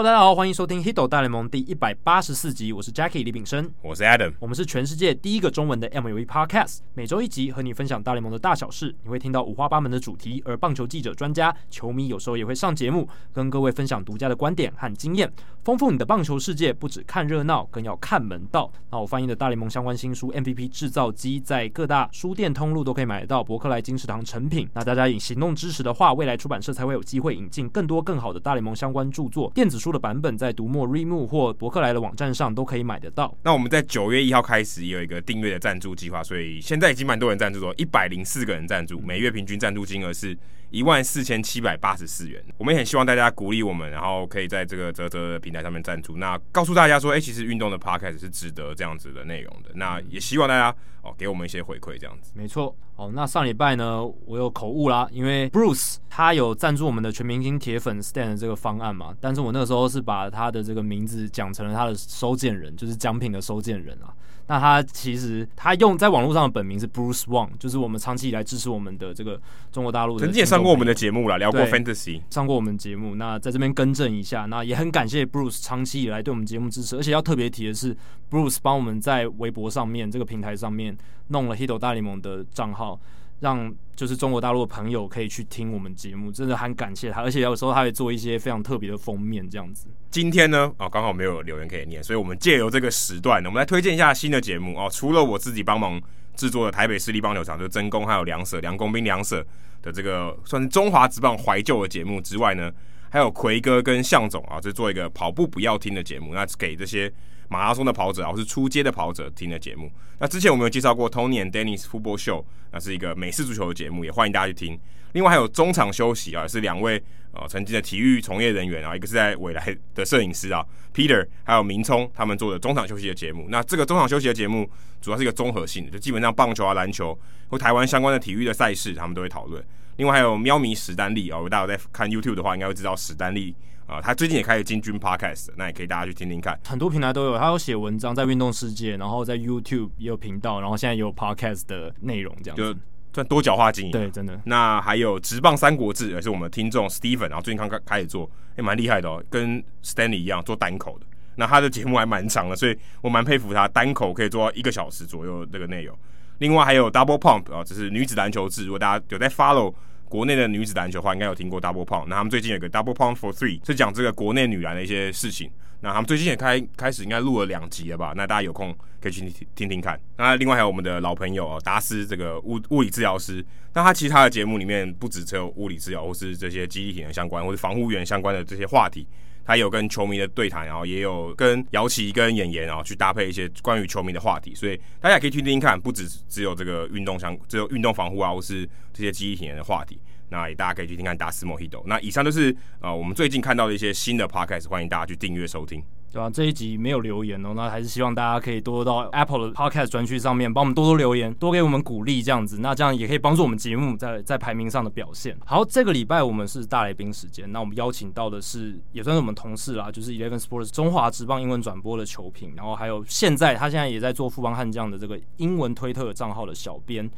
Hello，大家好，欢迎收听《Hito 大联盟》第一百八十四集。我是 Jackie 李炳生，我是 Adam，我们是全世界第一个中文的 MLB Podcast，每周一集和你分享大联盟的大小事。你会听到五花八门的主题，而棒球记者、专家、球迷有时候也会上节目，跟各位分享独家的观点和经验，丰富你的棒球世界。不只看热闹，更要看门道。那我翻译的大联盟相关新书《MVP 制造机》在各大书店通路都可以买得到，伯克莱、金石堂成品。那大家以行动支持的话，未来出版社才会有机会引进更多更好的大联盟相关著作。电子书的版本在读墨、Reem 或博客来的网站上都可以买得到。那我们在九月一号开始也有一个订阅的赞助计划，所以现在已经蛮多人赞助了，一百零四个人赞助，每月平均赞助金额是一万四千七百八十四元。我们也很希望大家鼓励我们，然后可以在这个泽泽平台上面赞助，那告诉大家说，哎、其实运动的 podcast 是值得这样子的内容的。那也希望大家哦给我们一些回馈，这样子。没错。哦，那上礼拜呢，我有口误啦，因为 Bruce 他有赞助我们的全明星铁粉 Stan 的这个方案嘛，但是我那个时候是把他的这个名字讲成了他的收件人，就是奖品的收件人啊。那他其实他用在网络上的本名是 Bruce Wang，就是我们长期以来支持我们的这个中国大陆的。曾经也上过我们的节目了，聊过 Fantasy，上过我们节目。那在这边更正一下，那也很感谢 Bruce 长期以来对我们节目支持，而且要特别提的是，Bruce 帮我们在微博上面这个平台上面弄了 Hito 大联盟的账号。让就是中国大陆的朋友可以去听我们节目，真的很感谢他，而且有时候他会做一些非常特别的封面这样子。今天呢，哦，刚好没有留言可以念，所以我们借由这个时段，我们来推荐一下新的节目哦。除了我自己帮忙制作的台北市立棒球场，就是真功还有两舍梁公兵两舍的这个算是中华职棒怀旧的节目之外呢，还有奎哥跟向总啊，就做一个跑步不要听的节目，那给这些。马拉松的跑者啊，或是初阶的跑者听的节目。那之前我们有介绍过 Tony and Dennis Football Show，那是一个美式足球的节目，也欢迎大家去听。另外还有中场休息啊，是两位呃曾经的体育从业人员啊，一个是在未来的摄影师啊，Peter，还有明聪他们做的中场休息的节目。那这个中场休息的节目主要是一个综合性的，就基本上棒球啊、篮球或台湾相关的体育的赛事，他们都会讨论。另外还有喵迷史丹利啊，如果大家在看 YouTube 的话，应该会知道史丹利。啊，他最近也开始进军 Podcast，那也可以大家去听听看。很多平台都有，他有写文章在运动世界，然后在 YouTube 也有频道，然后现在也有 Podcast 的内容，这样就算多角化经营。对，真的。那还有直棒三国志，也是我们听众 Steven，然后最近刚刚开始做，也蛮厉害的哦，跟 Stanley 一样做单口的。那他的节目还蛮长的，所以我蛮佩服他，单口可以做到一个小时左右这个内容。另外还有 Double Pump 啊，这是女子篮球志，如果大家有在 follow。国内的女子篮球的话，应该有听过 Double Pump。那他们最近有个 Double Pump for Three，是讲这个国内女篮的一些事情。那他们最近也开开始应该录了两集了吧？那大家有空可以去听听看。那另外还有我们的老朋友达斯，这个物物理治疗师。那他其他的节目里面不止只有物理治疗，或是这些肌力体能相关，或是防护员相关的这些话题。他有跟球迷的对谈，然后也有跟姚琪跟演员，然后去搭配一些关于球迷的话题，所以大家也可以听听看，不只只有这个运动相，只有运动防护啊，或是这些记忆体验的话题，那也大家可以去听看达斯莫希斗。那以上就是呃我们最近看到的一些新的 podcast，欢迎大家去订阅收听。对吧、啊？这一集没有留言哦，那还是希望大家可以多多到 Apple 的 Podcast 专区上面帮我们多多留言，多给我们鼓励，这样子，那这样也可以帮助我们节目在在排名上的表现。好，这个礼拜我们是大来宾时间，那我们邀请到的是也算是我们同事啦，就是 Eleven Sports 中华职棒英文转播的球评，然后还有现在他现在也在做富邦悍将的这个英文推特账号的小编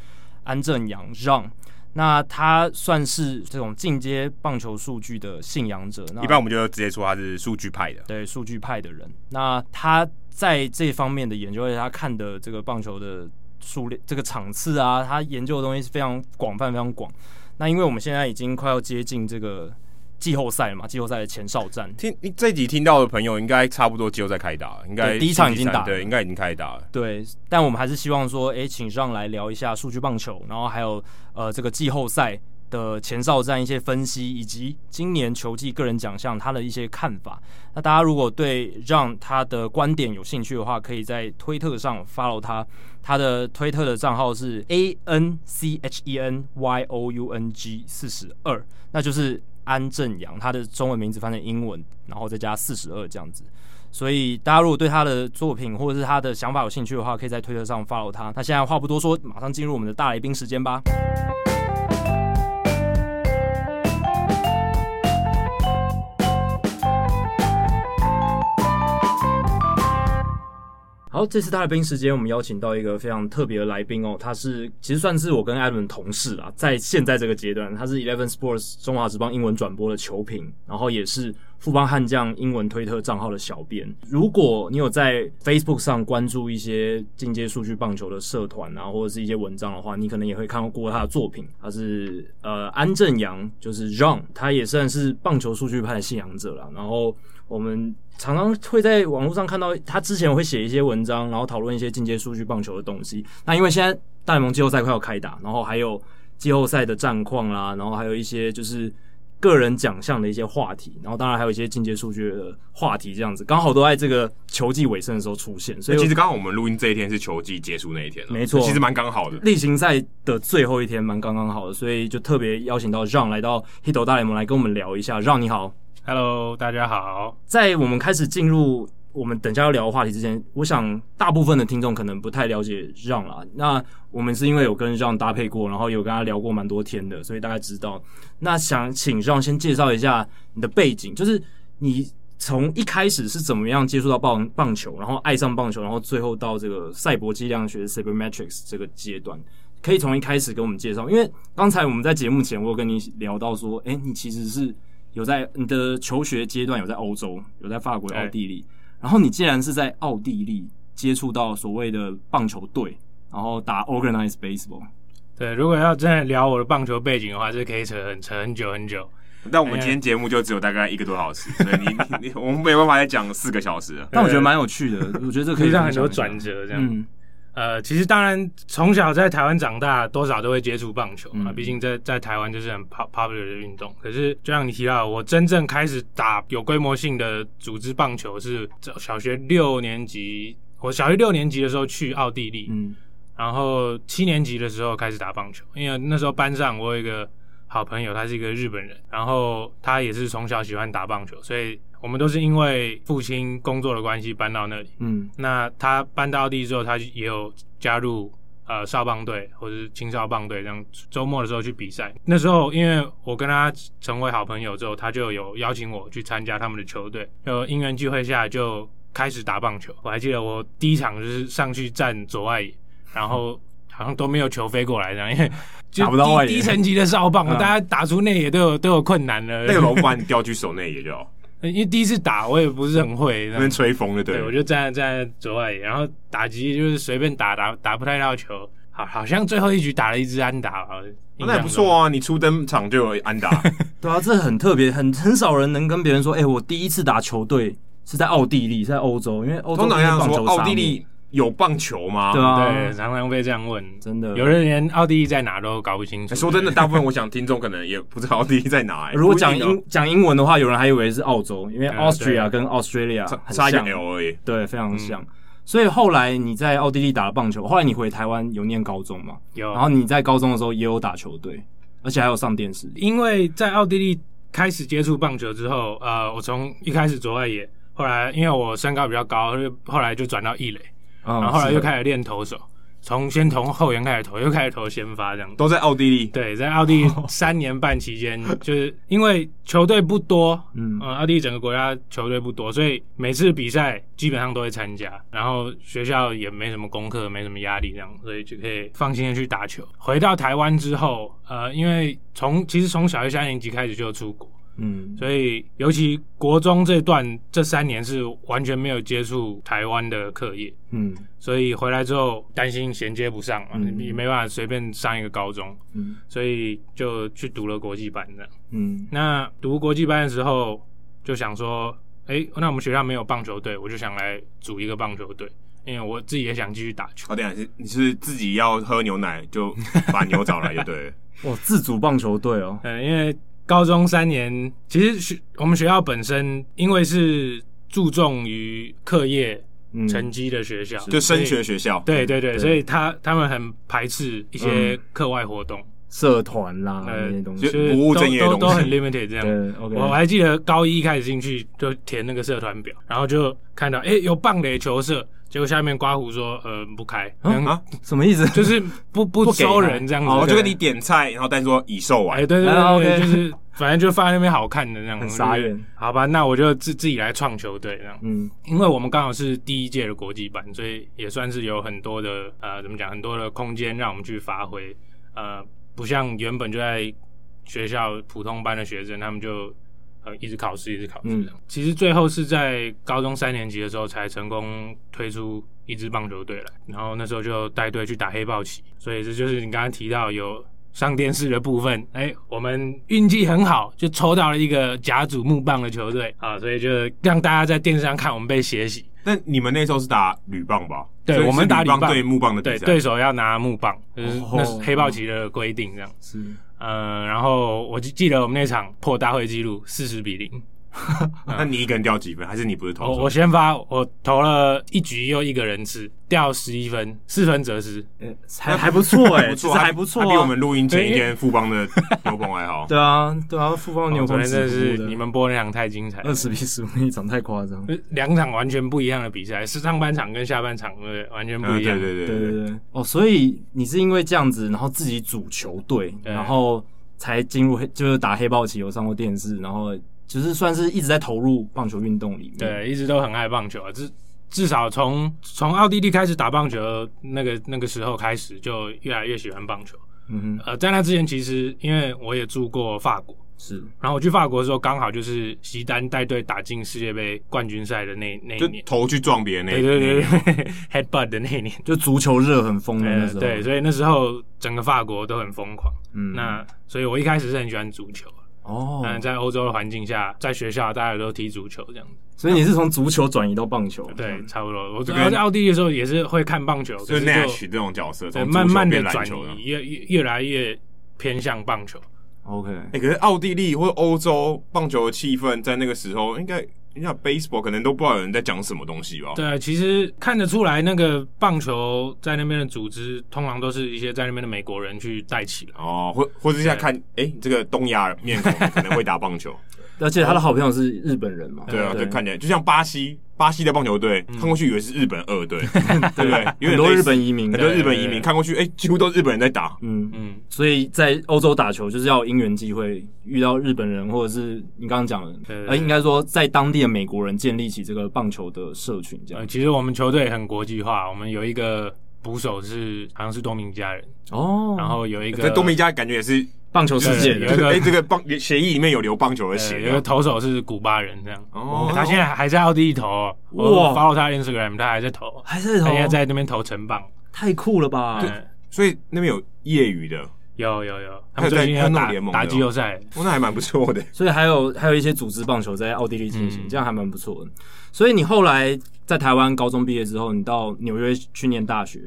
安正阳让。那他算是这种进阶棒球数据的信仰者，那一般我们就直接说他是数据派的，对，数据派的人。那他在这方面的研究，而且他看的这个棒球的数量、这个场次啊，他研究的东西是非常广泛、非常广。那因为我们现在已经快要接近这个。季后赛嘛，季后赛的前哨战。听你这集听到的朋友，应该差不多季后赛开打了，应该第一场已经打了，对，应该已经开打了。对，但我们还是希望说，哎、欸，请上来聊一下数据棒球，然后还有呃这个季后赛的前哨战一些分析，以及今年球季个人奖项他的一些看法。那大家如果对让他的观点有兴趣的话，可以在推特上 follow 他，他的推特的账号是 A N C H E N Y O U N G 四十二，那就是。安正阳，他的中文名字翻成英文，然后再加四十二这样子。所以大家如果对他的作品或者是他的想法有兴趣的话，可以在推特上 follow 他。那现在话不多说，马上进入我们的大来宾时间吧。好，这次大来宾时间，我们邀请到一个非常特别的来宾哦，他是其实算是我跟 Adam 同事啦，在现在这个阶段，他是 Eleven Sports 中华职棒英文转播的球评，然后也是富邦悍将英文推特账号的小编。如果你有在 Facebook 上关注一些进阶数据棒球的社团啊，或者是一些文章的话，你可能也会看到过他的作品。他是呃安正阳，就是 John，他也算是棒球数据派的信仰者了。然后我们常常会在网络上看到他之前会写一些文章，然后讨论一些进阶数据棒球的东西。那因为现在大联盟季后赛快要开打，然后还有季后赛的战况啦，然后还有一些就是。个人奖项的一些话题，然后当然还有一些进阶数据的话题，这样子刚好都在这个球季尾声的时候出现，所以其实刚好我们录音这一天是球季结束那一天，没错，其实蛮刚好的。例行赛的最后一天蛮刚刚好的，所以就特别邀请到让来到 Hito 大联盟来跟我们聊一下。让你好，Hello，大家好。在我们开始进入。我们等下要聊的话题之前，我想大部分的听众可能不太了解让啦。那我们是因为有跟让搭配过，然后有跟他聊过蛮多天的，所以大概知道。那想请让先介绍一下你的背景，就是你从一开始是怎么样接触到棒棒球，然后爱上棒球，然后最后到这个赛博计量学 （Sabermetrics） 这个阶段，可以从一开始给我们介绍。因为刚才我们在节目前，我有跟你聊到说，诶，你其实是有在你的求学阶段有在欧洲，有在法国、奥地利。然后你既然是在奥地利接触到所谓的棒球队，然后打 organized baseball，对，如果要真的聊我的棒球背景的话，是可以扯很扯很久很久。但我们今天节目就只有大概一个多小时，所以你 你，你我们没办法再讲四个小时。但我觉得蛮有趣的，我觉得这可以让很多转折这样。嗯呃，其实当然，从小在台湾长大，多少都会接触棒球嘛。毕竟在在台湾就是很 popular 的运动。可是，就像你提到，我真正开始打有规模性的组织棒球是小学六年级。我小学六年级的时候去奥地利，嗯，然后七年级的时候开始打棒球。因为那时候班上我有一个好朋友，他是一个日本人，然后他也是从小喜欢打棒球，所以。我们都是因为父亲工作的关系搬到那里。嗯，那他搬到奥地利之后，他也有加入呃少棒队或者是青少棒队，这样周末的时候去比赛。那时候因为我跟他成为好朋友之后，他就有邀请我去参加他们的球队。就因缘聚会下就开始打棒球。我还记得我第一场就是上去站左外野，然后好像都没有球飞过来这样，因为就打不到外野。低层级的少棒，大家打出内野都有都有困难了。那个老板 你调去守内野就好。因为第一次打，我也不是很会，那边吹风的对，对，我就站在站在左外野，然后打击就是随便打打打不太到球，好，好像最后一局打了一支安打，那也不错啊，你初登场就有安打，对啊，这很特别，很很少人能跟别人说，哎、欸，我第一次打球队是在奥地利，在欧洲，因为欧洲那边棒球沙漠。有棒球吗？对啊，对，常常被这样问，真的，有人连奥地利在哪都搞不清楚。说真的，大部分我想听众可能也不知道奥地利在哪。如果讲英讲英文的话，有人还以为是澳洲，因为 Austria 跟 Australia 很像，差一个 L 而已。对，非常像。所以后来你在奥地利打了棒球，后来你回台湾有念高中嘛？有。然后你在高中的时候也有打球队，而且还有上电视。因为在奥地利开始接触棒球之后，呃，我从一开始左外野，后来因为我身高比较高，后来就转到一垒。然后后来又开始练投手，从先从后援开始投，又开始投先发，这样都在奥地利。对，在奥地利三年半期间，就是因为球队不多，嗯，奥地利整个国家球队不多，所以每次比赛基本上都会参加。然后学校也没什么功课，没什么压力，这样，所以就可以放心的去打球。回到台湾之后，呃，因为从其实从小学三年级开始就出国。嗯，所以尤其国中这段这三年是完全没有接触台湾的课业，嗯，所以回来之后担心衔接不上嘛，嗯，也没办法随便上一个高中，嗯，所以就去读了国际班的，嗯，那读国际班的时候就想说，哎、欸，那我们学校没有棒球队，我就想来组一个棒球队，因为我自己也想继续打球。哦，对啊，是你是自己要喝牛奶就把牛找来就对了，哇，自组棒球队哦，嗯，因为。高中三年，其实学我们学校本身因为是注重于课业成绩的学校，嗯、就升学学校，对对对，对。所以他他们很排斥一些课外活动、嗯、社团啦那些东西，就是不务正业的东西都都很 limited 这样。对 okay、我还记得高一开始进去就填那个社团表，然后就看到哎、欸、有棒垒球社。结果下面刮胡说，呃，不开啊？什么意思？就是不 不收人这样子。我就跟你点菜，然后但是说已售完。哎，对对对，就是反正就放在那边好看的那样。很傻眼。好吧，那我就自自己来创球队这样。嗯，因为我们刚好是第一届的国际版，所以也算是有很多的呃，怎么讲，很多的空间让我们去发挥。呃，不像原本就在学校普通班的学生，他们就呃一直考试，一直考试。嗯，其实最后是在高中三年级的时候才成功推出一支棒球队来，然后那时候就带队去打黑豹旗。所以这就是你刚刚提到有上电视的部分。哎、欸，我们运气很好，就抽到了一个甲组木棒的球队啊，所以就让大家在电视上看我们被血洗。那你们那时候是打铝棒吧？对，我们打铝棒对木棒的对，对手要拿木棒，就是那是黑豹旗的规定这样。是，呃，然后我就记得我们那场破大会纪录，四十比零。那你一个人掉几分？还是你不是投？我我先发，我投了一局又一个人吃，掉十一分，四分则失，还还不错哎，不错还不错，比我们录音前一天富邦的牛棚还好。对啊，对啊，富邦牛棚真的是你们播那场太精彩，二十比十五那场太夸张，两场完全不一样的比赛，是上半场跟下半场完全不一样。对对对对对对。哦，所以你是因为这样子，然后自己组球队，然后才进入黑，就是打黑豹棋，有上过电视，然后。只是算是一直在投入棒球运动里面，对，一直都很爱棒球啊。至至少从从奥地利开始打棒球那个那个时候开始，就越来越喜欢棒球。嗯哼，呃，在那之前，其实因为我也住过法国，是，然后我去法国的时候，刚好就是席丹带队打进世界杯冠军赛的那那一年，头去撞别人那，对对对，headbutt 的那一年，就足球热很疯的那时候，对，所以那时候整个法国都很疯狂。嗯，那所以我一开始是很喜欢足球。哦，嗯，在欧洲的环境下，在学校大家都踢足球这样子，所以你是从足球转移到棒球？对，差不多。我在奥地利的时候也是会看棒球，就是 Nash 这种角色，慢慢的转移，越越越来越偏向棒球。OK，哎，可是奥地利或欧洲棒球的气氛在那个时候应该。你想 baseball 可能都不知道有人在讲什么东西吧？对啊，其实看得出来，那个棒球在那边的组织，通常都是一些在那边的美国人去带起来。哦，或或者现在看，哎欸，这个东亚面孔可能会打棒球，而且他的好朋友是日本人嘛？对啊，对看起来就像巴西。巴西的棒球队看过去以为是日本二队，对不对？很多日本移民，很多日本移民看过去，哎，几乎都是日本人在打。嗯嗯，所以在欧洲打球就是要因缘机会遇到日本人，或者是你刚刚讲的，呃，应该说在当地的美国人建立起这个棒球的社群。这样，其实我们球队很国际化，我们有一个捕手是好像是多明加人哦，然后有一个多明加感觉也是。棒球世界，有一个哎，这个棒协议里面有留棒球的血。有个投手是古巴人，这样。哦，他现在还在奥地利投。哇，follow 他 Instagram，他还在投，还在投，他现在在那边投成棒，太酷了吧！所以那边有业余的，有有有，他们最近要打打季后赛，那还蛮不错的。所以还有还有一些组织棒球在奥地利进行，这样还蛮不错的。所以你后来在台湾高中毕业之后，你到纽约去念大学，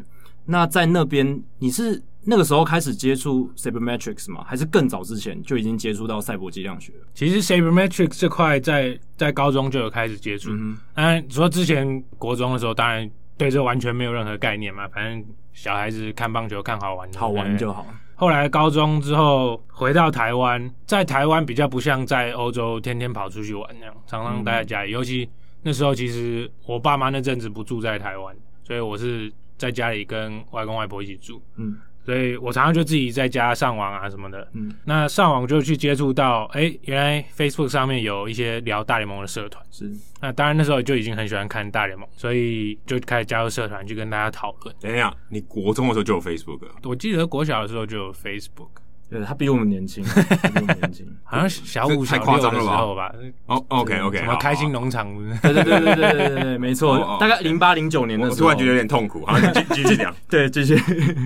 那在那边你是？那个时候开始接触 Sabermetrics 吗？还是更早之前就已经接触到赛博计量学了？其实 Sabermetrics 这块在在高中就有开始接触。嗯，当然说之前国中的时候，当然对这完全没有任何概念嘛。反正小孩子看棒球看好玩，好玩就好。后来高中之后回到台湾，在台湾比较不像在欧洲天天跑出去玩那样，常常待在家里。嗯，尤其那时候其实我爸妈那阵子不住在台湾，所以我是在家里跟外公外婆一起住。嗯。所以我常常就自己在家上网啊什么的，嗯，那上网就去接触到，哎、欸，原来 Facebook 上面有一些聊大联盟的社团，是，那当然那时候就已经很喜欢看大联盟，所以就开始加入社团去跟大家讨论。等一下，你国中的时候就有 Facebook？我记得国小的时候就有 Facebook。对，他比我们年轻，比我们年轻，好像小五、小六的时候吧。哦，OK，OK，什么开心农场？对对对对对对对，没错，大概零八零九年的时候。我突然觉得有点痛苦，好，继继续讲。对，继续。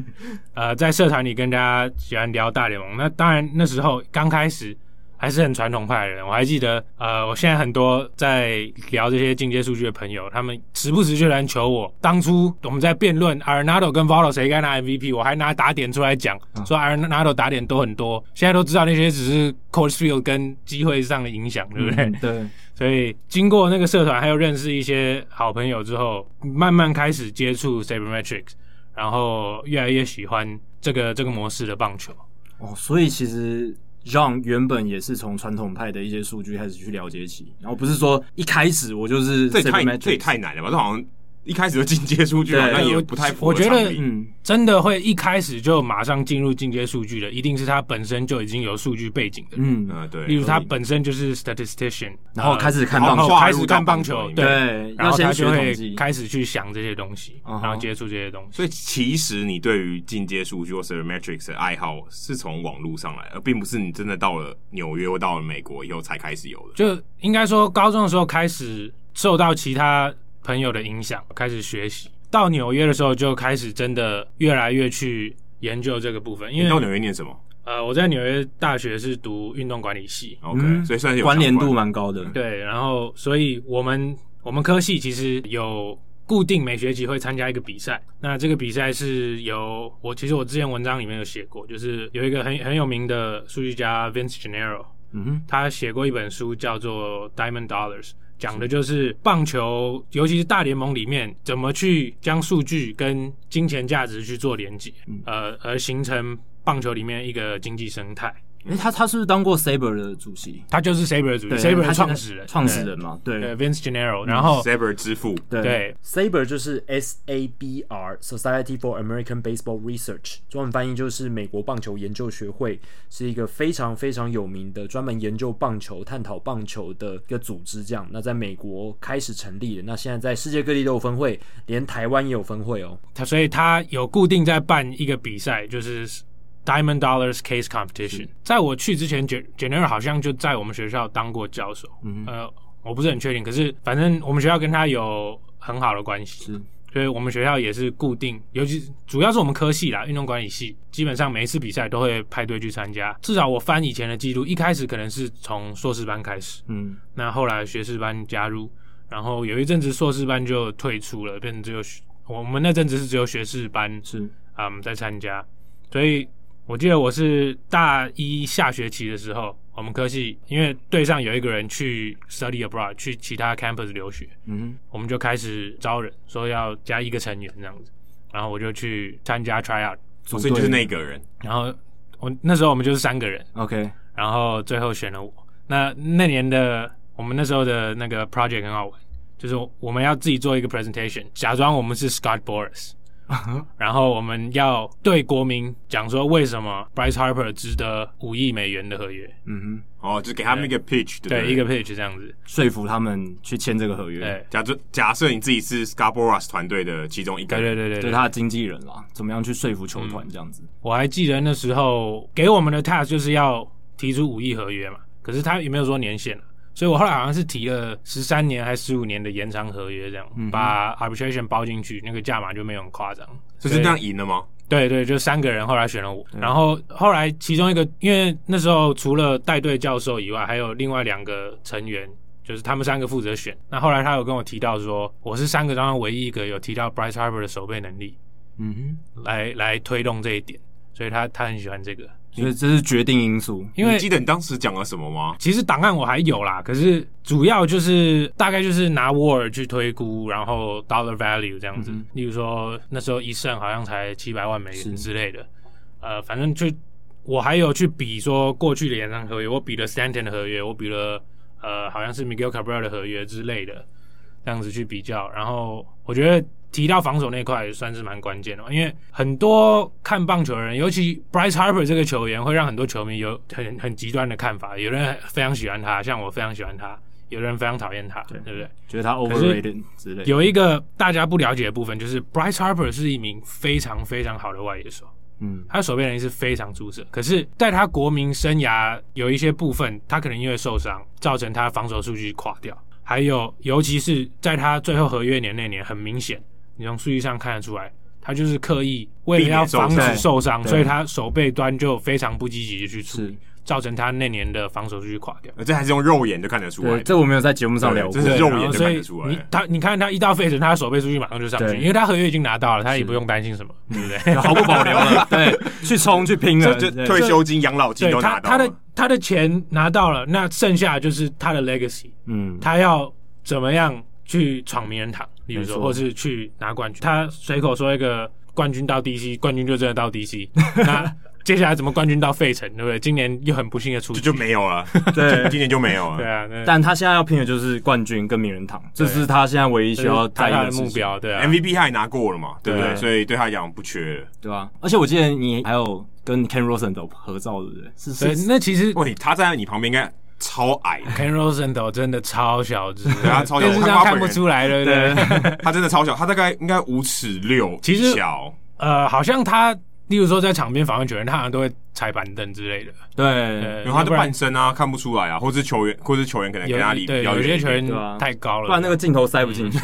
呃，在社团里跟大家喜欢聊大联盟，那当然那时候刚开始。还是很传统派的人，我还记得，呃，我现在很多在聊这些进阶数据的朋友，他们时不时就来求我。当初我们在辩论 Arenado 跟 Votto 谁该拿 MVP，我还拿打点出来讲，说 Arenado 打点都很多。现在都知道那些只是 Coors Field 跟机会上的影响，对不对？嗯、对。所以经过那个社团，还有认识一些好朋友之后，慢慢开始接触 Sabermetrics，然后越来越喜欢这个这个模式的棒球。哦，所以其实。让原本也是从传统派的一些数据开始去了解起，然后不是说一开始我就是这也太这也太难了吧？这好像一开始就进阶数据，那也不太符合。我觉得，嗯，真的会一开始就马上进入进阶数据的，一定是他本身就已经有数据背景的。嗯对。例如他本身就是 statistician，然后开始看棒球，开始看棒球，对，然后他就会开始去想这些东西，然后接触这些东西。所以其实你对于进阶数据或是 metrics 的爱好是从网络上来，而并不是你真的到了纽约或到了美国以后才开始有的。就应该说，高中的时候开始受到其他朋友的影响，开始学习。到纽约的时候，就开始真的越来越去研究这个部分。因为到纽约念什么？呃，我在纽约大学是读运动管理系，OK，、嗯、所以算是有关联度蛮高的。对，然后所以我们我们科系其实有固定每学期会参加一个比赛。那这个比赛是由我其实我之前文章里面有写过，就是有一个很很有名的数据家 Vince Gennaro，嗯哼，他写过一本书叫做 Diamond Dollars。讲的就是棒球，尤其是大联盟里面，怎么去将数据跟金钱价值去做连接，嗯、呃，而形成棒球里面一个经济生态。诶，他他是不是当过 Saber 的主席？他就是 Saber 的主席，Saber 的创始人，创始人嘛，对，对，Vince Gennaro，然后 Saber 之父，对，Saber 就是 S A B R，Society for American Baseball Research，中文翻译就是美国棒球研究学会，是一个非常非常有名的专门研究棒球、探讨棒球的一个组织。这样，那在美国开始成立的，那现在在世界各地都有分会，连台湾也有分会哦。他所以他有固定在办一个比赛，就是。Diamond Dollars Case Competition，在我去之前，Gennaro 好像就在我们学校当过教授。嗯，呃，我不是很确定，可是反正我们学校跟他有很好的关系，是，所以我们学校也是固定，尤其主要是我们科系啦，运动管理系，基本上每一次比赛都会派队去参加。至少我翻以前的记录，一开始可能是从硕士班开始，嗯，那后来学士班加入，然后有一阵子硕士班就退出了，变成只有我们那阵子是只有学士班是，嗯，在参加，所以。我记得我是大一下学期的时候，我们科系因为队上有一个人去 study abroad，去其他 campus 留学，嗯，我们就开始招人，说要加一个成员这样子，然后我就去参加 try out，所以就是那个人，然后我那时候我们就是三个人，OK，然后最后选了我。那那年的我们那时候的那个 project 很好玩，就是我们要自己做一个 presentation，假装我们是 Scott Boras。然后我们要对国民讲说，为什么 Bryce Harper 值得五亿美元的合约？嗯哼，哦，就给他们一个 pitch，对，对，一个 pitch 这样子说服他们去签这个合约。对，假设假设你自己是 Boras 团队的其中一个，对对对对，就是他的经纪人啦，怎么样去说服球团这样子？我还记得那时候给我们的 task 就是要提出五亿合约嘛，可是他有没有说年限了。所以我后来好像是提了十三年还是十五年的延长合约，这样、嗯、把 arbitration 包进去，那个价码就没有很夸张。就是这样赢了吗？对对，就三个人后来选了我，然后后来其中一个，因为那时候除了带队教授以外，还有另外两个成员，就是他们三个负责选。那后来他有跟我提到说，我是三个当中唯一一个有提到 Bryce Harper 的守备能力，嗯哼，来来推动这一点，所以他他很喜欢这个。所以这是决定因素，因为你记得你当时讲了什么吗？其实档案我还有啦，可是主要就是大概就是拿 WAR 去推估，然后 Dollar Value 这样子。嗯、例如说那时候一胜好像才七百万美元之类的，呃，反正就我还有去比说过去的延长合约，我比了 Stanton 的合约，我比了呃好像是 Miguel Cabrera 的合约之类的，这样子去比较，然后我觉得。提到防守那块算是蛮关键的，因为很多看棒球的人，尤其 Bryce Harper 这个球员，会让很多球迷有很很极端的看法。有人非常喜欢他，像我非常喜欢他；有人非常讨厌他，对，对不对？觉得他 overrated 之类。有一个大家不了解的部分，就是 Bryce Harper 是一名非常非常好的外野手，嗯，他的守备能力是非常出色。可是，在他国民生涯有一些部分，他可能因为受伤，造成他防守数据垮掉。还有，尤其是在他最后合约年那年，很明显。你从数据上看得出来，他就是刻意为了要防止受伤，所以他手背端就非常不积极的去处理，造成他那年的防守数据垮掉。这还是用肉眼就看得出来。这我没有在节目上聊过，这是肉眼就看得出来。你他你看他一到费城，他的守备数据马上就上去，因为他合约已经拿到了，他也不用担心什么，对不对？毫不保留了，对，去冲去拼了，就退休金、养老金都拿到了。他的他的钱拿到了，那剩下就是他的 legacy。嗯，他要怎么样去闯名人堂？比如说，或是去拿冠军，他随口说一个冠军到 DC，冠军就真的到 DC。那接下来怎么冠军到费城，对不对？今年又很不幸的出局，就就没有了。对，今年就没有了。对啊，但他现在要拼的就是冠军跟名人堂，这是他现在唯一需要在意的目标。对啊，MVP 他也拿过了嘛，对不对？所以对他来讲不缺了，对啊？而且我记得你还有跟 Ken Rosenthal 合照，对不对？是，是。那其实，喂，他站在你旁边应该超矮，Ken Rosenthal 真的超小只，他超小，电视上看不出来对不对？他真的超小，他大概应该五尺六，其实小。呃，好像他。例如说，在场边访问球员，他好像都会踩板凳之类的。对，因为他的半身啊看不出来啊，或者是球员，或者是球员可能跟他离比较远。有些球员太高了，不然那个镜头塞不进去。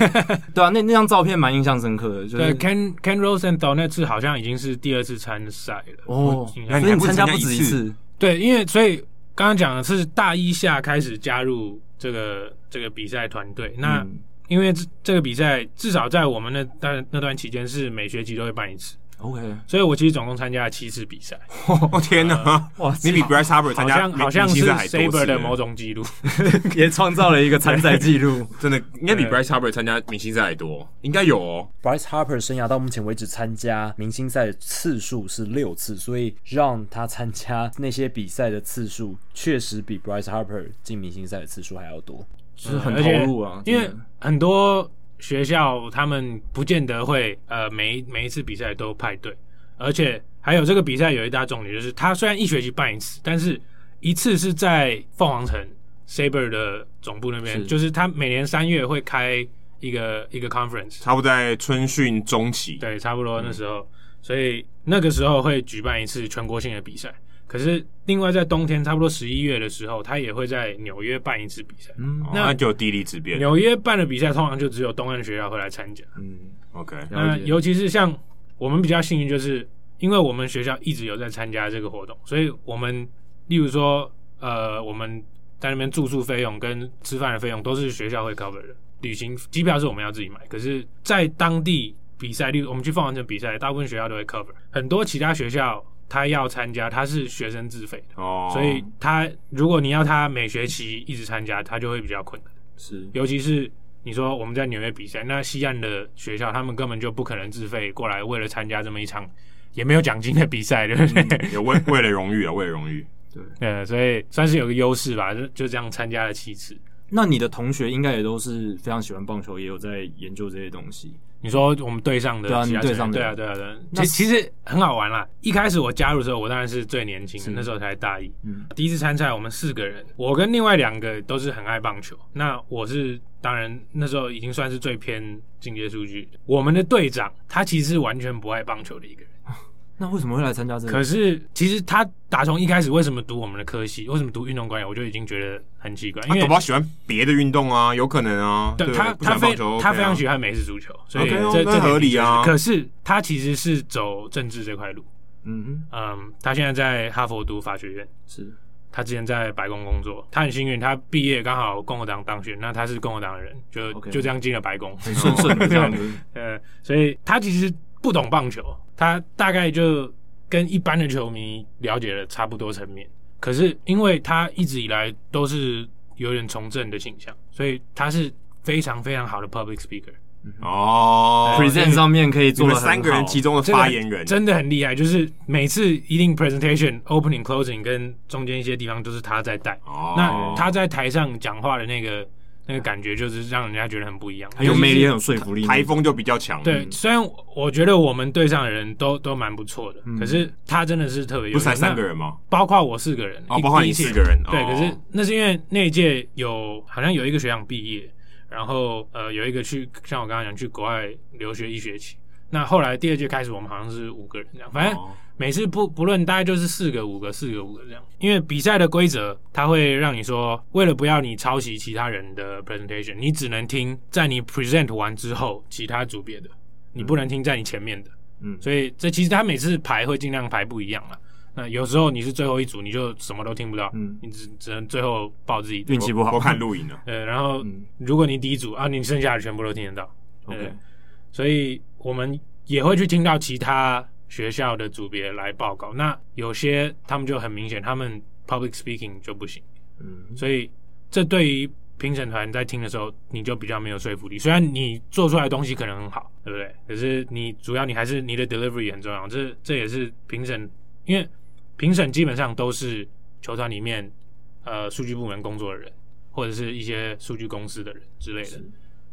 对啊，那那张照片蛮印象深刻的。对，Ken Ken Rosenthal 那次好像已经是第二次参赛了。哦，那你参加不止一次。对，因为所以刚刚讲的是大一下开始加入这个这个比赛团队。那因为这这个比赛至少在我们那段那段期间是每学期都会办一次。OK，所以我其实总共参加了七次比赛。哦天哪！哇，你比 Bryce Harper 参加好像是 Saber 的某种记录，也创造了一个参赛记录。真的应该比 Bryce Harper 参加明星赛还多，应该有哦。Bryce Harper 生涯到目前为止参加明星赛的次数是六次，所以让他参加那些比赛的次数确实比 Bryce Harper 进明星赛的次数还要多，就是很投入啊。因为很多。学校他们不见得会呃每一每一次比赛都派队，而且还有这个比赛有一大重点就是，他虽然一学期办一次，但是一次是在凤凰城 Saber 的总部那边，是。就是他每年三月会开一个一个 conference，差不多在春训中期，对，差不多那时候，嗯、所以那个时候会举办一次全国性的比赛。可是，另外在冬天，差不多十一月的时候，他也会在纽约办一次比赛。嗯，那就有地利之便。纽约办的比赛，通常就只有东岸学校会来参加。嗯，OK。那尤其是像我们比较幸运，就是因为我们学校一直有在参加这个活动，所以我们，例如说，呃，我们在那边住宿费用跟吃饭的费用都是学校会 cover 的，旅行机票是我们要自己买。可是，在当地比赛，例如我们去凤凰城比赛，大部分学校都会 cover，很多其他学校。他要参加，他是学生自费的，oh. 所以他如果你要他每学期一直参加，他就会比较困难。是，尤其是你说我们在纽约比赛，那西岸的学校他们根本就不可能自费过来，为了参加这么一场也没有奖金的比赛，对不对？嗯、有为 为了荣誉啊，为了荣誉。对，呃，所以算是有个优势吧，就就这样参加了七次。那你的同学应该也都是非常喜欢棒球，也有在研究这些东西。你说我们队上的，对啊，队上的，对啊，对啊，对啊。其其实很好玩啦。一开始我加入的时候，我当然是最年轻的，那时候才大一。嗯，第一次参赛，我们四个人，我跟另外两个都是很爱棒球。那我是当然那时候已经算是最偏进阶数据。我们的队长他其实是完全不爱棒球的一个人。那为什么会来参加这个？可是其实他打从一开始为什么读我们的科系，为什么读运动管理，我就已经觉得很奇怪。因为他搞不好喜欢别的运动啊，有可能啊。对，他他非他非常喜欢美式足球，所以这这合理啊。可是他其实是走政治这块路。嗯嗯，他现在在哈佛读法学院，是他之前在白宫工作，他很幸运，他毕业刚好共和党当选，那他是共和党的人，就就这样进了白宫，很顺顺的这样子。呃，所以他其实不懂棒球，他大概就。跟一般的球迷了解了差不多层面，可是因为他一直以来都是有点从政的倾向，所以他是非常非常好的 public speaker。哦，present 上面可以做三个人其中的发言人，真的很厉害。就是每次一定 presentation opening closing 跟中间一些地方都是他在带。哦，那他在台上讲话的那个。那个感觉就是让人家觉得很不一样，很有魅力，很有说服力，台风就比较强。对，虽然我觉得我们队上的人都都蛮不错的，可是他真的是特别优秀。不是才三个人吗？包括我四个人，哦，包括你四个人。对，可是那是因为那一届有好像有一个学长毕业，然后呃有一个去像我刚刚讲去国外留学一学期。那后来第二届开始，我们好像是五个人这样，反正。每次不不论，大概就是四个、五个、四个、五个这样。因为比赛的规则，它会让你说，为了不要你抄袭其他人的 presentation，你只能听在你 present 完之后其他组别的，你不能听在你前面的。嗯，所以这其实他每次排会尽量排不一样了。那有时候你是最后一组，你就什么都听不到。嗯，你只只能最后报自己运气不好，我看录影了。呃，然后如果你第一组啊，你剩下的全部都听得到。OK，所以我们也会去听到其他。学校的组别来报告，那有些他们就很明显，他们 public speaking 就不行，嗯，所以这对于评审团在听的时候，你就比较没有说服力。虽然你做出来的东西可能很好，对不对？可是你主要你还是你的 delivery 很重要，这这也是评审，因为评审基本上都是球团里面呃数据部门工作的人，或者是一些数据公司的人之类的，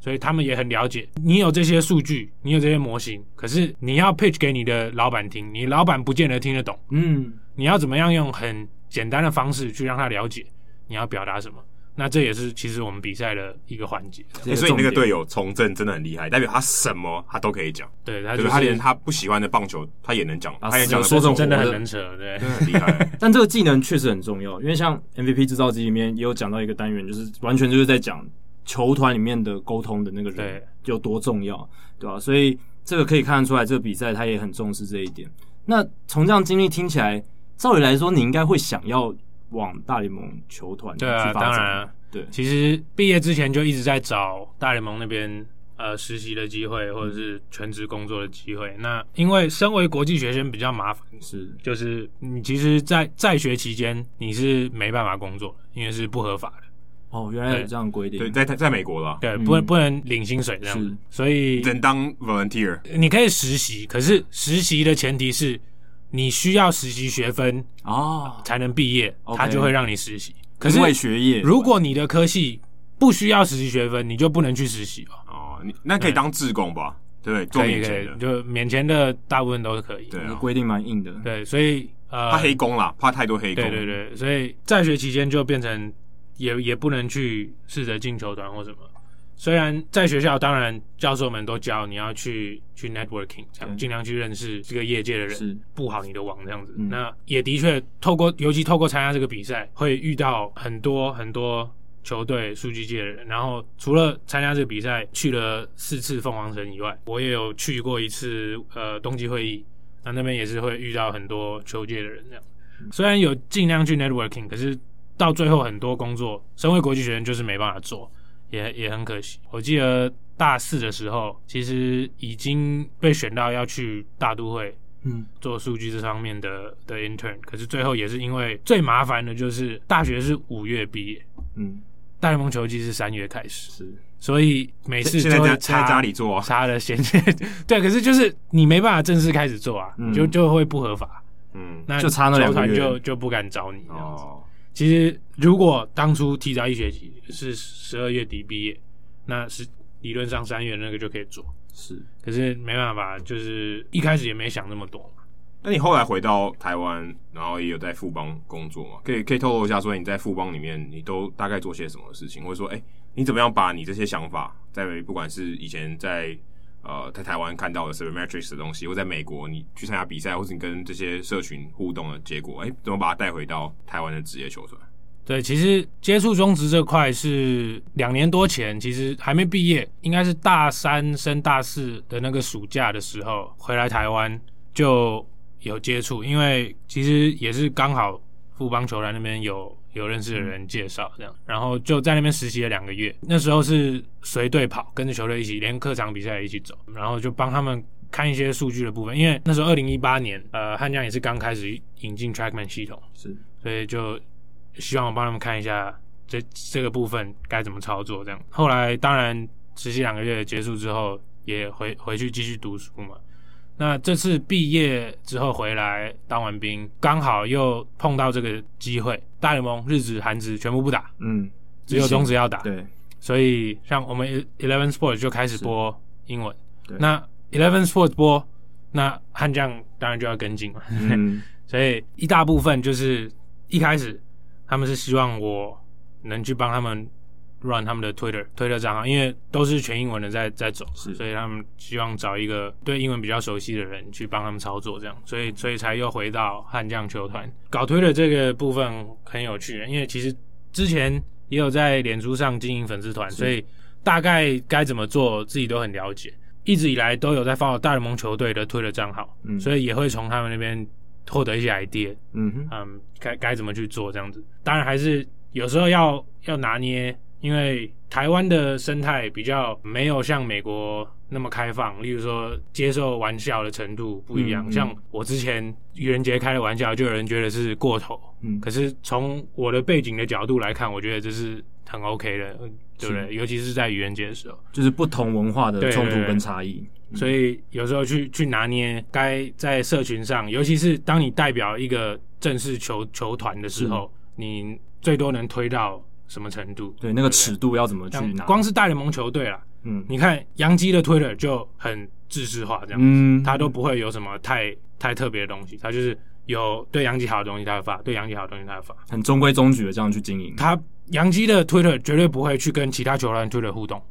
所以他们也很了解。你有这些数据，你有这些模型，可是你要 pitch 给你的老板听，你老板不见得听得懂。嗯，你要怎么样用很简单的方式去让他了解你要表达什么？那这也是其实我们比赛的一个环节。欸，所以你那个队友从政真的很厉害，代表他什么他都可以讲。对，他就是他连他不喜欢的棒球他也能讲，他也讲说这种真的很能扯，对，真的很厉害。但这个技能确实很重要，因为像 MVP 制造机里面也有讲到一个单元，就是完全就是在讲球团里面的沟通的那个人有多重要，对吧？所以这个可以看得出来，这个比赛他也很重视这一点。那从这样经历听起来，照理来说，你应该会想要。往大联盟球团。对啊，当然啊，对。其实毕业之前就一直在找大联盟那边呃实习的机会，或者是全职工作的机会。那因为身为国际学生比较麻烦，是就是你其实在，在在学期间你是没办法工作的，因为是不合法的。哦，原来有这样规定。对，在在美国了。对，不能、嗯、不能领薪水这样子，所以只能当 volunteer。你可以实习，可是实习的前提是。你需要实习学分哦，才能毕业他就会让你实习。可是因为学业，如果你的科系不需要实习学分，你就不能去实习哦。哦，你那可以当志工吧？对，做免钱的，就免钱的大部分都是可以。对啊，规定蛮硬的。对，所以呃，怕黑工啦，怕太多黑工。对对对，所以在学期间就变成也也不能去试着进球团或什么。虽然在学校，当然教授们都教你要去去 networking，这样尽量去认识这个业界的人，布好你的网这样子。嗯、那也的确透过，尤其透过参加这个比赛，会遇到很多很多球队数据界的人。然后除了参加这个比赛，去了四次凤凰城以外，我也有去过一次呃冬季会议，那那边也是会遇到很多球界的人这样。虽然有尽量去 networking，可是到最后很多工作，身为国际学生就是没办法做。也也很可惜，我记得大四的时候，其实已经被选到要去大都会，嗯，做数据这方面的的 intern，可是最后也是因为最麻烦的就是大学是五月毕业，嗯，大联盟球季是三月开始，是，所以每次就会在家里做，插了衔接，对，可是就是你没办法正式开始做啊，就就会不合法，嗯，那就差那两个月，就就不敢找你这样子。其实，如果当初提早一学期是十二月底毕业，那是理论上三月那个就可以做。是，可是没办法，就是一开始也没想那么多嘛。那你后来回到台湾，然后也有在富邦工作嘛？可以可以透露一下，说你在富邦里面，你都大概做些什么事情，或者说，哎，你怎么样把你这些想法，在不管是以前在。呃，在台湾看到的 Sabermetrics 的东西，或在美国你去参加比赛，或是你跟这些社群互动的结果，哎、怎么把它带回到台湾的职业球团？对，其实接触中职这块是两年多前，其实还没毕业，应该是大三升大四的那个暑假的时候回来台湾就有接触，因为其实也是刚好富邦球团那边有。有认识的人介绍这样，然后就在那边实习了两个月。那时候是随队跑，跟着球队一起，连客场比赛也一起走，然后就帮他们看一些数据的部分。因为那时候二零一八年，呃，汉江也是刚开始引进 TrackMan 系统，是，所以就希望我帮他们看一下这这个部分该怎么操作这样。后来当然实习两个月结束之后，也回回去继续读书嘛。那这次毕业之后回来当完兵，刚好又碰到这个机会，大联盟日子、韩职全部不打，嗯，只有中职要打，对，所以像我们 Eleven Sports 就开始播英文，对，那 Eleven Sports 播，那悍将当然就要跟进嘛，嗯，所以一大部分就是一开始他们是希望我能去帮他们。Run 他们的 Twitter Twitter 账号，因为都是全英文的在在走，所以他们希望找一个对英文比较熟悉的人去帮他们操作，这样，所以所以才又回到悍将球团。搞 Twitter 这个部分很有趣，因为其实之前也有在脸书上经营粉丝团，所以大概该怎么做自己都很了解，一直以来都有在 follow 大联盟球队的 Twitter 账号，嗯，所以也会从他们那边获得一些 idea，嗯哼，嗯，该该怎么去做这样子，当然还是有时候要要拿捏。因为台湾的生态比较没有像美国那么开放，例如说接受玩笑的程度不一样。嗯嗯、像我之前愚人节开的玩笑，就有人觉得是过头。嗯，可是从我的背景的角度来看，我觉得这是很 OK 的，对不对？尤其是在愚人节的时候，就是不同文化的冲突跟差异。所以有时候去去拿捏该在社群上，尤其是当你代表一个正式球球团的时候，你最多能推到什么程度？对，那个尺度要怎么去拿？光是大联盟球队啦，嗯，你看杨基的 Twitter 就很制式化，这样子，嗯，他都不会有什么太太特别的东西，他就是有对杨基好的东西他会发，对杨基好的东西他会发，很中规中矩的这样去经营。他杨基的 Twitter 绝对不会去跟其他球团 Twitter 互动。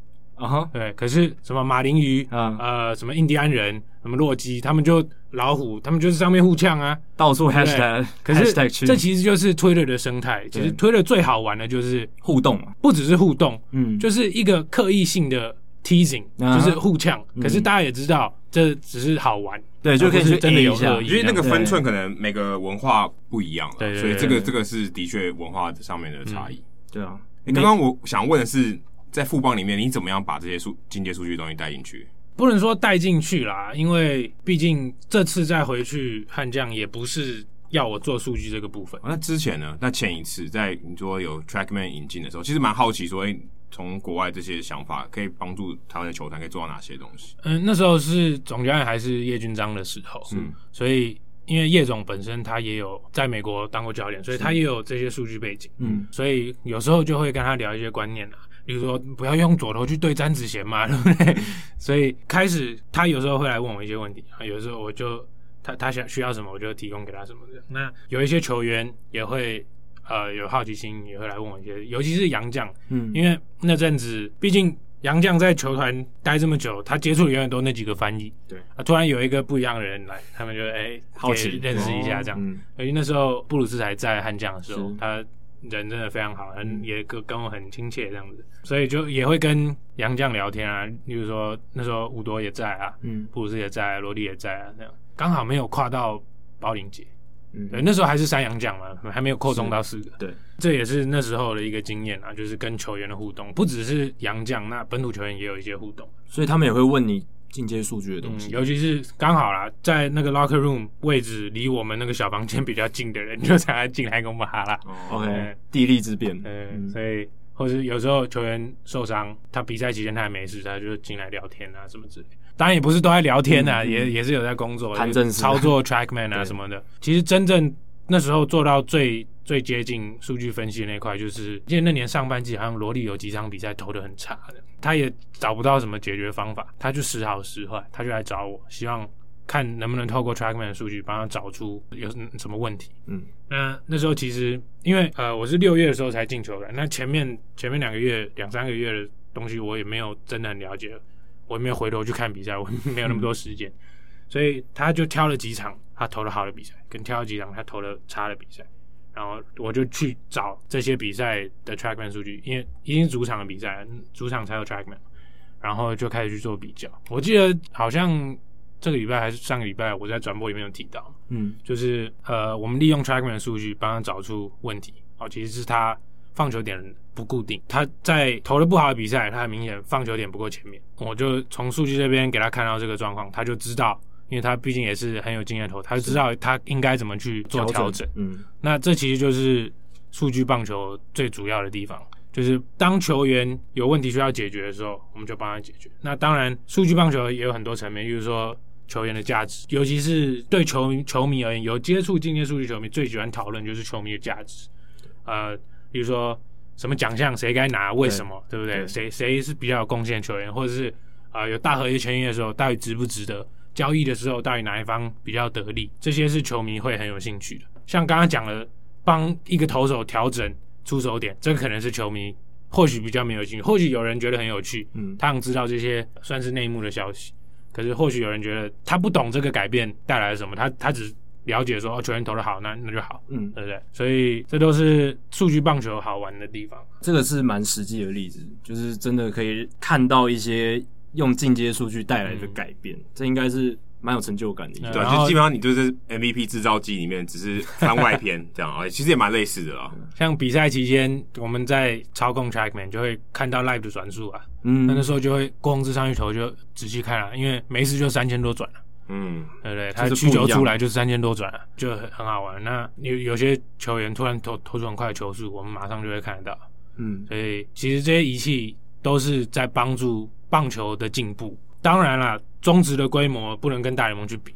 啊哈，uh. 对，可是什么马林鱼啊，uh. 呃，什么印第安人，什么洛基，他们就老虎，他们就是上面互呛啊，到处 hashtag，可是这其实就是 Twitter 的生态。其实 Twitter 最好玩的就是互动，不只是互动，嗯，就是一个刻意性的 teasing，、uh. 就是互呛。可是大家也知道，这只是好玩，对，就可以去真的有恶意，因为那个分寸可能每个文化不一样，了，所以这个这个是的确文化上面的差异。对啊，你刚刚我想问的是。在富邦里面，你怎么样把这些数进阶数据的东西带进去？不能说带进去啦，因为毕竟这次再回去悍将也不是要我做数据这个部分。那之前呢？那前一次在你说有 Trackman 引进的时候，其实蛮好奇说，哎，从国外这些想法可以帮助台湾的球团可以做到哪些东西？嗯，那时候是总教练还是叶君章的时候，嗯，所以因为叶总本身他也有在美国当过教练，所以他也有这些数据背景，嗯，所以有时候就会跟他聊一些观念啊。比如说，不要用左头去对詹子贤嘛，对不对？所以开始他有时候会来问我一些问题啊，有时候我就他他想需要什么，我就提供给他什么的。那有一些球员也会呃有好奇心，也会来问我一些，尤其是杨将，嗯，因为那阵子毕竟杨将在球团待这么久，他接触的永远都那几个翻译，对啊，突然有一个不一样的人来，他们就哎、欸、好奇认识一下这样。因为、哦嗯、那时候布鲁斯还在悍将的时候，他。人真的非常好，很也跟跟我很亲切这样子，所以就也会跟杨绛聊天啊，例如说那时候吴铎也在啊，嗯，布鲁斯也在，罗莉也在啊，这样。刚好没有跨到包林杰，嗯，对，那时候还是三洋将嘛，还没有扩充到四个，对，这也是那时候的一个经验啊，就是跟球员的互动，不只是杨绛，那本土球员也有一些互动，所以他们也会问你。进阶数据的东西，嗯、尤其是刚好啦，在那个 locker room 位置离我们那个小房间比较近的人，就才进来跟我们哈啦。哦、OK，地利之便。嗯，嗯所以或是有时候球员受伤，他比赛期间他还没事，他就进来聊天啊什么之类。当然也不是都在聊天啊，嗯、也也是有在工作，操作 trackman 啊什么的。其实真正那时候做到最最接近数据分析的那块，就是因为那年上半季好像罗莉有几场比赛投的很差的。他也找不到什么解决方法，他就时好时坏，他就来找我，希望看能不能透过 Trackman 的数据帮他找出有什么问题。嗯，那那时候其实因为呃我是六月的时候才进球的，那前面前面两个月两三个月的东西我也没有真的很了解，我也没有回头去看比赛，我没有那么多时间，嗯、所以他就挑了几场他投的好的比赛，跟挑了几场他投的差的比赛。然后我就去找这些比赛的 Trackman 数据，因为已经主场的比赛，主场才有 Trackman，然后就开始去做比较。我记得好像这个礼拜还是上个礼拜，我在转播里面有提到，嗯，就是呃，我们利用 Trackman 的数据帮他找出问题。哦，其实是他放球点不固定，他在投的不好的比赛，他很明显放球点不够前面。我就从数据这边给他看到这个状况，他就知道。因为他毕竟也是很有经验投，他就知道他应该怎么去做调整。嗯，那这其实就是数据棒球最主要的地方，就是当球员有问题需要解决的时候，我们就帮他解决。那当然，数据棒球也有很多层面，比如说球员的价值，尤其是对球球迷而言，有接触进阶数据球迷最喜欢讨论就是球迷的价值。呃，比如说什么奖项谁该拿，为什么，对，对不对？谁谁是比较有贡献的球员，或者是啊、呃、有大合约签约的时候，到底值不值得？交易的时候，到底哪一方比较得利？这些是球迷会很有兴趣的。像刚刚讲了，帮一个投手调整出手点，这个可能是球迷或许比较没有兴趣。或许有人觉得很有趣，嗯，他想知道这些算是内幕的消息。可是或许有人觉得他不懂这个改变带来了什么，他他只了解说哦，球员投的好，那那就好，嗯，对不对？所以这都是数据棒球好玩的地方。这个是蛮实际的例子，就是真的可以看到一些。用进阶数据带来的改变，嗯、这应该是蛮有成就感的。对，就基本上你就是 MVP 制造机里面只是番外篇 这样啊，其实也蛮类似的啊。像比赛期间，我们在操控 Trackman 就会看到 Live 的转速啊，嗯，那那时候就会控制上去投就仔细看了，因为每次就三千多转了，嗯，对不对？他曲球出来就是三千多转了，就很很好玩。那有有些球员突然投投出很快的球速，我们马上就会看得到，嗯，所以其实这些仪器都是在帮助。棒球的进步，当然了，中职的规模不能跟大联盟去比，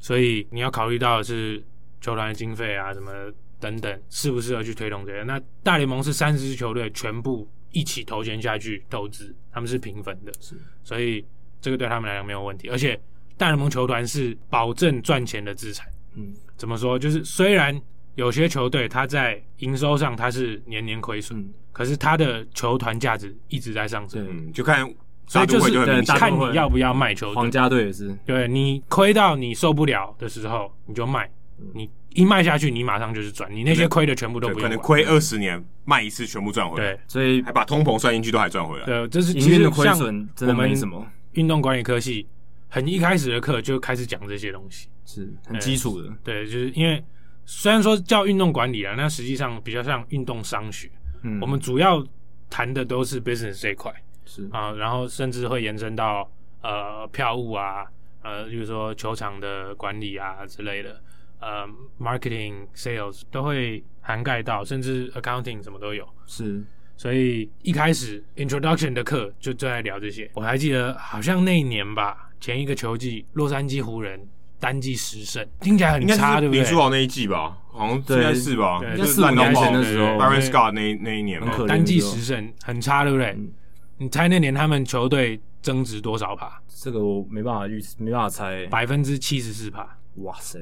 所以你要考虑到的是球团的经费啊，什么等等，适不适合去推动这个？那大联盟是三十支球队全部一起投钱下去投资，他们是平分的，是，所以这个对他们来讲没有问题。而且大联盟球团是保证赚钱的资产。嗯，怎么说？就是虽然有些球队它在营收上它是年年亏损，嗯，可是他的球团价值一直在上升。嗯，就看。所以就是看你要不要卖球队，皇家队也是，对，你亏到你受不了的时候，你就卖，你一卖下去，你马上就是赚，你那些亏的全部都不用。可能亏二十年，卖一次全部赚回来。对，所以还把通膨算进去，都还赚回来。对，这是其实亏损真的没什么。运动管理科系很一开始的课就开始讲这些东西，是很基础的。对，就是因为虽然说叫运动管理啊，那实际上比较像运动商学。嗯，我们主要谈的都是 business 这一块。是啊，然后甚至会延伸到呃票务啊，呃，就是说球场的管理啊之类的，呃，marketing、sales 都会涵盖到，甚至 accounting 什么都有。是，所以一开始 introduction 的课就就在聊这些。我还记得好像那一年吧，前一个球季，洛杉矶湖人单季十胜，听起来很差，对不对？林书豪那一季吧，好像应该是吧？对，就是四五年前的时候，Baron Scott 那那一年嘛，单季十胜很差，对不对？嗯你猜那年他们球队增值多少趴？这个我没办法预，没办法猜。百分之七十四趴。哇塞！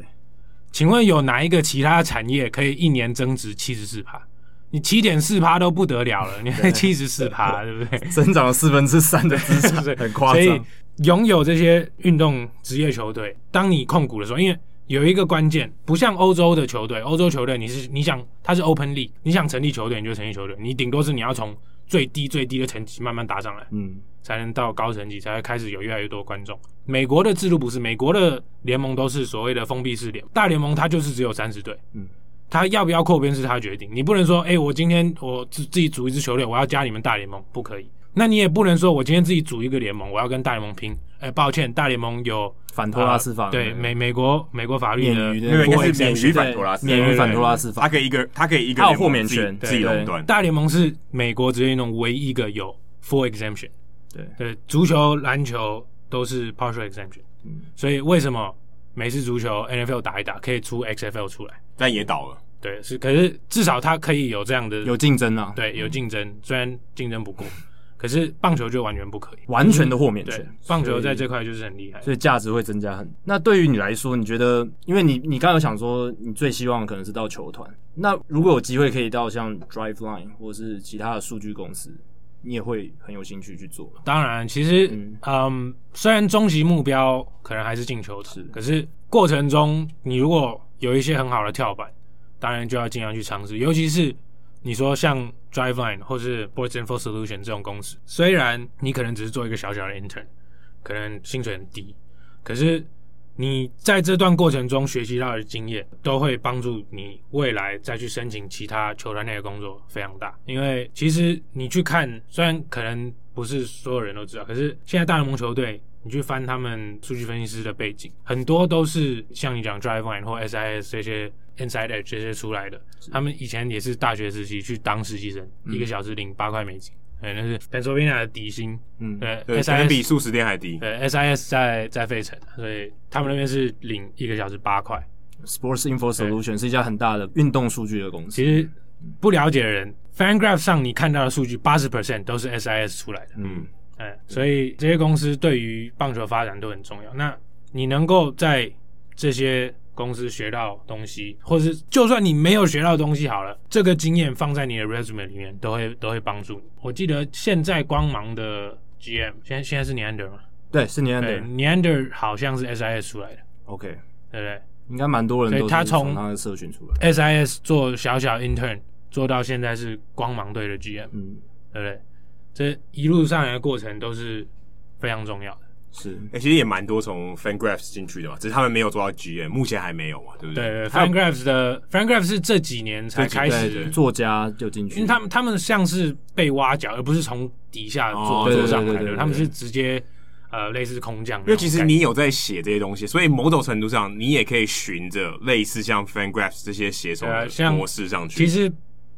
请问有哪一个其他产业可以一年增值七十四趴？你七点四趴都不得了了，你还七十四趴，对不对？增长了四分之三的资产，很夸张。所以拥有这些运动职业球队，当你控股的时候，因为有一个关键，不像欧洲的球队，欧洲球队你是你想它是 Open League，你想成立球队你就成立球队，你顶多是你要从。最低最低的成绩慢慢打上来，嗯，才能到高成绩，才会开始有越来越多观众。美国的制度不是，美国的联盟都是所谓的封闭式联，大联盟它就是只有三十队，嗯，他要不要扩编是他决定，你不能说，哎、欸，我今天我自自己组一支球队，我要加你们大联盟，不可以。那你也不能说我今天自己组一个联盟，我要跟大联盟拼，哎、欸，抱歉，大联盟有反托拉斯法，对美美国美国法律的，因为应该是免于反托拉斯，免于反托拉斯法，他可以一个他可以一个豁免权自己垄断。大联盟是美国职业运动唯一一个有 full exemption，对。对，足球、篮球都是 partial exemption，嗯，所以为什么美式足球 NFL 打一打可以出 XFL 出来，但也倒了，对，是，可是至少它可以有这样的有竞争啊，对，有竞争，虽然竞争不过。可是棒球就完全不可以，完全的豁免权。棒球在这块就是很厉害，所以价值会增加很。那对于你来说，你觉得，因为你你刚刚有想说，你最希望可能是到球团。那如果有机会可以到像 Driveline 或是其他的数据公司，你也会很有兴趣去做。当然，其实嗯，嗯，虽然终极目标可能还是进球池，可是过程中你如果有一些很好的跳板，当然就要尽量去尝试，尤其是。你说像 Driveline 或是 Sports Info Solution 这种公司，虽然你可能只是做一个小小的 intern，可能薪水很低，可是你在这段过程中学习到的经验，都会帮助你未来再去申请其他球团内的工作非常大。因为其实你去看，虽然可能不是所有人都知道，可是现在大联盟球队，你去翻他们数据分析师的背景，很多都是像你讲 Driveline 或 SIS 这些。Inside Edge 这些出来的，他们以前也是大学时期去当实习生，嗯、一个小时领八块美金，对，那是 Pennsylvania 的底薪，嗯，对，对，SIS 比速食店还低，对，SIS 在在费城，所以他们那边是领一个小时八块。Sports Info Solution 是一家很大的运动数据的公司。其实不了解的人，FanGraph 上你看到的数据八十 percent 都是 SIS 出来的，嗯，哎，所以这些公司对于棒球发展都很重要。那你能够在这些公司学到东西，或是就算你没有学到东西好了，这个经验放在你的 resume 里面，都会都会帮助你。我记得现在光芒的 GM，现在现在是 Neander 吗？对，是 Neander，Neander 好像是 SIS 出来的。OK，对不对？应该蛮多人都他从他的社群出来，SIS 做小小 intern 做到现在是光芒队的 GM，嗯，对不对？这一路上来的过程都是非常重要的。是，哎、欸，其实也蛮多从 FanGraphs 进去的嘛，只是他们没有做到 GM，目前还没有嘛，对不对？对，对，FanGraphs 的 FanGraphs 是这几年才开始作家就进去，因为他们他们像是被挖角，而不是从底下做、哦、做上来的，他们是直接呃类似空降。因为其实你有在写这些东西，所以某种程度上你也可以循着类似像 FanGraphs 这些写手的模式上去。其实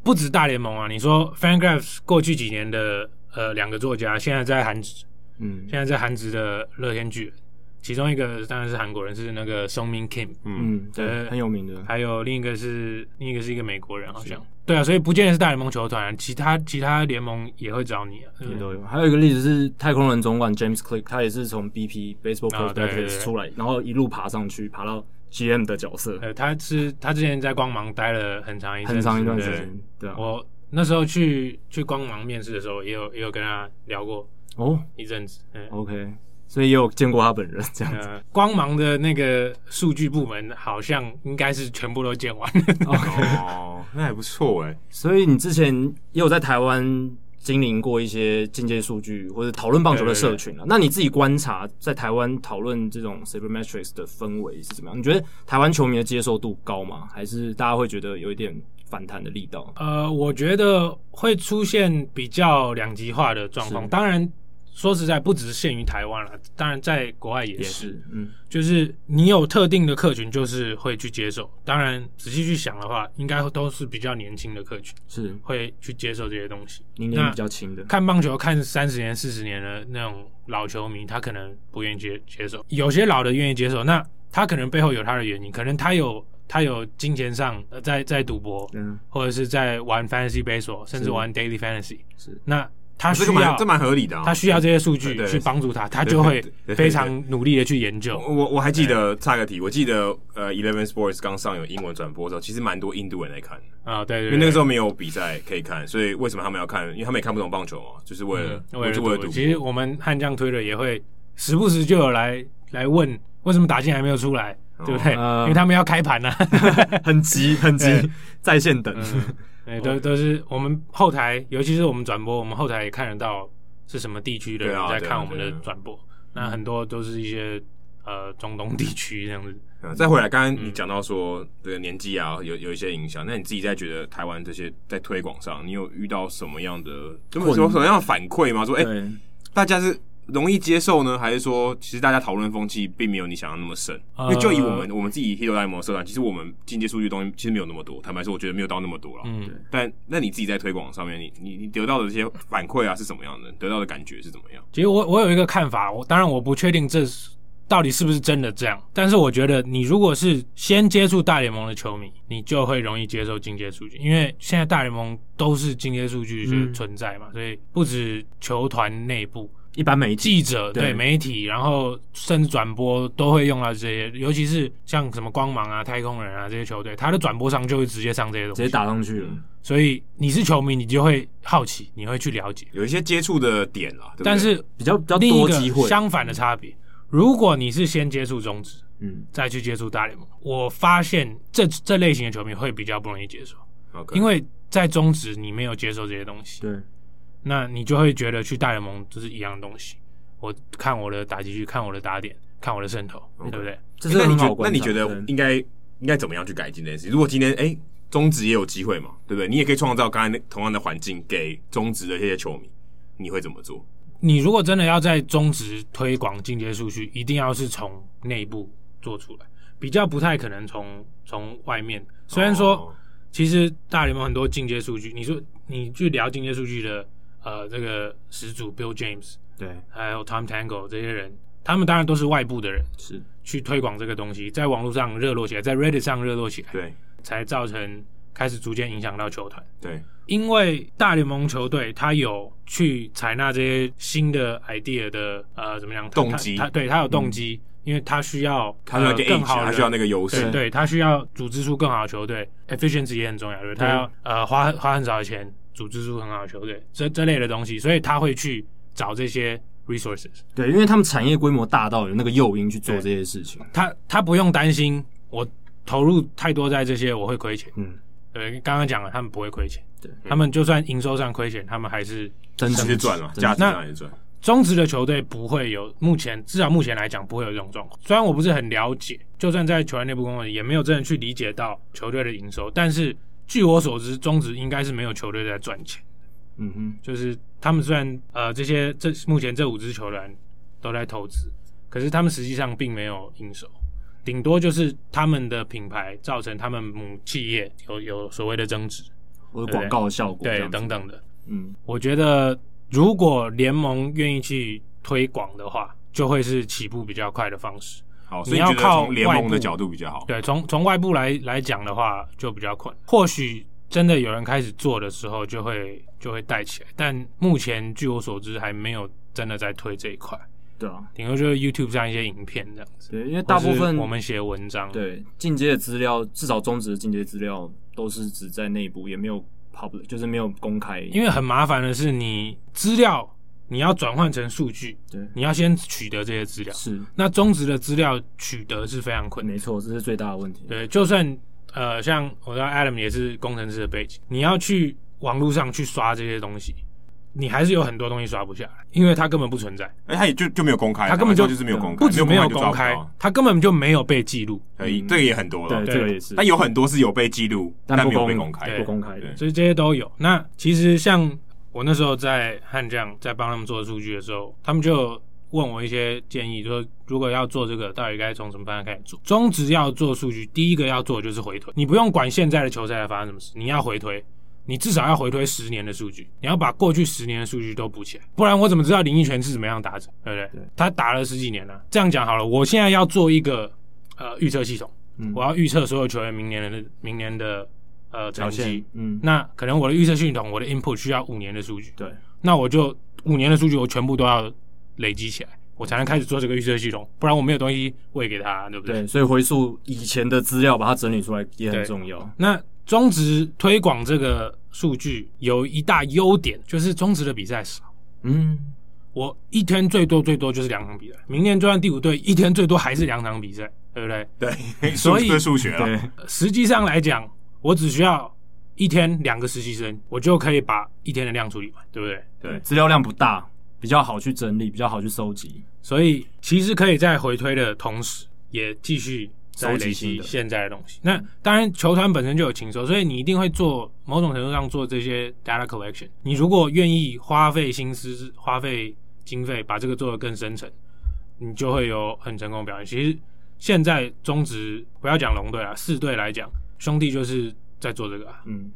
不止大联盟啊，你说 FanGraphs 过去几年的呃两个作家，现在在韩职。嗯，现在在韩职的乐天巨人，其中一个当然是韩国人，是那个 Song Min Kim，嗯，对，很有名的。还有另一个是另一个是一个美国人，好像。对啊，所以不见得是大联盟球团，其他其他联盟也会找你啊，也都有。还有一个例子是太空人总管 James Click，他也是从 BP Baseball Prospectus 出来，然后一路爬上去，爬到 GM 的角色。呃，他是他之前在光芒待了很长一很长一段时间。对啊，我那时候去去光芒面试的时候，也有也有跟他聊过哦一阵子。OK。所以也有见过他本人这样子。光芒的那个数据部门好像应该是全部都见完 了。哦，那还不错哎。所以你之前也有在台湾经营过一些进阶数据或者讨论棒球的社群啊。那你自己观察在台湾讨论这种 Sabermetrics 的氛围是怎么样？你觉得台湾球迷的接受度高吗？还是大家会觉得有一点反弹的力道？呃，我觉得会出现比较两极化的状况。当然。说实在，不只是限于台湾了，当然在国外也是，也是。嗯，就是你有特定的客群，就是会去接受。当然，仔细去想的话，应该都是比较年轻的客群，是会去接受这些东西。年龄比较轻的，看棒球看三十年、四十年的那种老球迷，他可能不愿意接接受。有些老的愿意接受，那他可能背后有他的原因，可能他有他有金钱上在在赌博，嗯，或者是在玩 fantasy baseball，甚至玩 daily fantasy，是那。他需要，这蛮合理的。他需要这些数据去帮助他，他就会非常努力的去研究。我我还记得差个题，我记得呃，Eleven Sports 刚上有英文转播的时候，其实蛮多印度人来看啊，对，因为那个时候没有比赛可以看，所以为什么他们要看？因为他们也看不懂棒球嘛，就是为了为了赌。其实我们悍将推的也会时不时就有来来问，为什么打进还没有出来，对不对？因为他们要开盘 呢，很急很急，在线等。哎，都都是我们后台，尤其是我们转播，我们后台也看得到是什么地区的人在看我们的转播。那很多都是一些呃中东地区这样子。再回来，刚刚你讲到说这个年纪啊，有有一些影响。那你自己在觉得台湾这些在推广上，你有遇到什么样的，有什么什么样的反馈吗？说哎，大家是。容易接受呢，还是说其实大家讨论风气并没有你想象那么深？呃、因为就以我们我们自己 Hito 大联盟社团，其实我们进阶数据东西其实没有那么多。坦白说，我觉得没有到那么多了。嗯，但那你自己在推广上面，你你你得到的这些反馈啊是怎么样的？得到的感觉是怎么样？其实我我有一个看法，我当然我不确定这到底是不是真的这样，但是我觉得你如果是先接触大联盟的球迷，你就会容易接受进阶数据，因为现在大联盟都是进阶数据是存在嘛，嗯、所以不止球团内部。一般媒体记者对，对媒体，然后甚至转播都会用到这些，尤其是像什么光芒啊、太空人啊这些球队，他的转播上就会直接上这些东西，直接打上去了。所以你是球迷，你就会好奇，你会去了解，有一些接触的点啦。对对，但是比较比较多机会，相反的差别，如果你是先接触中职，嗯，再去接触大联盟，我发现这这类型的球迷会比较不容易接受，Okay. 因为在中职你没有接受这些东西，对。那你就会觉得去大联盟就是一样的东西。我看我的打击区，看我的打点，看我的渗透，Okay. 对不对？这是很好观察。那你觉得应该应该怎么样去改进这件事？如果今天哎，中职也有机会嘛，对不对？你也可以创造刚才那同样的环境给中职的这些球迷，你会怎么做？你如果真的要在中职推广进阶数据，一定要是从内部做出来，比较不太可能从从外面。虽然说，哦、其实大联盟很多进阶数据，你说你去聊进阶数据的。呃，这个始祖 Bill James，对，还有 Tom Tango 这些人，他们当然都是外部的人，是。去推广这个东西，在网络上热络起来，在 Reddit 上热络起来，对，才造成开始逐渐影响到球团，对，因为大联盟球队他有去采纳这些新的 idea 的呃怎么样动机，他对他有动机，嗯、因为他需要他需要更好的，他需要那个优势，对，他需要组织出更好的球队，efficiency 也很重要，就是他要呃花花很少的钱。组织出很好的球队，这这类的东西，所以他会去找这些 resources。对，因为他们产业规模大到有那个诱因去做这些事情。他他不用担心我投入太多在这些我会亏钱。嗯，对，刚刚讲了，他们不会亏钱。对，他们就算营收上亏钱，他们还是真是赚了，价值上也赚。中职的球队不会有，目前至少目前来讲不会有这种状况。虽然我不是很了解，就算在球员内部工作，也没有真的去理解到球队的营收，但是。据我所知，中职应该是没有球队在赚钱。嗯哼，就是他们虽然呃这些这目前这五支球员都在投资，可是他们实际上并没有应收，顶多就是他们的品牌造成他们母企业有有所谓的增值或者广告的效果，对等等的。嗯，我觉得如果联盟愿意去推广的话，就会是起步比较快的方式。好，所以你要靠联盟的角度比较好。对，从从外部来来讲的话，就比较困。或许真的有人开始做的时候，就会就会带起来。但目前据我所知，还没有真的在推这一块。对啊，顶多就是 YouTube 上一些影片这样子。对，因为大部分我们写文章，对进阶的资料，至少中职的进阶资料都是只在内部，也没有 public，就是没有公开。因为很麻烦的是，你资料。你要转换成数据，对，你要先取得这些资料。是，那中职的资料取得是非常困难。没错，这是最大的问题。对，就算呃，像我知道 Adam 也是工程师的背景，你要去网络上去刷这些东西，你还是有很多东西刷不下来，因为它根本不存在。哎、欸，它也就就没有公开，它根本就就是没有公开，不止没有公开，它根本就没有被记录。可以，这个也很多了。对，这个也是。但有很多是有被记录，但没有被公开，不公开。对，所以这些都有。那其实像。我那时候在悍将在帮他们做数据的时候，他们就问我一些建议，说如果要做这个，到底该从什么方向开始做？中职要做数据，第一个要做就是回推。你不用管现在的球赛在发生什么事，你要回推，你至少要回推十年的数据，你要把过去十年的数据都补起来，不然我怎么知道林奕泉是怎么样打者，对不对？对，他打了十几年了。这样讲好了，我现在要做一个呃预测系统，嗯，我要预测所有球员明年的明年的。呃，成绩，嗯，那可能我的预测系统，我的 input 需要五年的数据，对，那我就五年的数据，我全部都要累积起来，我才能开始做这个预测系统，不然我没有东西喂给他，对不对？对，所以回溯以前的资料，把它整理出来也很重要。那中职推广这个数据有一大优点，就是中职的比赛少，嗯，我一天最多最多就是两场比赛，明年就算第五队一天最多还是两场比赛，对不对？对，所以数学啊，对，实际上来讲。我只需要一天两个实习生，我就可以把一天的量处理完，对不对？对，资料量不大，比较好去整理，比较好去收集，所以其实可以在回推的同时，也继续收集现在的东西。那当然，球团本身就有情搜，所以你一定会做某种程度上做这些 data collection。你如果愿意花费心思、花费经费，把这个做得更深层，你就会有很成功的表现。其实现在中职不要讲龙队啊，四队来讲。兄弟就是在做这个啊，嗯，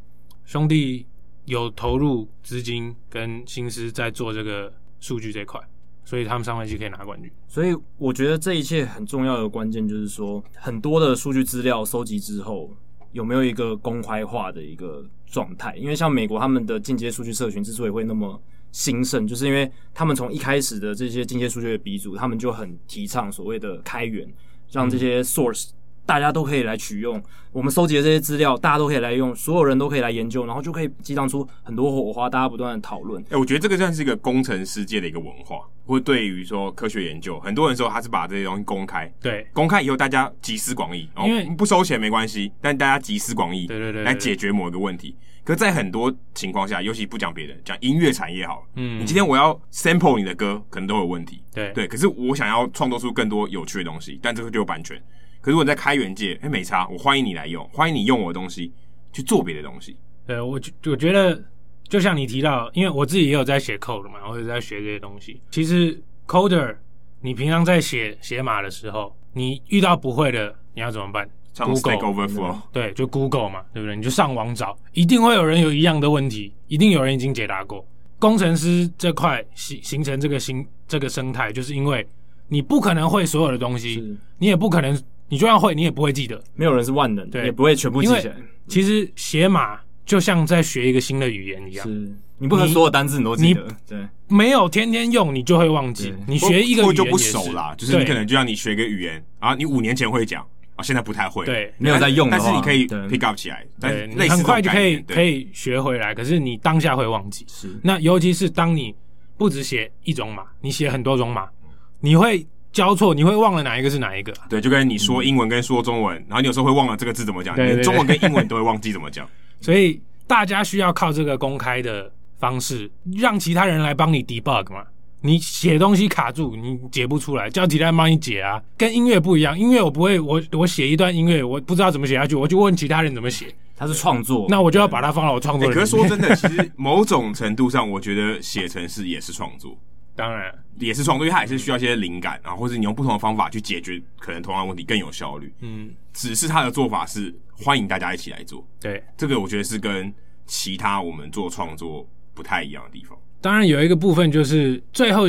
兄弟有投入资金跟心思在做这个数据这块，所以他们上半季可以拿冠军。所以我觉得这一切很重要的关键就是说，很多的数据资料收集之后，有没有一个公开化的一个状态？因为像美国他们的进阶数据社群之所以会那么兴盛，就是因为他们从一开始的这些进阶数据的鼻祖，他们就很提倡所谓的开源，让这些 source、嗯。大家都可以来取用我们收集的这些资料，大家都可以来用，所有人都可以来研究，然后就可以激荡出很多火花，大家不断的讨论。哎、欸，我觉得这个算是一个工程世界的一个文化，或对于说科学研究，很多人说他是把这些东西公开，对，公开以后大家集思广益，因为不收钱没关系，但大家集思广益，对对对，来解决某一个问题。可是在很多情况下，尤其不讲别人，讲音乐产业好了，嗯，你今天我要 sample 你的歌，可能都有问题，对对，可是我想要创作出更多有趣的东西，但这个就有版权。可是我在开源界，哎、欸，没差，我欢迎你来用，欢迎你用我的东西去做别的东西。对，我我觉得，就像你提到，因为我自己也有在写 code 嘛，我也在学这些东西。其实 coder，你平常在写写码的时候，你遇到不会的，你要怎么办？Google Overflow，对，就 Google 嘛，对不对？你就上网找，一定会有人有一样的问题，一定有人已经解答过。工程师这块形形成这个新这个生态，就是因为你不可能会所有的东西，你也不可能。你就算会，你也不会记得。没有人是万能，对，也不会全部记起来。其实写码就像在学一个新的语言一样，是你不可能所有单字你都记得。对，没有天天用，你就会忘记。你学一个语言就不熟啦，就是你可能就像你学一个语言啊，你五年前会讲啊，现在不太会。对，没有在用，但是你可以 pick up 起来，对，你很快就可以可以学回来。可是你当下会忘记。是，那尤其是当你不只写一种码，你写很多种码，你会。交错，你会忘了哪一个是哪一个？对，就跟你说英文跟说中文，嗯、然后你有时候会忘了这个字怎么讲。对对对，中文跟英文都会忘记怎么讲。所以大家需要靠这个公开的方式，让其他人来帮你 debug 嘛。你写东西卡住，你解不出来，叫其他人帮你解啊。跟音乐不一样，音乐我不会，我我写一段音乐，我不知道怎么写下去，我就问其他人怎么写。他是创作，那我就要把它放到我创作里是说真的，其实 某种程度上，我觉得写程式也是创作。当然也是创作，因为它也是需要一些灵感啊，或者你用不同的方法去解决可能同样的问题更有效率。嗯，只是他的做法是欢迎大家一起来做。对，这个我觉得是跟其他我们做创作不太一样的地方。当然有一个部分就是最后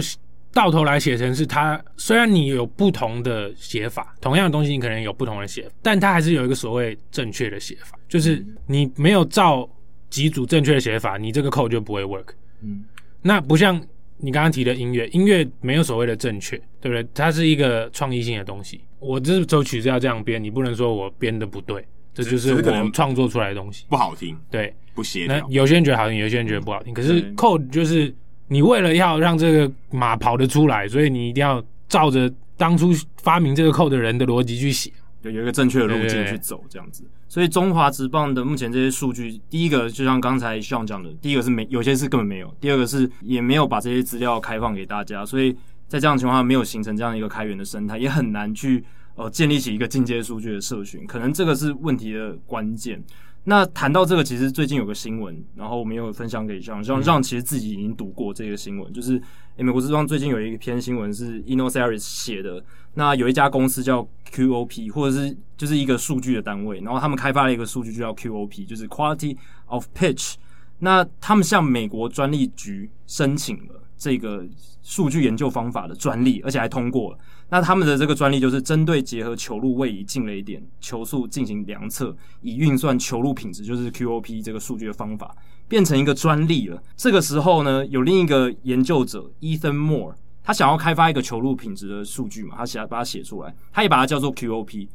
到头来写成是他，虽然你有不同的写法，同样的东西你可能有不同的写法，但它还是有一个所谓正确的写法，就是你没有照几组正确的写法，你这个 code 就不会 work。嗯，那不像你刚刚提的音乐，音乐没有所谓的正确，对不对？它是一个创意性的东西。我这首曲子要这样编，你不能说我编的不对，这就是我创作出来的东西，不好听，对，不协调。那有些人觉得好听，有些人觉得不好听。可是 code 就是。你为了要让这个马跑得出来，所以你一定要照着当初发明这个 code 的人的逻辑去写，对，有一个正确的路径去走，这样子。所以中华职棒的目前这些数据，第一个就像刚才希望讲的，第一个是没，有些是根本没有；第二个是也没有把这些资料开放给大家，所以在这样的情况下，没有形成这样一个开源的生态，也很难去呃建立起一个进阶数据的社群，可能这个是问题的关键。那谈到这个，其实最近有个新闻，然后我们也有分享给让让让，其实自己已经读过这个新闻，就是美国之棒最近有一篇新闻是 Eno Sarris 写的。那有一家公司叫 QOP，或者是就是一个数据的单位，然后他们开发了一个数据就叫 QOP，就是 Quality of Pitch。那他们向美国专利局申请了这个数据研究方法的专利，而且还通过了。那他们的这个专利就是针对结合球路位移、进垒点、球速进行量测，以运算球路品质，就是 QOP 这个数据的方法，变成一个专利了。这个时候呢，有另一个研究者 Ethan Moore，他想要开发一个球路品质的数据嘛，他想把它写出来，他也把它叫做 QOP。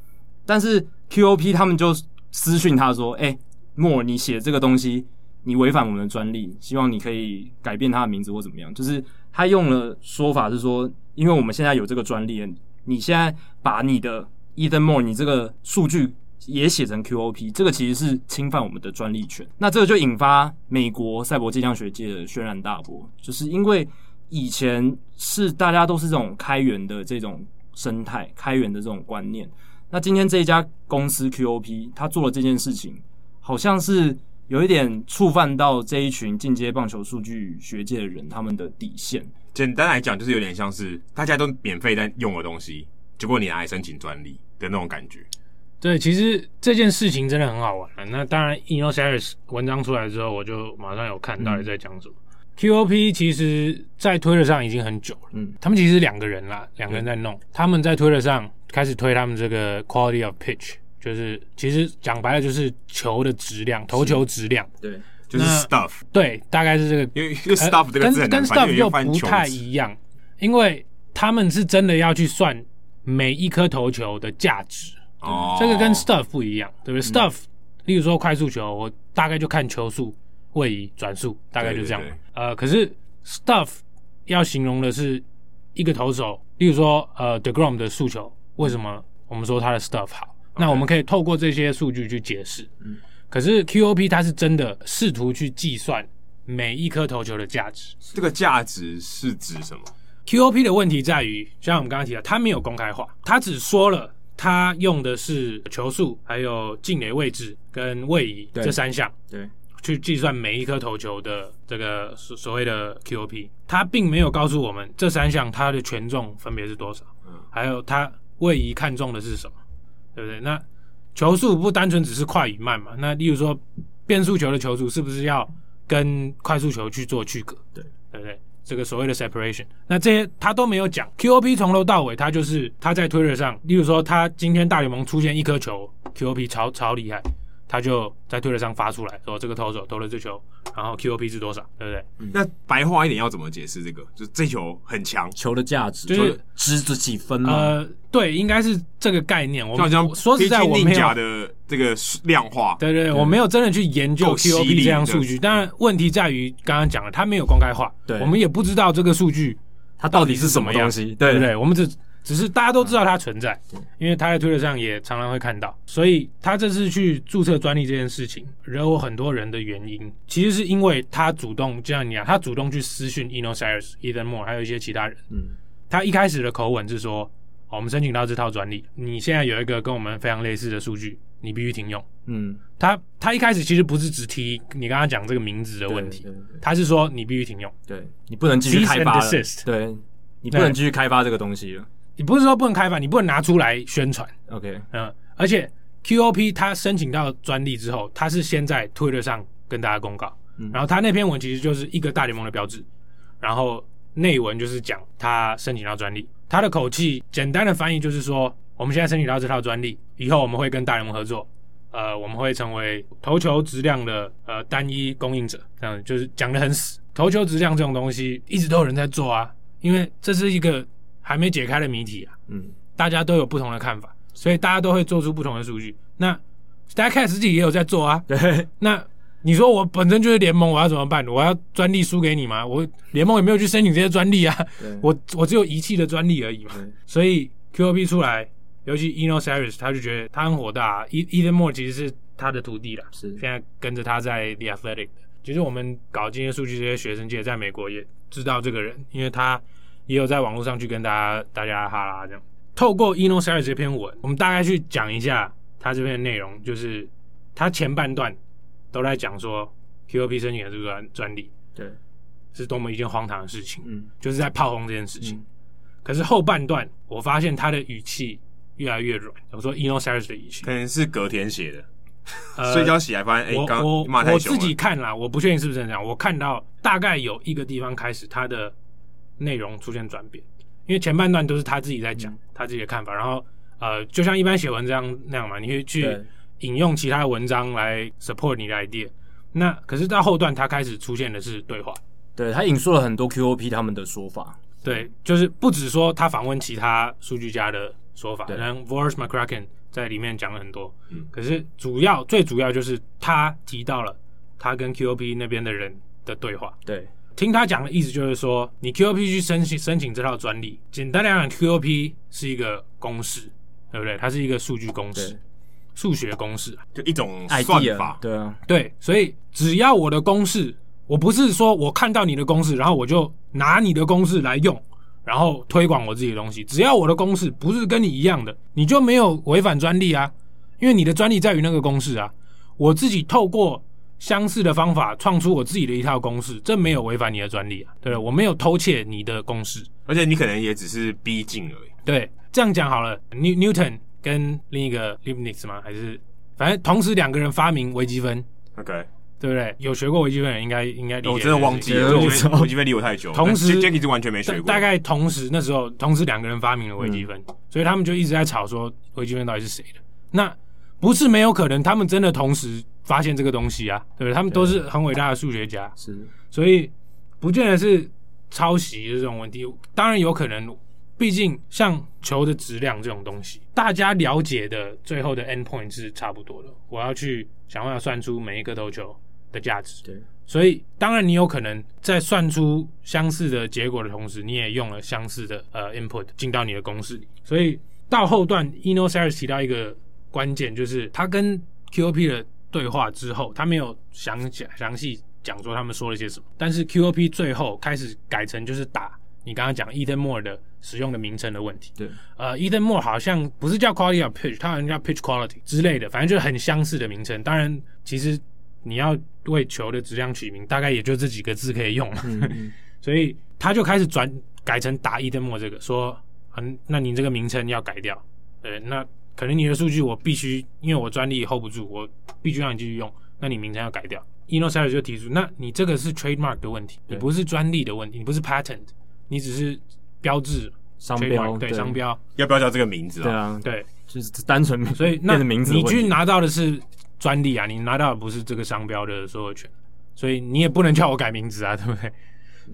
但是 QOP 他们就私讯他说：“哎，Moore，你写这个东西，你违反我们的专利，希望你可以改变它的名字或怎么样。”就是他用了说法是说。因为我们现在有这个专利，你现在把你的 Ethan Moore 你这个数据也写成 QOP，这个其实是侵犯我们的专利权。那这个就引发美国赛博计量学界的轩然大波，就是因为以前是大家都是这种开源的这种生态，开源的这种观念。那今天这一家公司 QOP，他做了这件事情，好像是有一点触犯到这一群进阶棒球数据学界的人他们的底线。简单来讲，就是有点像是大家都免费在用的东西，结果你拿来申请专利的那种感觉。对，其实这件事情真的很好玩。那当然，Eno Sarris 文章出来之后，我就马上有看到底在讲什么。嗯、QOP 其实，在推特上已经很久了。嗯，他们其实是两个人啦，两个人在弄。嗯、他们在推特上开始推他们这个 Quality of Pitch，就是其实讲白了就是球的质量，投球质量。对。就是 stuff，对，大概是这个，因为 stuff 这个字跟 stuff 又不太一样，因为他们是真的要去算每一颗投球的价值，哦，这个跟 stuff 不一样，对不对、嗯、？stuff，例如说快速球，我大概就看球速、位移、转速，大概就这样。对对对呃，可是 stuff 要形容的是一个投手，例如说呃 DeGrom 的速球，为什么我们说他的 stuff 好.那我们可以透过这些数据去解释，嗯。可是 QOP 它是真的试图去计算每一颗投球的价值。这个价值是指什么？QOP 的问题在于，就像我们刚刚提到，它没有公开化，它只说了它用的是球速、还有进垒位置跟位移这三项，对，去计算每一颗投球的这个所所谓的 QOP。他并没有告诉我们这三项它的权重分别是多少，嗯，还有它位移看重的是什么，对不对？那球速不单纯只是快与慢嘛？那例如说，变速球的球速是不是要跟快速球去做区隔？对，对不对？这个所谓的 separation，那这些他都没有讲。QOP 从头到尾，他就是他在 Twitter 上，例如说，他今天大联盟出现一颗球，QOP 超超厉害。他就在推特上发出来说：“这个投手投了这球，然后 QOP 是多少，对不对？”嗯、那白话一点要怎么解释这个？就是这球很强，球的价值就是值这几分吗？呃，对，应该是这个概念。我们说实在，我没有的这个量化，对对，对，我没有真的去研究 QOP 这样数据。当然，问题在于刚刚讲了，他没有公开化，对，我们也不知道这个数据它到底是什么东西，对不对？我们只。只是大家都知道它存在，因为他在推特上也常常会看到，所以他这次去注册专利这件事情惹我很多人的原因，其实是因为他主动，就像你讲，他主动去私讯 Eno Sarris、Ethan Moore 还有一些其他人。嗯，他一开始的口吻是说，哦，我们申请到这套专利，你现在有一个跟我们非常类似的数据，你必须停用。嗯，他他一开始其实不是只提你刚刚讲这个名字的问题，他是说你必须停用，对，你不能继续开发了，对，你不能继续开发这个东西了。你不是说不能开发，你不能拿出来宣传。OK，嗯，而且 QOP 他申请到专利之后，他是先在 Twitter 上跟大家公告，嗯、然后他那篇文其实就是一个大联盟的标志，然后内文就是讲他申请到专利，他的口气简单的翻译就是说，我们现在申请到这套专利，以后我们会跟大联盟合作，呃，我们会成为投球质量的呃单一供应者，这样就是讲得很死。投球质量这种东西一直都有人在做啊，因为这是一个还没解开的谜题啊，嗯，大家都有不同的看法，所以大家都会做出不同的数据。那 Statcast 自己也有在做啊，对，那。你说我本身就是联盟，我要怎么办？我要专利输给你吗？我联盟也没有去申请这些专利啊，我我只有仪器的专利而已嘛。所以 QOP 出来，尤其 Eno Sarris 他就觉得他很火大。Ethan Moore 其实是他的徒弟啦，是现在跟着他在 The Athletic。其实我们搞经济数据这些学生界在美国也知道这个人，因为他也有在网络上去跟大家大家哈拉这样。透过 Eno Sarris 这篇文，我们大概去讲一下他这篇的内容，就是他前半段。都在讲说，QOP 申请的这个专专利，对，是多么一件荒唐的事情，嗯，就是在炮轰这件事情。嗯、可是后半段，我发现他的语气越来越软。我说 Eno Sarris 的语气，可能是隔天写的，呃、睡觉起来发现，哎、欸，刚我我，我自己看啦，我不确定是不是这样。我看到大概有一个地方开始，他的内容出现转变，因为前半段都是他自己在讲、嗯、他自己的看法，然后呃，就像一般写文章那样嘛，你会去。引用其他的文章来 support 你的 idea，那可是到后段他开始出现的是对话，对，他引述了很多 QOP 他们的说法，对，就是不止说他访问其他数据家的说法，然后 Voris McCracken 在里面讲了很多，嗯，可是主要最主要就是他提到了他跟 QOP 那边的人的对话，对，听他讲的意思就是说，你 QOP 去申请申请这套专利，简单来讲，QOP 是一个公式，对不对？它是一个数据公式。数学公式就一种算法，对啊，对，所以只要我的公式，我不是说我看到你的公式，然后我就拿你的公式来用，然后推广我自己的东西。只要我的公式不是跟你一样的，你就没有违反专利啊，因为你的专利在于那个公式啊。我自己透过相似的方法创出我自己的一套公式，这没有违反你的专利啊，对，我没有偷窃你的公式，而且你可能也只是逼近而已。对，这样讲好了 New Newton。跟另一个 Leibniz 吗？还是反正同时两个人发明微积分？OK，对不对？有学过微积分的应该应该理解。我真的忘记了，微积分离我太久。同时，Jacky 是完全没学过。大概同时那时候，同时两个人发明了微积分，嗯，所以他们就一直在吵说微积分到底是谁的？那不是没有可能，他们真的同时发现这个东西啊？对不对？他们都是很伟大的数学家，是，所以不见得是抄袭的这种问题，当然有可能。毕竟，像球的质量这种东西，大家了解的最后的 endpoint 是差不多的。我要去想办法算出每一个投球的价值。对，所以当然你有可能在算出相似的结果的同时，你也用了相似的呃 input 进到你的公式里。所以到后段，Eno Sarris 提到一个关键，就是他跟 QOP 的对话之后，他没有详讲详细讲说他们说了些什么，但是 QOP 最后开始改成就是打。你刚刚讲 Ethan Moore 的使用的名称的问题，对，呃，Ethan Moore 好像不是叫 Quality of Pitch，他好像叫 Pitch Quality 之类的，反正就是很相似的名称。当然，其实你要为球的质量取名，大概也就这几个字可以用了。嗯嗯 所以他就开始转改成打 Ethan Moore 这个，说，嗯，那你这个名称要改掉。对，那可能你的数据我必须，因为我专利 hold 不住，我必须让你继续用，那你名称要改掉。Eno Sarris 就提出，那你这个是 Trademark 的问题，你不是专利的问题，你不是 Patent。你只是标志商标，对商标，要不要叫这个名字啊？对啊，对，就是单纯所以那名字，你去拿到的是专利啊，你拿到的不是这个商标的所有权，所以你也不能叫我改名字啊，对不对？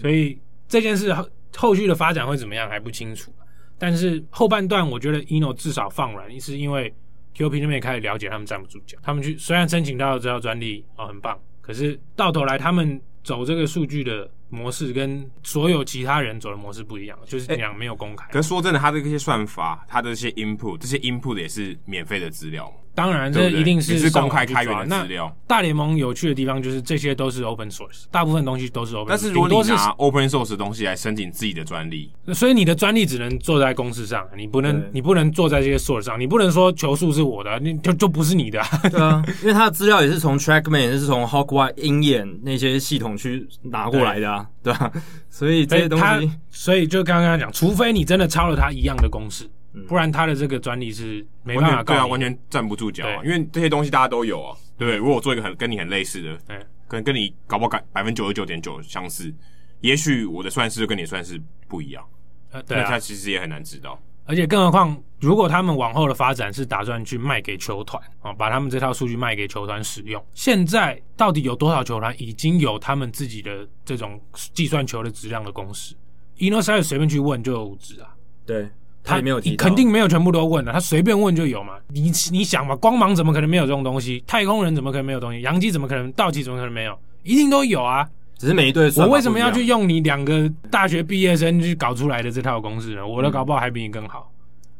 所以这件事后后续的发展会怎么样还不清楚，但是后半段我觉得 Eno 至少放软，是因为 QP 那边也开始了解他们站不住脚，他们去虽然申请到这套专利哦很棒，可是到头来他们走这个数据的。模式跟所有其他人走的模式不一样，就是这样没有公开。可是说真的，他的这些算法，他的这些 input，这些 input 也是免费的资料。当然，这一定是，是公开开源的资料。大联盟有趣的地方就是这些都是 open source，大部分东西都是 open。但是如果你拿 open source 的东西来申请自己的专利，所以你的专利只能坐在公司上，你不能你不能坐在这些 source 上，你不能说球数是我的，你就就不是你的。对啊，因为他的资料也是从 TrackMan 也是从 Hawkwire 鹰眼那些系统去拿过来的啊，对吧？所以这些东西，所以就刚刚讲，除非你真的抄了他一样的公式。不然他的这个专利是没办法，对啊，完全站不住脚啊，因为这些东西大家都有啊，对不对？如果我做一个很跟你很类似的，对，可能跟你搞不好百分之九十九点九相似，也许我的算式跟你算式不一样，呃，对啊，那他其实也很难知道。而且更何况，如果他们往后的发展是打算去卖给球团啊，把他们这套数据卖给球团使用，现在到底有多少球团已经有他们自己的这种计算球的质量的公式？Innosight 随便去问就有值啊。对，他也没有提，肯定没有全部都问了，他随便问就有嘛。你你想嘛，光芒怎么可能没有这种东西？太空人怎么可能没有东西？洋基怎么可能？道奇怎么可能没有？一定都有啊。只是每一队，我为什么要去用你两个大学毕业生去搞出来的这套公式呢？我的搞不好还比你更好。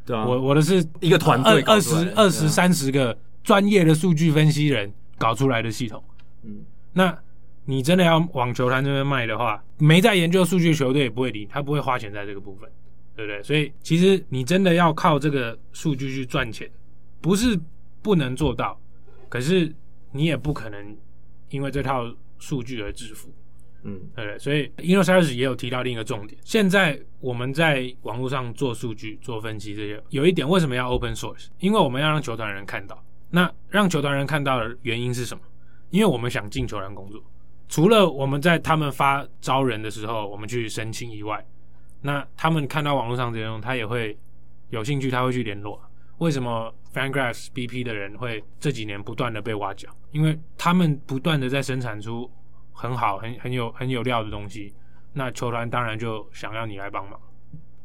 对啊，我我的是一个团队二十二十三十个专业的数据分析人搞出来的系统。嗯，那你真的要往球团这边卖的话，没在研究数据的球队也不会理，他不会花钱在这个部分，对不对？所以其实你真的要靠这个数据去赚钱，不是不能做到，可是你也不可能因为这套数据而致富。嗯，对，所以 Innosight 也有提到另一个重点。现在我们在网络上做数据、做分析这些，有一点为什么要 open source？因为我们要让球团人看到。那让球团人看到的原因是什么？因为我们想进球团工作。除了我们在他们发招人的时候，我们去申请以外，那他们看到网络上这些东西，他也会有兴趣，他会去联络。为什么 Fangraphs BP 的人会这几年不断的被挖角？因为他们不断的在生产出。很好，很很有很有料的东西，那球团当然就想要你来帮忙，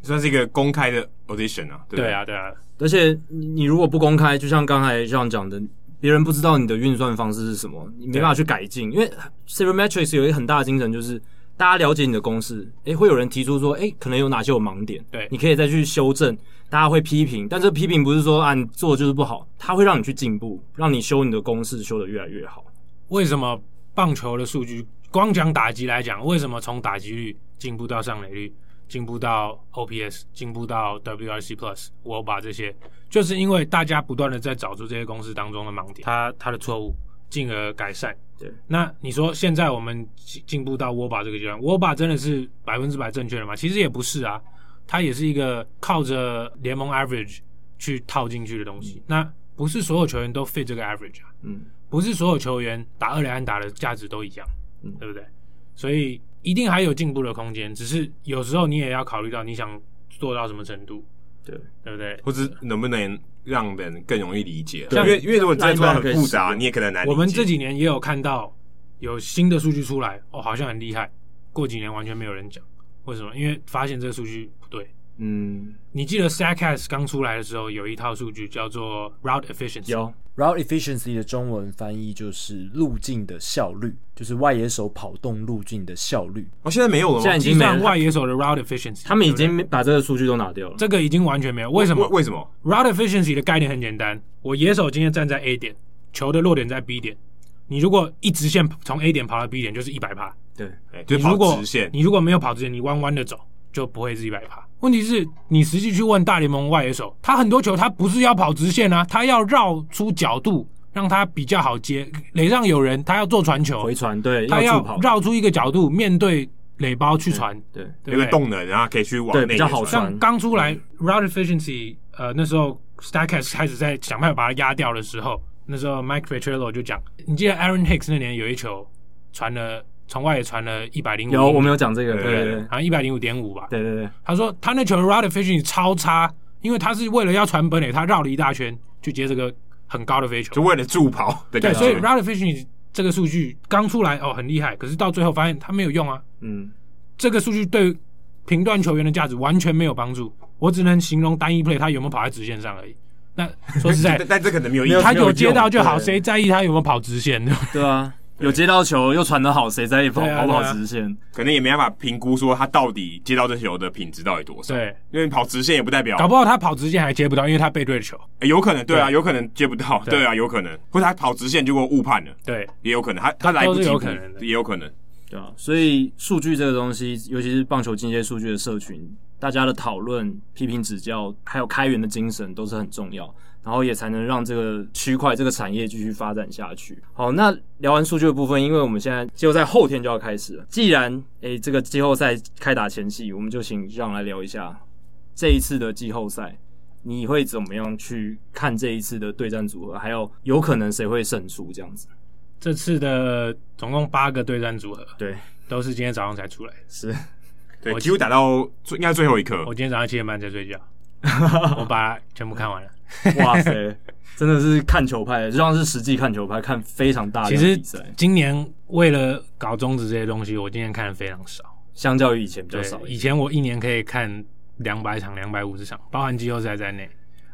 算是一个公开的 audition 啊。对，对啊，对啊。而且你如果不公开，就像刚才这样讲的，别人不知道你的运算方式是什么，你没办法去改进。因为 Sabermetrics 有一个很大的精神，就是大家了解你的公式，诶，会有人提出说，诶，可能有哪些有盲点，对，你可以再去修正。大家会批评，但这批评不是说啊，你做的就是不好，它会让你去进步，让你修你的公式修得越来越好。为什么？棒球的数据，光讲打击来讲，为什么从打击率进步到上垒率，进步到 OPS，进步到 WRC Plus，我把这些，就是因为大家不断的在找出这些公司当中的盲点，他他的错误，进而改善。对，那你说现在我们进步到 WOBA 这个阶段，WOBA 真的是百分之百正确的吗？其实也不是啊，它也是一个靠着联盟 average 去套进去的东西。嗯、那不是所有球员都 fit 这个 average 啊。嗯。不是所有球员打二垒安打的价值都一样，嗯，对不对？所以一定还有进步的空间，只是有时候你也要考虑到你想做到什么程度，对，对不对？或者能不能让人更容易理解？对，因为因为如果真的很复杂，你也可能难理解。我们这几年也有看到有新的数据出来，哦，好像很厉害。过几年完全没有人讲，为什么？因为发现这个数据。嗯，你记得 Statcast 刚出来的时候有一套数据叫做 Route Efficiency。有。Route efficiency 的中文翻译就是路径的效率，就是外野手跑动路径的效率。哦，现在没有了吗？现在已经没有外野手的 route efficiency，他们已经把这个数据都拿掉了。这个已经完全没有。为什么？为什么？Route efficiency 的概念很简单，我野手今天站在 A 点，球的落点在 B 点，你如果一直线从 A 点跑到 B 点，就是一百趴。对，就跑直线。你如果没有跑直线，你弯弯的走，就不会是一百趴。问题是你实际去问大联盟外野手，他很多球他不是要跑直线啊，他要绕出角度。让他比较好接，垒上有人，他要做传球，回传，对，他要绕出一个角度，面对垒包去传，对，对，有个动能，然后可以去往内，比较好传。像刚出来 route efficiency，呃，那时候 Statcast 开始在想办法把它压掉的时候，那时候 Mike Petriello 就讲，你记得 Aaron Hicks 那年有一球传了，从外也传了一百零五，有，我们有讲这个，对对对，好像一百零五点五吧，对对对，他说他那球 route efficiency 超差，因为他是为了要传本垒，他绕了一大圈去接这个。很高的飞球，就为了助跑。对，所以 r o d e fishing 这个数据刚出来哦，很厉害，可是到最后发现他没有用啊。嗯，这个数据对评断球员的价值完全没有帮助。我只能形容单一 play 他有没有跑在直线上而已。那说实在，但这可能没有意义。他有接到就好，谁在意他有没有跑直线呢？对啊。有接到球又传得好，谁在跑跑不跑直线？可能也没办法评估说他到底接到这球的品质到底多少。对，因为跑直线也不代表，搞不好他跑直线还接不到，因为他背对球。有可能，对啊，有可能接不到，对啊，有可能，或者他跑直线结果误判了，对，也有可能，他他来不及，有可能，也有可能，对啊。所以数据这个东西，尤其是棒球进阶数据的社群，大家的讨论、批评、指教，还有开源的精神都是很重要。然后也才能让这个区块、这个产业继续发展下去。好，那聊完数据的部分，因为我们现在季后赛后天就要开始了。既然诶这个季后赛开打前夕，我们就请让来聊一下这一次的季后赛，你会怎么样去看这一次的对战组合？还有有可能谁会胜出这样子？这次的总共八个对战组合，对，都是今天早上才出来的，是，对，几乎打到最应该最后一刻。我今天早上七点半才睡觉，我把它全部看完了。哇塞，真的是看球派，就像是实际看球派，看非常大的比赛。其实今年为了搞中止这些东西，我今年看的非常少，相较于以前比较少。以前我一年可以看两百场、两百五十场，包含季后赛在内。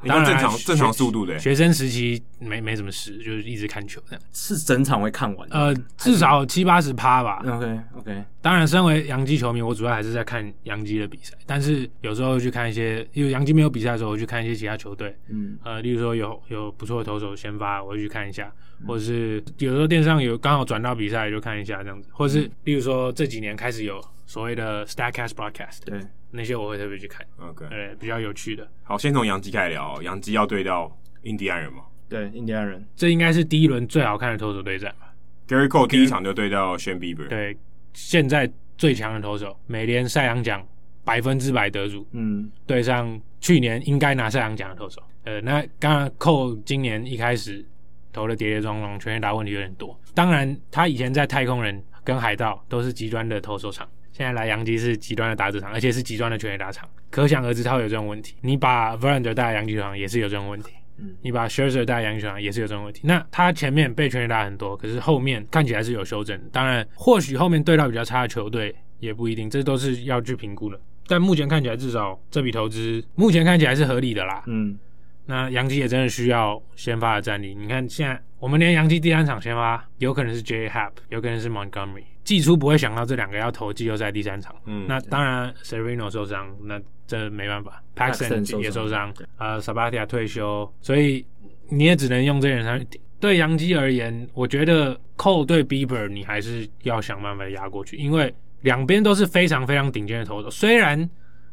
当然正常正常速度的。学生时期没没什么事，就是一直看球这样。是整场会看完？呃，至少七八十趴吧。OK OK。当然，身为洋基球迷，我主要还是在看洋基的比赛。但是有时候去看一些，因为洋基没有比赛的时候，我去看一些其他球队。嗯。呃，例如说有有不错的投手先发，我会去看一下；或者是有时候电视上有刚好转到比赛，就看一下这样子。或者是例如说这几年开始有所谓的 Statcast Broadcast。对。那些我会特别去看，OK，对，比较有趣的。好，先从杨基开始聊，杨基要对到印第安人吗？对，印第安人，这应该是第一轮最好看的投手对战吧？Gerrit Cole 第一场就对到 Shane Bieber，对，现在最强的投手，美联赛扬奖百分之百得主，嗯，对上去年应该拿赛扬奖的投手，呃，那刚刚 Cole 今年一开始投的跌跌撞撞，全垒打问题有点多，当然他以前在太空人跟海盗都是极端的投手场。现在来杨基是极端的打主场，而且是极端的全垒打场，可想而知他会有这种问题。你把 Verlander 带来洋基球场也是有这种问题，嗯，你把 Scherzer 带来洋基球场也是有这种问题。那他前面被全垒打很多，可是后面看起来是有修正。当然，或许后面对到比较差的球队也不一定，这都是要去评估的。但目前看起来，至少这笔投资目前看起来是合理的啦。嗯，那杨基也真的需要先发的战力。你看现在我们连洋基第三场先发有可能是 J Happ，有可能是 Montgomery。季初不会想到这两个要投季后赛第三场，嗯，那当然 Severino 受伤，那这没办法，Paxton 也受伤，呃，Sabathia 退休，所以你也只能用这些人上。对杨基而言，我觉得 Cole 对 Bieber 你还是要想办法压过去，因为两边都是非常非常顶尖的投手。虽然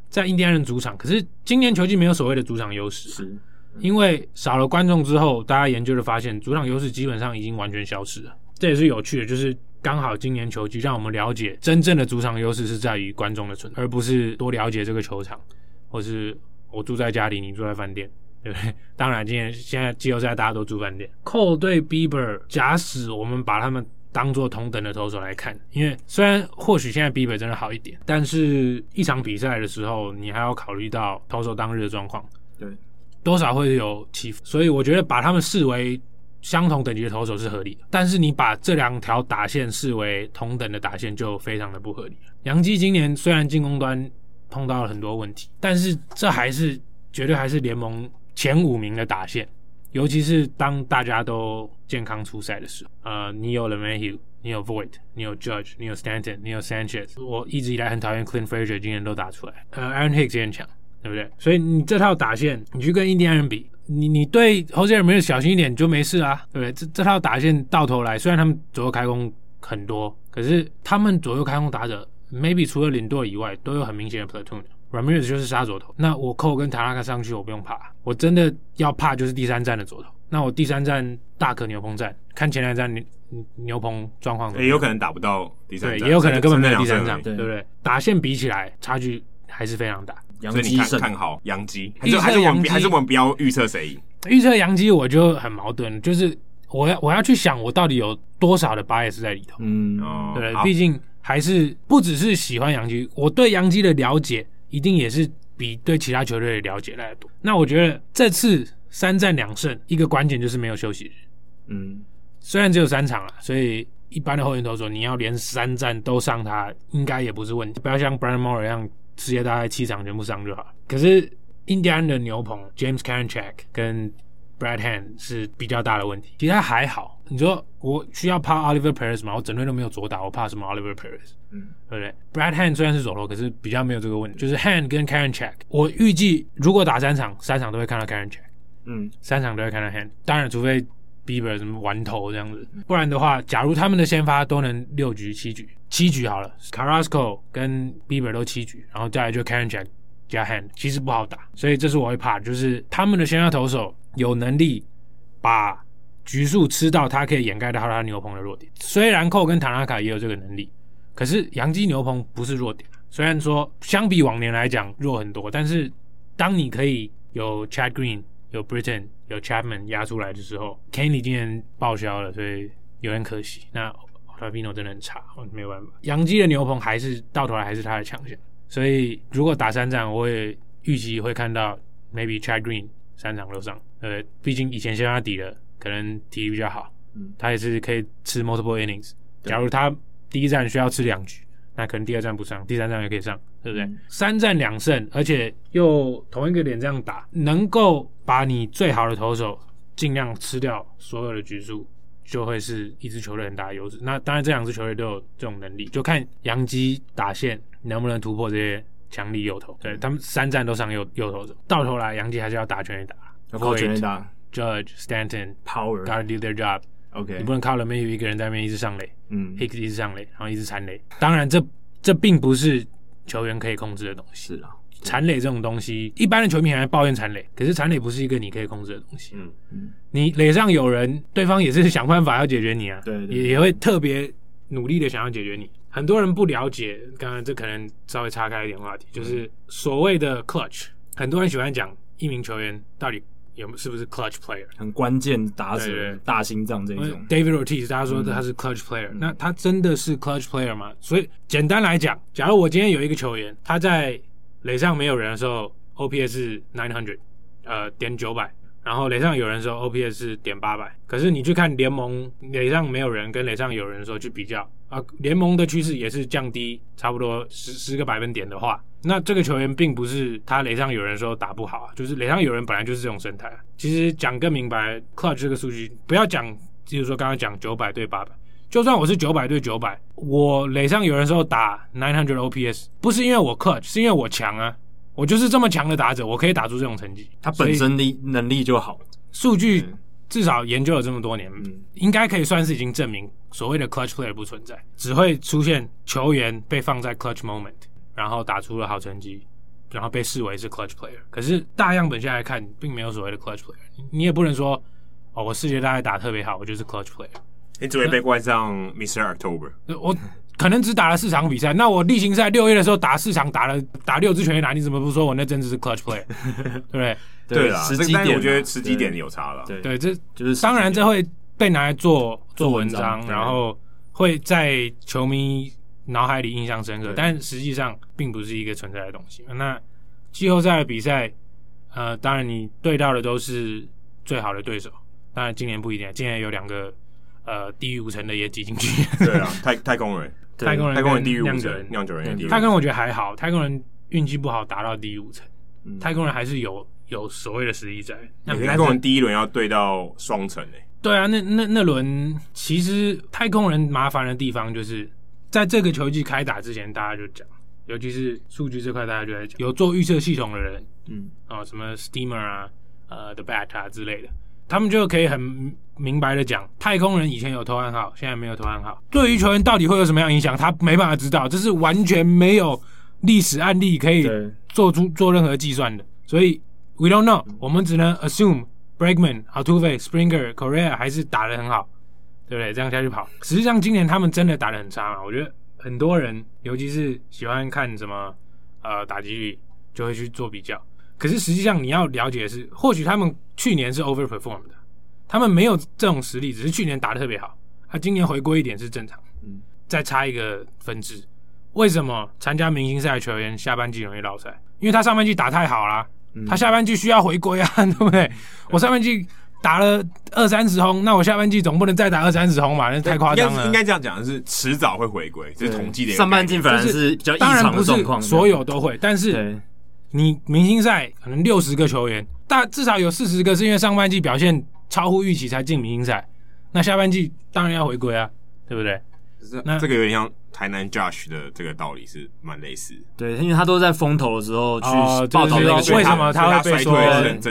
在印第安人主场，可是今年球季没有所谓的主场优势，是因为少了观众之后，大家研究的发现，主场优势基本上已经完全消失了。这也是有趣的，就是。刚好今年球季让我们了解，真正的主场优势是在于观众的存在，而不是多了解这个球场，或是我住在家里，你住在饭店，对不对？当然，今年现在季后赛大家都住饭店。Cole 对 Bieber，假使我们把他们当做同等的投手来看，因为虽然或许现在 Bieber 真的好一点，但是一场比赛的时候，你还要考虑到投手当日的状况，对，多少会有起伏，所以我觉得把他们视为。相同等级的投手是合理的，但是你把这两条打线视为同等的打线就非常的不合理了。洋基今年虽然进攻端碰到了很多问题，但是这还是绝对还是联盟前五名的打线，尤其是当大家都健康出赛的时候。呃，你有 LeMahieu，你有 Void，你有 Judge，你有 Stanton，你有 Sanchez。我一直以来很讨厌 Clint Frazier，今年都打出来。呃，Aaron Hicks 也很强，对不对？所以你这套打线，你去跟印第安人比。你你对 Jose Ramirez 小心一点就没事啊，对不对？这这套打线到头来，虽然他们左右开弓很多，可是他们左右开弓打者，maybe 除了领队以外，都有很明显的 platoon。Ramirez 就是杀左头，那我扣跟塔拉卡上去，我不用怕。我真的要怕就是第三站的左头。那我第三站大可牛棚战，看前两站牛牛棚状况，也有可能打不到第三站，对，也有可能根本没有第三站，对不对？打线比起来，差距还是非常大。所以你看看好杨基，还是还是我们还是我们不要预测谁赢？预测杨基我就很矛盾，就是我要我要去想我到底有多少的 bias 在里头。嗯，对，毕竟还是不只是喜欢杨基，我对杨基的了解一定也是比对其他球队的了解来的多。那我觉得这次三战两胜，一个关键就是没有休息日。嗯，虽然只有三场了，所以一般的后援投手你要连三战都上他，应该也不是问题。不要像 Brandon Moore 一样。世界大概七场全部上就好。可是印第安的牛棚 James Karinchak 跟 Brad Hand 是比较大的问题，其他还好。你说我需要怕 Oliver Perez 吗？我整队都没有左打，我怕什么 Oliver Perez？嗯，对不对？Brad Hand 虽然是左投，可是比较没有这个问题。就是 Hand 跟 Karinchak，我预计如果打三场，三场都会看到 Karinchak，嗯，三场都会看到 Hand。当然，除非 Bieber 什么玩投这样子，不然的话，假如他们的先发都能六局七局。七局好了，Carrasco 跟 Bieber 都七局，然后再来就 Karenchak 加 Hand，其实不好打，所以这是我会怕，就是他们的先发投手有能力把局数吃到，他可以掩盖到他牛棚的弱点。虽然寇跟塔拉卡也有这个能力，可是洋基牛棚不是弱点。虽然说相比往年来讲弱很多，但是当你可以有 Chad Green、有 Britain、有 Chapman 压出来的时候，Kenny 今年报销了，所以。有点可惜。那 Ottavino 真的很差，没有办法。杨基的牛棚还是到头来还是他的强项，所以如果打三战，我也预计会看到 maybe Chad Green 三场都上。呃，毕竟以前先发底的可能体力比较好，嗯，他也是可以吃 multiple innings。假如他第一站需要吃两局，那可能第二站不上，第三站也可以上，对不对？嗯、三战两胜，而且又同一个点这样打，能够把你最好的投手尽量吃掉所有的局数，就会是一支球队很大的优势。那当然，这两支球队都有这种能力，就看杨基打线能不能突破这些强力右投。对，他们三战都上右右投手，到头来杨基还是要打全垒打，要靠全垒打。Judge Stanton Power gotta do their job。OK，你不能靠了没有一个人在那边一直上垒，嗯，Hicks 一直上垒，然后一直残垒。当然这，这这并不是球员可以控制的东西。是啊，残垒这种东西，一般的球迷还在抱怨残垒，可是残垒不是一个你可以控制的东西。嗯嗯，你垒上有人，对方也是想办法要解决你啊，对，对，也也会特别努力的想要解决你。很多人不了解，刚刚这可能稍微岔开一点话题，就是所谓的 clutch，很多人喜欢讲一名球员到底。有是不是 clutch player 很关键打者，对对对大心脏这一种？David Ortiz，大家说他是 clutch player，、嗯、那他真的是 clutch player 吗？所以简单来讲，假如我今天有一个球员，他在垒上没有人的时候，OPS 是 nine hundred，呃，点九百，然后垒上有人的时候，OPS 是点八百。可是你去看联盟垒上没有人跟垒上有人的时候去比较啊，联盟的趋势也是降低差不多十十个百分点的话。那这个球员并不是他垒上有人说打不好啊，就是垒上有人本来就是这种生态啊。其实讲更明白，clutch 这个数据不要讲，就是说刚刚讲九百对八百，就算我是九百对九百，我垒上有人说打 nine hundred OPS，不是因为我 clutch，是因为我强啊，我就是这么强的打者，我可以打出这种成绩。他本身的能力就好，数据至少研究了这么多年，嗯，应该可以算是已经证明所谓的 clutch player 不存在，只会出现球员被放在 clutch moment。然后打出了好成绩，然后被视为是 clutch player。可是大样本下来看，并没有所谓的 clutch player。你也不能说哦，我世界大赛打特别好，我就是 clutch player。你只会被冠上 Mr. October。我可能只打了四场比赛，那我例行赛六月的时候打四场，打了打六支全垒打，你怎么不说我那真的是 clutch player？对不对？对啦，时机点我觉得时机点有差了。对对，这就是当然这会被拿来做做文章，然后会在球迷。脑海里印象深刻，但实际上并不是一个存在的东西。那季后赛的比赛，呃，当然你对到的都是最好的对手。当然今年不一定，今年有两个呃低于五成的也挤进去。对啊，太太空人，太空人，太空人低于五成，酿酒人也低。太空人我觉得还好，太空人运气不好达到低于五成，太空人还是有有所谓的实力在。那太空人第一轮要对到双层诶。对啊，那那那轮其实太空人麻烦的地方就是。在这个球季开打之前，大家就讲，尤其是数据这块，大家就在讲，有做预测系统的人，嗯，啊、哦，什么 Steamer 啊，呃，The Bat 啊之类的，他们就可以很明白的讲，太空人以前有投暗号，现在没有投暗号，对于球员到底会有什么样影响，他没办法知道，这是完全没有历史案例可以做出做任何计算的，所以 We don't know，我们只能 assume Bregman、Altuve、Springer、Correa 还是打得很好。对不对？这样下去跑，实际上今年他们真的打得很差嘛？我觉得很多人，尤其是喜欢看什么呃打击率，就会去做比较。可是实际上你要了解的是，或许他们去年是 overperform 的，他们没有这种实力，只是去年打的特别好。他、啊、今年回归一点是正常。嗯，再差一个分支，为什么参加明星赛的球员下半季容易落赛？因为他上半季打太好啦，嗯、他下半季需要回归啊，对不对？对我上半季。打了二三十轰，那我下半季总不能再打二三十轰嘛？那太夸张了。应该这样讲的是，迟早会回归，这是统计的。上半季反而是比较异常的状况，所有都会。但是你明星赛可能六十个球员，大至少有四十个是因为上半季表现超乎预期才进明星赛，那下半季当然要回归啊，对不对？那这个有点像。台南 Josh 的这个道理是蛮类似，对，因为他都在风头的时候去报道那个，为什么他会被说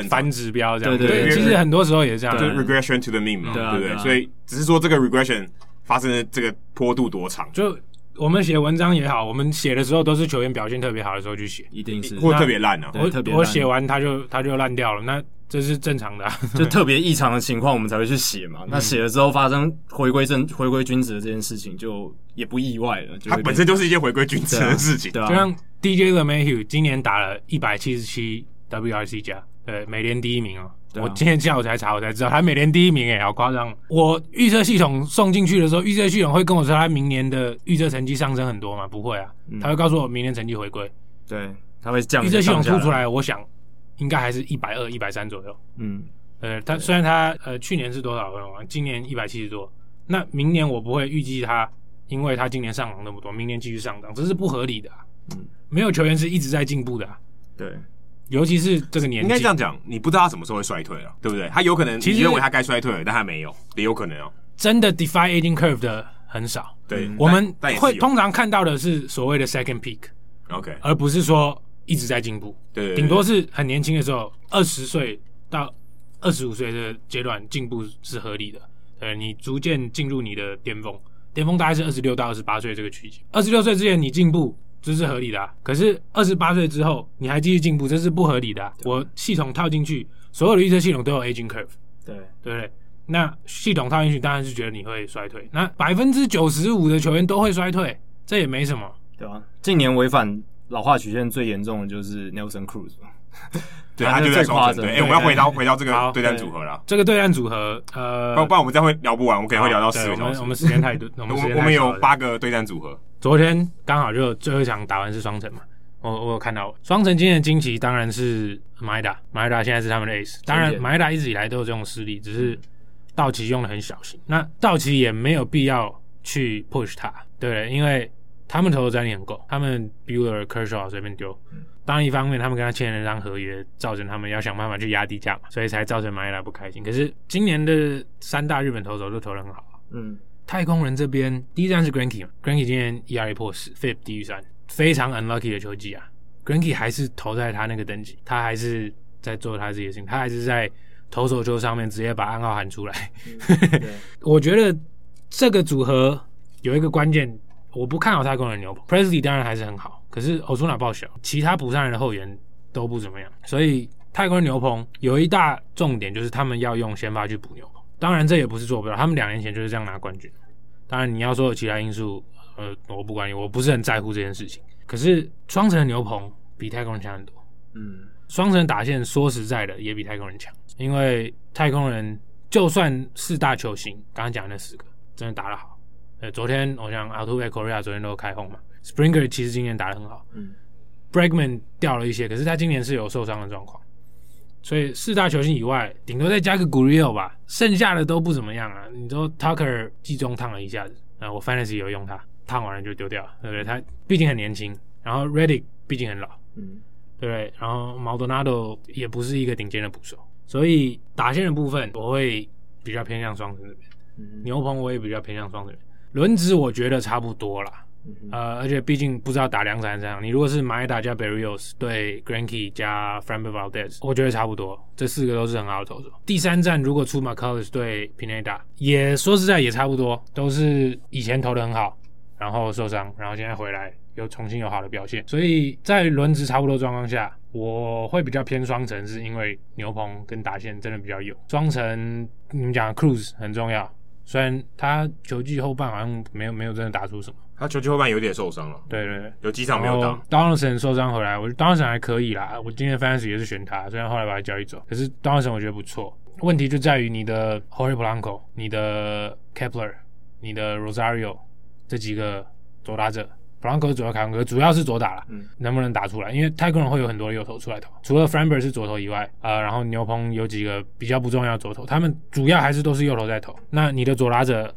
反指标这样？对对，其实很多时候也是这样，就是 regression to the mean 嘛，对不对？所以只是说这个 regression 发生的这个坡度多长？就我们写文章也好，我们写的时候都是球员表现特别好的时候去写，一定是或特别烂啊，我我写完他就他就烂掉了，那。这是正常的、啊，就特别异常的情况，我们才会去写嘛。那写了之后发生回归正、回归君子的这件事情，就也不意外了。它本身就是一件回归君子的事情，对啊。就像 DJ LeMahieu 今年打了一百七十七 WRC 加，对，美联第一名哦。我今天下午才查，我才知道他每年第一名，哎，好夸张！我预测系统送进去的时候，预测系统会跟我说他明年的预测成绩上升很多吗？不会啊，他会告诉我明年成绩回归。对，他会降。预测系统出出来，我想应该还是一百二、一百三左右。嗯，呃，他虽然他呃去年是多少分啊？今年一百七十多。那明年我不会预计他，因为他今年上涨那么多，明年继续上涨，这是不合理的。嗯，没有球员是一直在进步的。对。尤其是这个年纪，应该这样讲，你不知道他什么时候会衰退了，对不对？他有可能，其实你认为他该衰退了，但他没有，也有可能哦。真的 defy aging curve 的很少。对，嗯、我们会通常看到的是所谓的 second peak，OK，而不是说一直在进步。对，顶多是很年轻的时候，二十岁到二十五岁的阶段进步是合理的。呃，你逐渐进入你的巅峰，巅峰大概是二十六到二十八岁这个区间。二十六岁之前你进步。这是合理的啊，可是二十八岁之后你还继续进步，这是不合理的啊。我系统套进去，所有的预测系统都有 aging curve，对对不对？那系统套进去，当然是觉得你会衰退。那百分之九十五的球员都会衰退，这也没什么，对吧？近年违反老化曲线最严重的就是 Nelson Cruz 对，他就在双城。对，哎，我们要回到回到这个对战组合了。这个对战组合，呃，不不然我们这样会聊不完，我们可能会聊到四个小时。我们时间太多，我们我们有八个对战组合。昨天刚好就最后一场打完是双城嘛，我我有看到。双城今天的惊奇当然是马伊达，马伊达现在是他们的 ace，当然马伊达一直以来都有这种实力，只是道奇用的很小心，那道奇也没有必要去 push 他，对，因为他们投的战力很够，他们 Bueller Kershaw 随便丢，当然一方面他们跟他签了一张合约，造成他们要想办法去压低价嘛，所以才造成马伊达不开心。可是今年的三大日本投手都投的很好，嗯。太空人这边第一站是 Greinke 嘛，Greinke 今天 ERA 破十，FIP 低于三，非常 unlucky 的球技啊。Greinke 还是投在他那个等级，他还是在做他自己的事情，他还是在投手球上面直接把暗号喊出来。嗯、我觉得这个组合有一个关键，我不看好太空人牛棚，Presley 当然还是很好，可是 Ozuna 报销，其他补上来的后援都不怎么样，所以太空人牛棚有一大重点就是他们要用先发去补牛棚，当然这也不是做不到，他们两年前就是这样拿冠军。当然，你要说有其他因素，呃，我不管你，我不是很在乎这件事情。可是双城的牛棚比太空人强很多，嗯，双城打线说实在的也比太空人强，因为太空人就算四大球星，刚刚讲的那四个真的打得好，呃，昨天我想 Altuve、Correa 昨天都开轰嘛，Springer 其实今年打得很好，嗯，Bregman 掉了一些，可是他今年是有受伤的状况，所以四大球星以外，顶多再加个 Gurriel 吧。剩下的都不怎么样啊！你说 Tucker 季中烫了一下子，啊，我 Fantasy 有用他，烫完了就丢掉，对不对？他毕竟很年轻，然后 Reddick 毕竟很老，嗯，对不对？然后 Maldonado 也不是一个顶尖的捕手，所以打线的部分我会比较偏向双城这边，嗯、牛棚我也比较偏向双城，轮值我觉得差不多啦。呃，而且毕竟不知道打两场这样，你如果是马伊达加 Berrios 对 granke 加 Framber Valdez，我觉得差不多，这四个都是很好的投手。第三站如果出 McCullers 对 Pineda，也说实在也差不多，都是以前投的很好，然后受伤，然后现在回来又重新有好的表现。所以在轮值差不多状况下，我会比较偏双城，是因为牛棚跟打线真的比较有。双城你们讲 Cruz 很重要，虽然他球季后半好像没有没有真的打出什么。他球季后半有点受伤了，对对对，有几场没有打。Donaldson 受伤回来，我觉得 Donaldson 还可以啦。我今天 Fantasy 也是选他，虽然后来把他交易走，可是 Donaldson 我觉得不错。问题就在于你的 Jorge Polanco、你的 Kepler、你的 Rosario 这几个左打者，Polanco 是左右开弓，主要是左打了，嗯，能不能打出来？因为泰国人会有很多右投出来投，除了 Framber 是左投以外，呃，然后牛棚有几个比较不重要的左投，他们主要还是都是右投在投。那你的左打者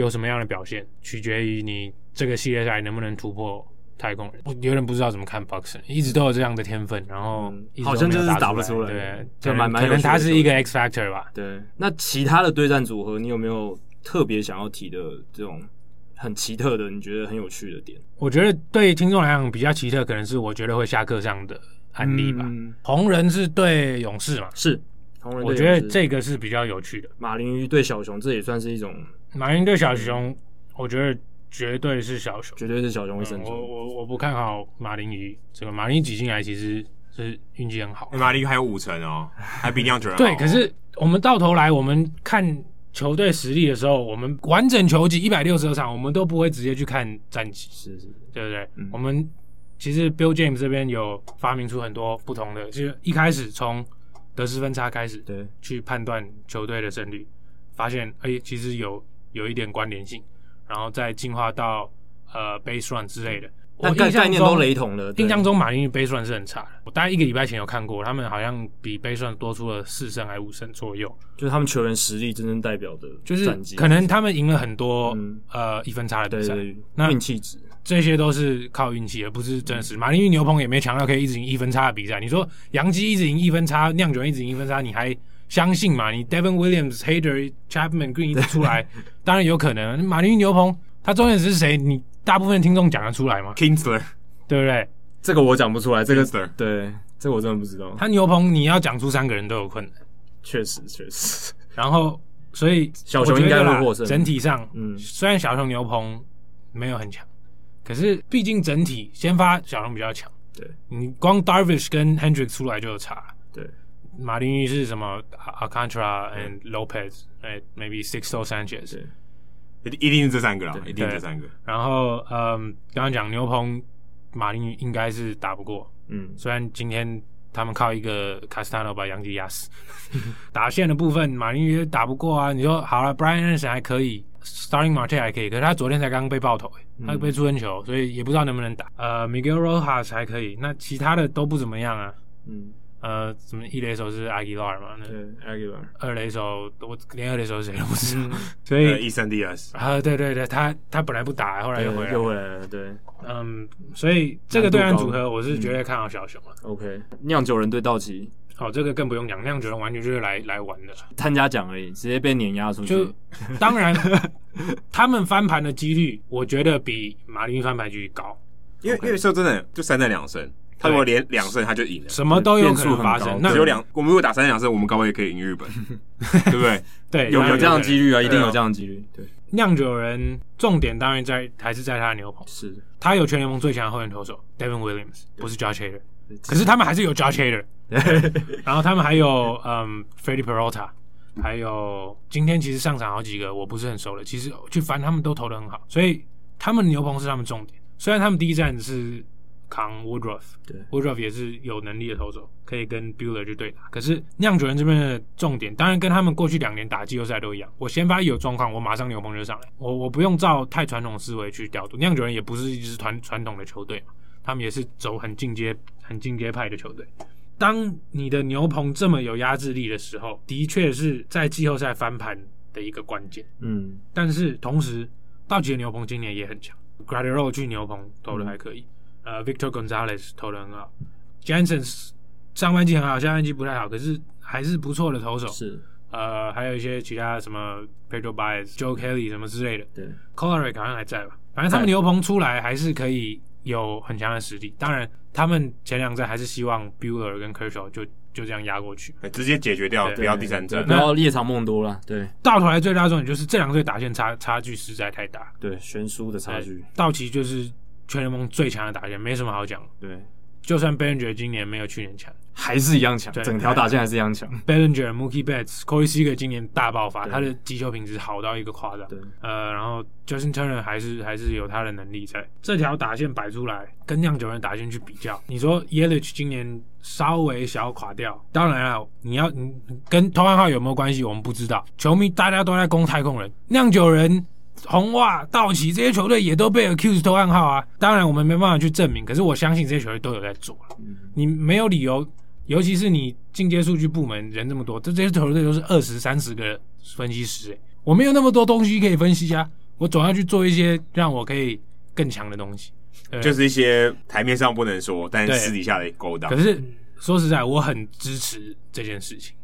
有什么样的表现，取决于你。这个系列赛能不能突破太空人？我有点不知道怎么看 Buxton，一直都有这样的天分，然后好像就是打不出来。对，就蛮蛮可能他是一个 X factor 吧。对，那其他的对战组合，你有没有特别想要提的这种很奇特的？你觉得很有趣的点？我觉得对听众来讲比较奇特，可能是我觉得会下课上的案例吧。嗯、红人是对勇士嘛？是红人，我觉得这个是比较有趣的。马林鱼对小熊，这也算是一种马林对小熊，我觉得。绝对是小熊，绝对是小熊会胜出。我我我不看好马林鱼，这个马林鱼挤进来其实是运气很好。马林鱼还有五成哦，还比酿酒人好。对，可是我们到头来，我们看球队实力的时候，我们完整球季一百六十二场，我们都不会直接去看战绩，是是，对不对？嗯、我们其实 Bill James 这边有发明出很多不同的，就是一开始从得失分差开始，对，去判断球队的胜率，发现哎、欸，其实有有一点关联性，然后再进化到呃 base run 之类的。但概概念都雷同了。印象中马林鱼 base run 是很差的，我大概一个礼拜前有看过，他们好像比 base run 多出了四胜还五胜左右，就是他们球员实力真正代表的，就是可能他们赢了很多、嗯、呃一分差的比赛，那运气值这些都是靠运气，而不是真实。马林鱼牛棚也没强调可以一直赢一分差的比赛。你说杨基一直赢一分差，酿酒一直赢一分差，你还相信嘛？你 Devin Williams、Hader、Chapman、Green 一直出来，当然有可能。马林牛棚他重点是谁？你大部分听众讲得出来吗？Kingsler，。对不对？这个我讲不出来。这个对，这个我真的不知道。他牛棚你要讲出三个人都有困难，确实确实。然后，所以小熊应该会获胜。整体上，嗯，虽然小熊牛棚没有很强，可是毕竟整体先发小熊比较强。对，你光 Darvish 跟 Hendricks 出来就有差。对，马林鱼是什么？Alcantara and Lopez，哎，maybe Sixto Sanchez，一一定是这三个啦，一定是这三个。然后，嗯，刚刚讲牛棚。马林鱼应该是打不过，嗯，虽然今天他们靠一个 Castano 把杨基压死，打线的部分马林鱼打不过啊。你说好了，Brian Anderson 还可以，Starting Marte 还可以，可是他昨天才刚刚被爆头，嗯、他被出分球，所以也不知道能不能打。呃，Miguel Rojas 还可以，那其他的都不怎么样啊，嗯。呃，什么一垒手是 Aguilar 嘛？对，Aguilar。二垒手我连二垒手是谁都不知道，所以 Isan Diaz 啊，对对对，他他本来不打，后来又回来，又回来了，对，嗯，所以这个对战组合我是绝对看好小熊了。OK，酿酒人对道奇，哦，这个更不用讲，酿酒人完全就是来来玩的，参加奖而已，直接被碾压出去。就当然，他们翻盘的几率，我觉得比马林翻盘几率高，因为因为说真的，就三战两胜。他如果连两胜他就赢了，什么都有可能发生。那只有两，我们如果打三两胜，我们高位也可以赢日本，对不对？对，有有这样的几率啊，一定有这样的几率。对，酿酒人重点当然在还是在他的牛棚，是他有全联盟最强的后援投手 Devin Williams，不是 Josh Hader，可是他们还是有 Josh Hader，然后他们还有嗯 Freddie Peralta，还有今天其实上场好几个我不是很熟的，其实去翻他们都投的很好，所以他们牛棚是他们重点。虽然他们第一站是。扛 Woodruff，对，Woodruff 也是有能力的投手，可以跟 Bueller 去对打。可是酿酒人这边的重点，当然跟他们过去两年打季后赛都一样。我先发一有状况，我马上牛棚就上来，我我不用照太传统思维去调度。酿酒人也不是一支传传统的球队嘛，他们也是走很进阶、很进阶派的球队。当你的牛棚这么有压制力的时候，的确是在季后赛翻盘的一个关键。嗯，但是同时，道奇的牛棚今年也很强，Guerrero 去牛棚投的还可以。嗯呃，Victor Gonzalez 投的很好，Jensen 上半季很好，下半季不太好，可是还是不错的投手。是，呃，还有一些其他什么 Pedro Baez、Joe Kelly 什么之类的。对，Kolarek 好像还在吧？反正他们牛棚出来还是可以有很强的实力。当然，他们前两站还是希望 Bueller 跟 Kershaw 就就这样压过去，直接解决掉，不要第三阵，不要夜长梦多了。对，到头来最大重点就是这两队打线差差距实在太大，对，悬殊的差距。道奇就是。全联盟最强的打线，没什么好讲。对，就算 Bellinger 今年没有去年强，还是一样强。整条打线还是一样强。Bellinger、Mookie Betts、Corey Seager 今年大爆发，他的击球品质好到一个夸张。对，呃，然后 Justin Turner 还是还是有他的能力在。这条打线摆出来，跟酿酒人打线去比较，你说 Yelich 今年稍微小垮掉，当然了，你要你跟偷暗号有没有关系？我们不知道。球迷大家都在攻太空人，酿酒人。红袜、道奇这些球队也都被 accused 偷暗号啊！当然我们没办法去证明，可是我相信这些球队都有在做了。你没有理由，尤其是你进阶数据部门人这么多，这这些球队都是二十三十个分析师，欸，我没有那么多东西可以分析啊！我总要去做一些让我可以更强的东西，就是一些台面上不能说，但是私底下的勾当。可是说实在，我很支持这件事情，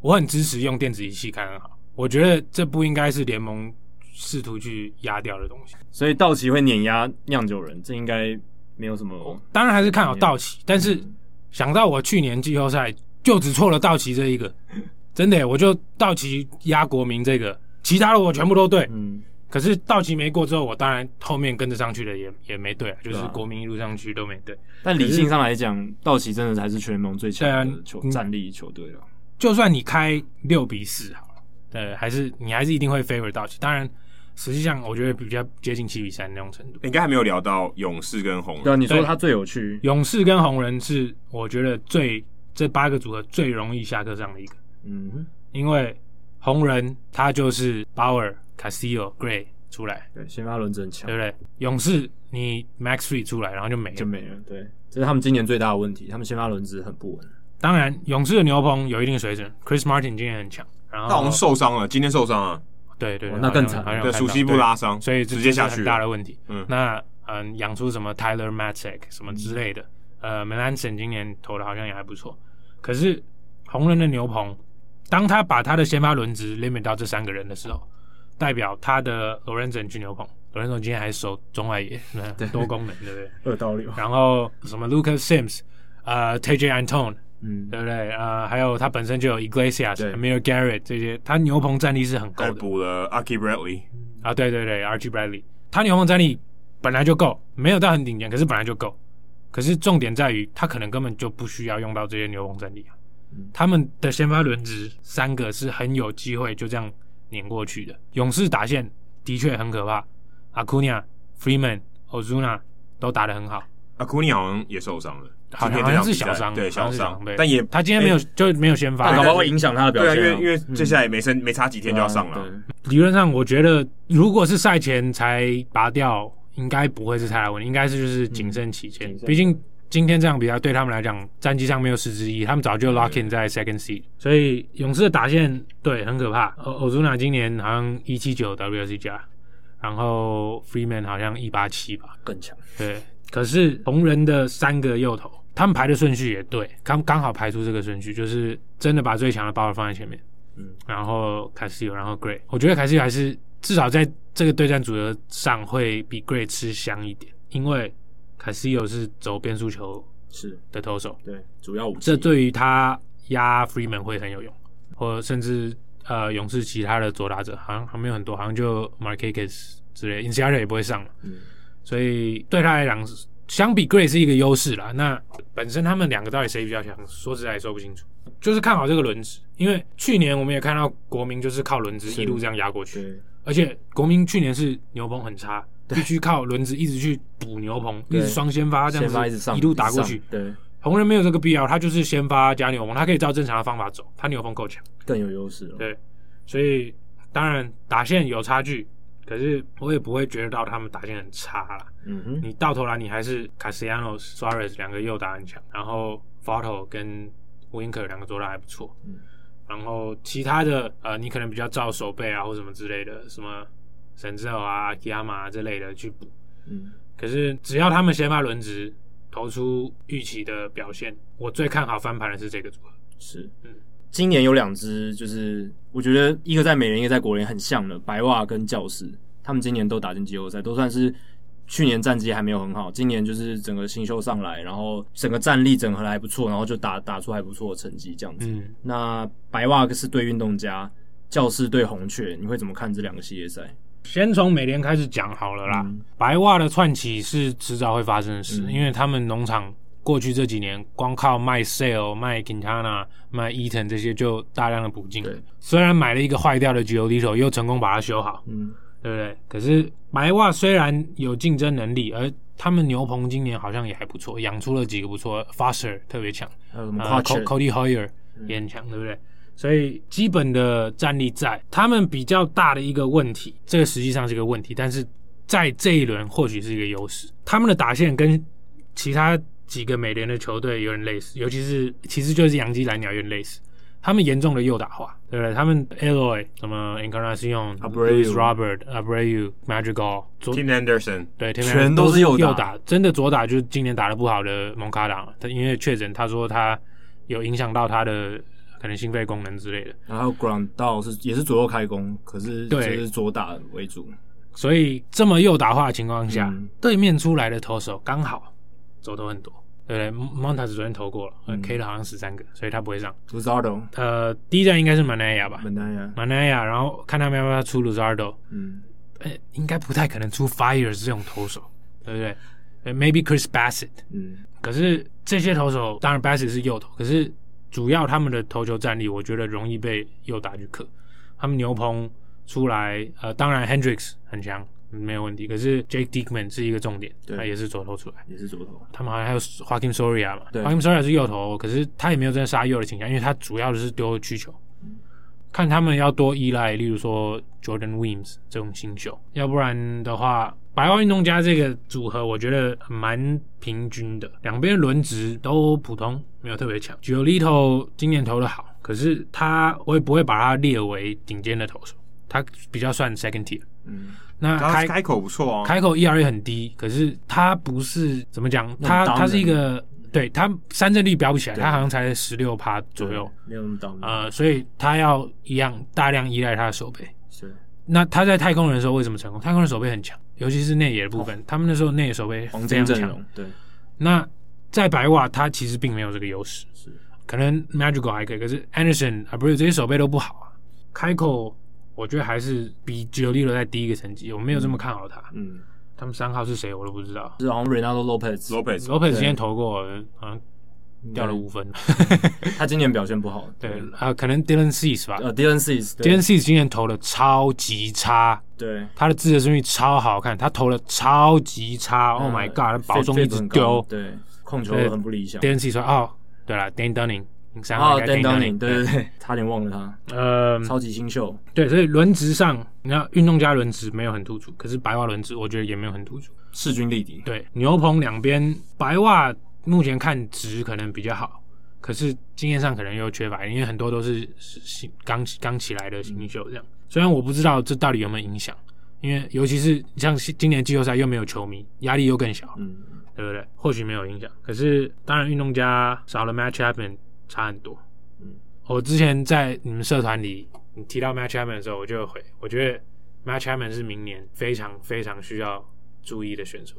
我很支持用电子仪器看很好。我觉得这不应该是联盟。试图去压掉的东西，所以道奇会碾压酿酒人，这应该没有什么。当然还是看好道奇，但是想到我去年季后赛就只错了道奇这一个，真的，我就道奇压国民这个，其他的我全部都对。嗯，可是道奇没过之后，我当然后面跟着上去的也也没对，就是国民一路上去都没对。但理性上来讲，道奇真的才是全联盟最强的球战力球队了。就算你开六比四好了，对，还是你还是一定会 favor 道奇。当然。实际上，我觉得比较接近七比三那种程度。应该还没有聊到勇士跟红人。对，你说他最有趣。勇士跟红人是我觉得最这八个组合最容易下课上的一个。嗯，因为红人他就是 Bauer、Castillo、Gray 出来，对，先发轮子很强，对不对？勇士你 Max Fried 出来，然后就没了，就没了。对，这是他们今年最大的问题，他们先发轮子很不稳。当然，勇士的牛棚有一定水准，Chris Martin 今年很强，然后他好像受伤了，今天受伤了。对对对，那更惨，对，熟悉部拉伤，所以直接下去很大的问题。嗯，那嗯，养出什么 Tyler Matzek 什么之类的，呃，Melanson 今年投的好像也还不错。可是红人的牛棚，当他把他的先发轮值 limit 到这三个人的时候，代表他的 Lorenzen 去牛棚，Lorenzen 今天还守中外野，对，多功能，对不对？二刀流。然后什么 Lucas Sims，呃，Tejay Antone。嗯，对不对？呃，还有他本身就有 Iglesias、Amir Garrett 这些，他牛棚战力是很高的。补了 Archie Bradley 啊，对对对，Archie Bradley，他牛棚战力本来就够，没有到很顶尖，可是本来就够。可是重点在于，他可能根本就不需要用到这些牛棚战力啊。嗯、他们的先发轮值三个是很有机会就这样碾过去的。勇士打线的确很可怕，Acuna、Freeman、Ozuna 都打得很好。Acuna 好像也受伤了。好像好像是小伤，对小伤，但也他今天没有就没有先发，可能会影响他的表现。对，因为因为接下来没剩没差几天就要上了。理论上，我觉得如果是赛前才拔掉，应该不会是太大问题，应该是就是谨慎起见。毕竟今天这场比赛对他们来讲，战绩上没有实质意义，他们早就 lock in 在 second seed。所以勇士的打线对很可怕。欧祖纳今年好像一七九 WRC 加，然后 Freeman 好像一八七吧，更强。对，可是红人的三个右投。他们排的顺序也对，刚刚好排出这个顺序，就是真的把最强的 Bauer 放在前面，嗯，然后 Castillo，然后 Gray，我觉得 Castillo 还是至少在这个对战组合上会比 Gray 吃香一点，因为 Castillo 是走变速球是。的投手，对，主要武器，这对于他压 Freeman 会很有用，或甚至呃勇士其他的左打者好像还没有很多，好像就 Markakis 之类，Inciarte 也不会上了，嗯，所以对他来讲。相比 Gray 是一个优势啦，那本身他们两个到底谁比较强？说实在也说不清楚。就是看好这个轮值，因为去年我们也看到国民就是靠轮值一路这样压过去，而且国民去年是牛棚很差，必须靠轮值一直去补牛棚，一直双先发这样子一路打过去。对，红人没有这个必要，他就是先发加牛棚，他可以照正常的方法走，他牛棚够强，更有优势。对，所以当然打线有差距。可是我也不会觉得到他们打线很差啦。嗯哼，你到头来你还是 Castellanos、Suarez 两个右打很强，然后 Fato 跟 Winker 两个左打还不错。嗯，然后其他的呃，你可能比较照手背啊或什么之类的，什么 Senzel 啊、Akiyama 啊之类的去补。嗯，可是只要他们先发轮值投出预期的表现，我最看好翻盘的是这个组合。是，嗯。今年有两支，就是我觉得一个在美联，一个在国联很像的白袜跟教士，他们今年都打进季后赛，都算是去年战绩还没有很好，今年就是整个新秀上来，然后整个战力整合的还不错，然后就打打出还不错的成绩这样子。嗯、那白袜是对运动家，教士对红雀，你会怎么看这两个系列赛？先从美联开始讲好了啦，嗯、白袜的串起是迟早会发生的事，嗯、因为他们农场。过去这几年，光靠卖 Sale、卖 Quintana、卖 Eaton 这些就大量的补进。对，虽然买了一个坏掉的 GIO DITO 又成功把它修好，嗯，对不对？可是白袜虽然有竞争能力，而他们牛棚今年好像也还不错，养出了几个不错，Foster 特别强，呃，Cody Heuer 也很强，对不对？所以基本的战力在，他们比较大的一个问题，这个实际上是一个问题，但是在这一轮或许是一个优势，他们的打线跟其他。几个美联的球队有点类似，尤其是其实就是洋基蓝鸟有点类似，他们严重的右打化，对不对？他们 Eloy 什么 Encarnacion、Luis Robert、Abreu、Madrigal、Tim Anderson，对，全都是右打，打，真的左打就是今年打的不好的蒙卡达，他因为确诊，他说他有影响到他的可能心肺功能之类的。然后 Grandal 是也是左右开弓，可是就是左打为主，所以这么右打化的情况下，嗯、对面出来的投手刚好走投很多。对，Montas 昨天投过了，嗯，K 了好像十三个，所以他不会上。Luzardo，呃，第一站应该是 Manaya 吧？Manaya，Manaya，然后看他们要不要出 Luzardo。嗯，呃，应该不太可能出 Fiers 这种投手，对不对？呃，Maybe Chris Bassett。嗯，可是这些投手，当然 Bassett 是右投，可是主要他们的投球战力，我觉得容易被右打去克。他们牛棚出来，呃，当然 Hendricks 很强。没有问题。可是 Jake Dickman 是一个重点，对他也是左投出来，也是左投。他们好像还有 Joakim Soria 嘛对，Joakim Soria 是右投，可是他也没有真的杀右的倾向，因为他主要的是丢曲球。看他们要多依赖，例如说 Jordan Weems 这种新秀，要不然的话，白袜运动家这个组合我觉得蛮平均的，两边轮值都普通，没有特别强。Giolito 今年投的好，可是他我也不会把他列为顶尖的投手，他比较算 second tier。嗯，那开开口不错哦，开口 ERA 很低，可是他不是怎么讲，他他是一个。对他三振率飙不起来，他好像才十六趴左右，没有那么高。呃，所以他要一样大量依赖他的手背。是。那他在太空人的时候为什么成功？太空人手背很强，尤其是内野的部分，哦、他们那时候内野手背非常强。对。那在白袜，他其实并没有这个优势。是。可能 Madrigal 还可以，可是 Anderson 啊，不是这些手背都不好啊。开口，我觉得还是比 Giolito 在低一个层级，我没有这么看好他。嗯。嗯他们三号是谁，我都不知道。是好像 Reynaldo Lopez，Lopez，Lopez 之前投过，好像掉了五分。他今年表现不好。对啊，可能 Dylan Cease 吧。呃，Dylan Cease，Dylan Cease 今年投的超级差。对，他的自责顺序超好看，他投的超级差。Oh my god，保中一直丢。对，控球很不理想。Dylan Cease 说：“哦，对了，Dane Dunning。”哦，Dan Dunning，对对对，差点忘了他。呃，超级新秀。对，所以轮值上，你看运动家轮值没有很突出，可是白袜轮值我觉得也没有很突出，势均力敌。对，牛棚两边，白袜目前看值可能比较好，可是经验上可能又缺乏，因为很多都是新刚刚起来的新秀这样。虽然我不知道这到底有没有影响，因为尤其是像今年季后赛又没有球迷，压力又更小，嗯，对不对？或许没有影响，可是当然运动家少了 Matt Chapman。差很多，嗯，我之前在你们社团里，你提到 Matt Chapman 的时候，我就会回，我觉得 Matt Chapman 是明年非常非常需要注意的选手，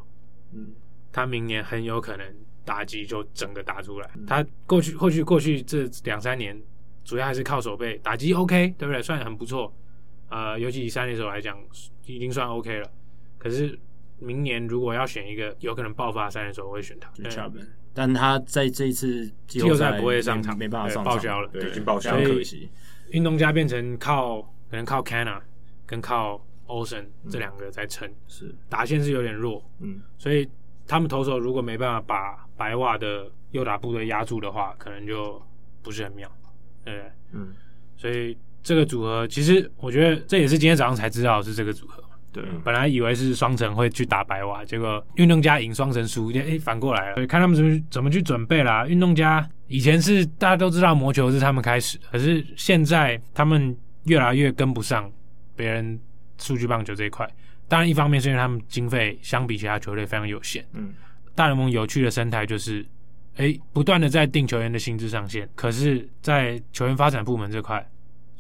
嗯，他明年很有可能打击就整个打出来。嗯、他过去过去过去这两三年，主要还是靠手背，打击 OK，对不对？算很不错，呃，尤其以三垒手来讲，已经算 OK 了。可是明年如果要选一个有可能爆发的三垒手，我会选他。但他在这一次季后赛不会上场，没办法上场，报销了，对，已经报销了，可惜。运动家变成靠可能靠 Canha 跟靠 Ocean 这两个在撑，是打线是有点弱，嗯，所以他们投手如果没办法把白袜的右打部队压住的话，可能就不是很妙，对不对？嗯，所以这个组合其实我觉得这也是今天早上才知道是这个组合。对，本来以为是双城会去打白袜，结果运动家赢双城输，哎，反过来了。所以看他们怎么怎么去准备啦。运动家以前是大家都知道魔球是他们开始的，可是现在他们越来越跟不上别人数据棒球这一块。当然，一方面是因为他们经费相比其他球队非常有限。嗯，大联盟有趣的生态就是，哎，不断的在定球员的薪资上限，可是，在球员发展部门这块，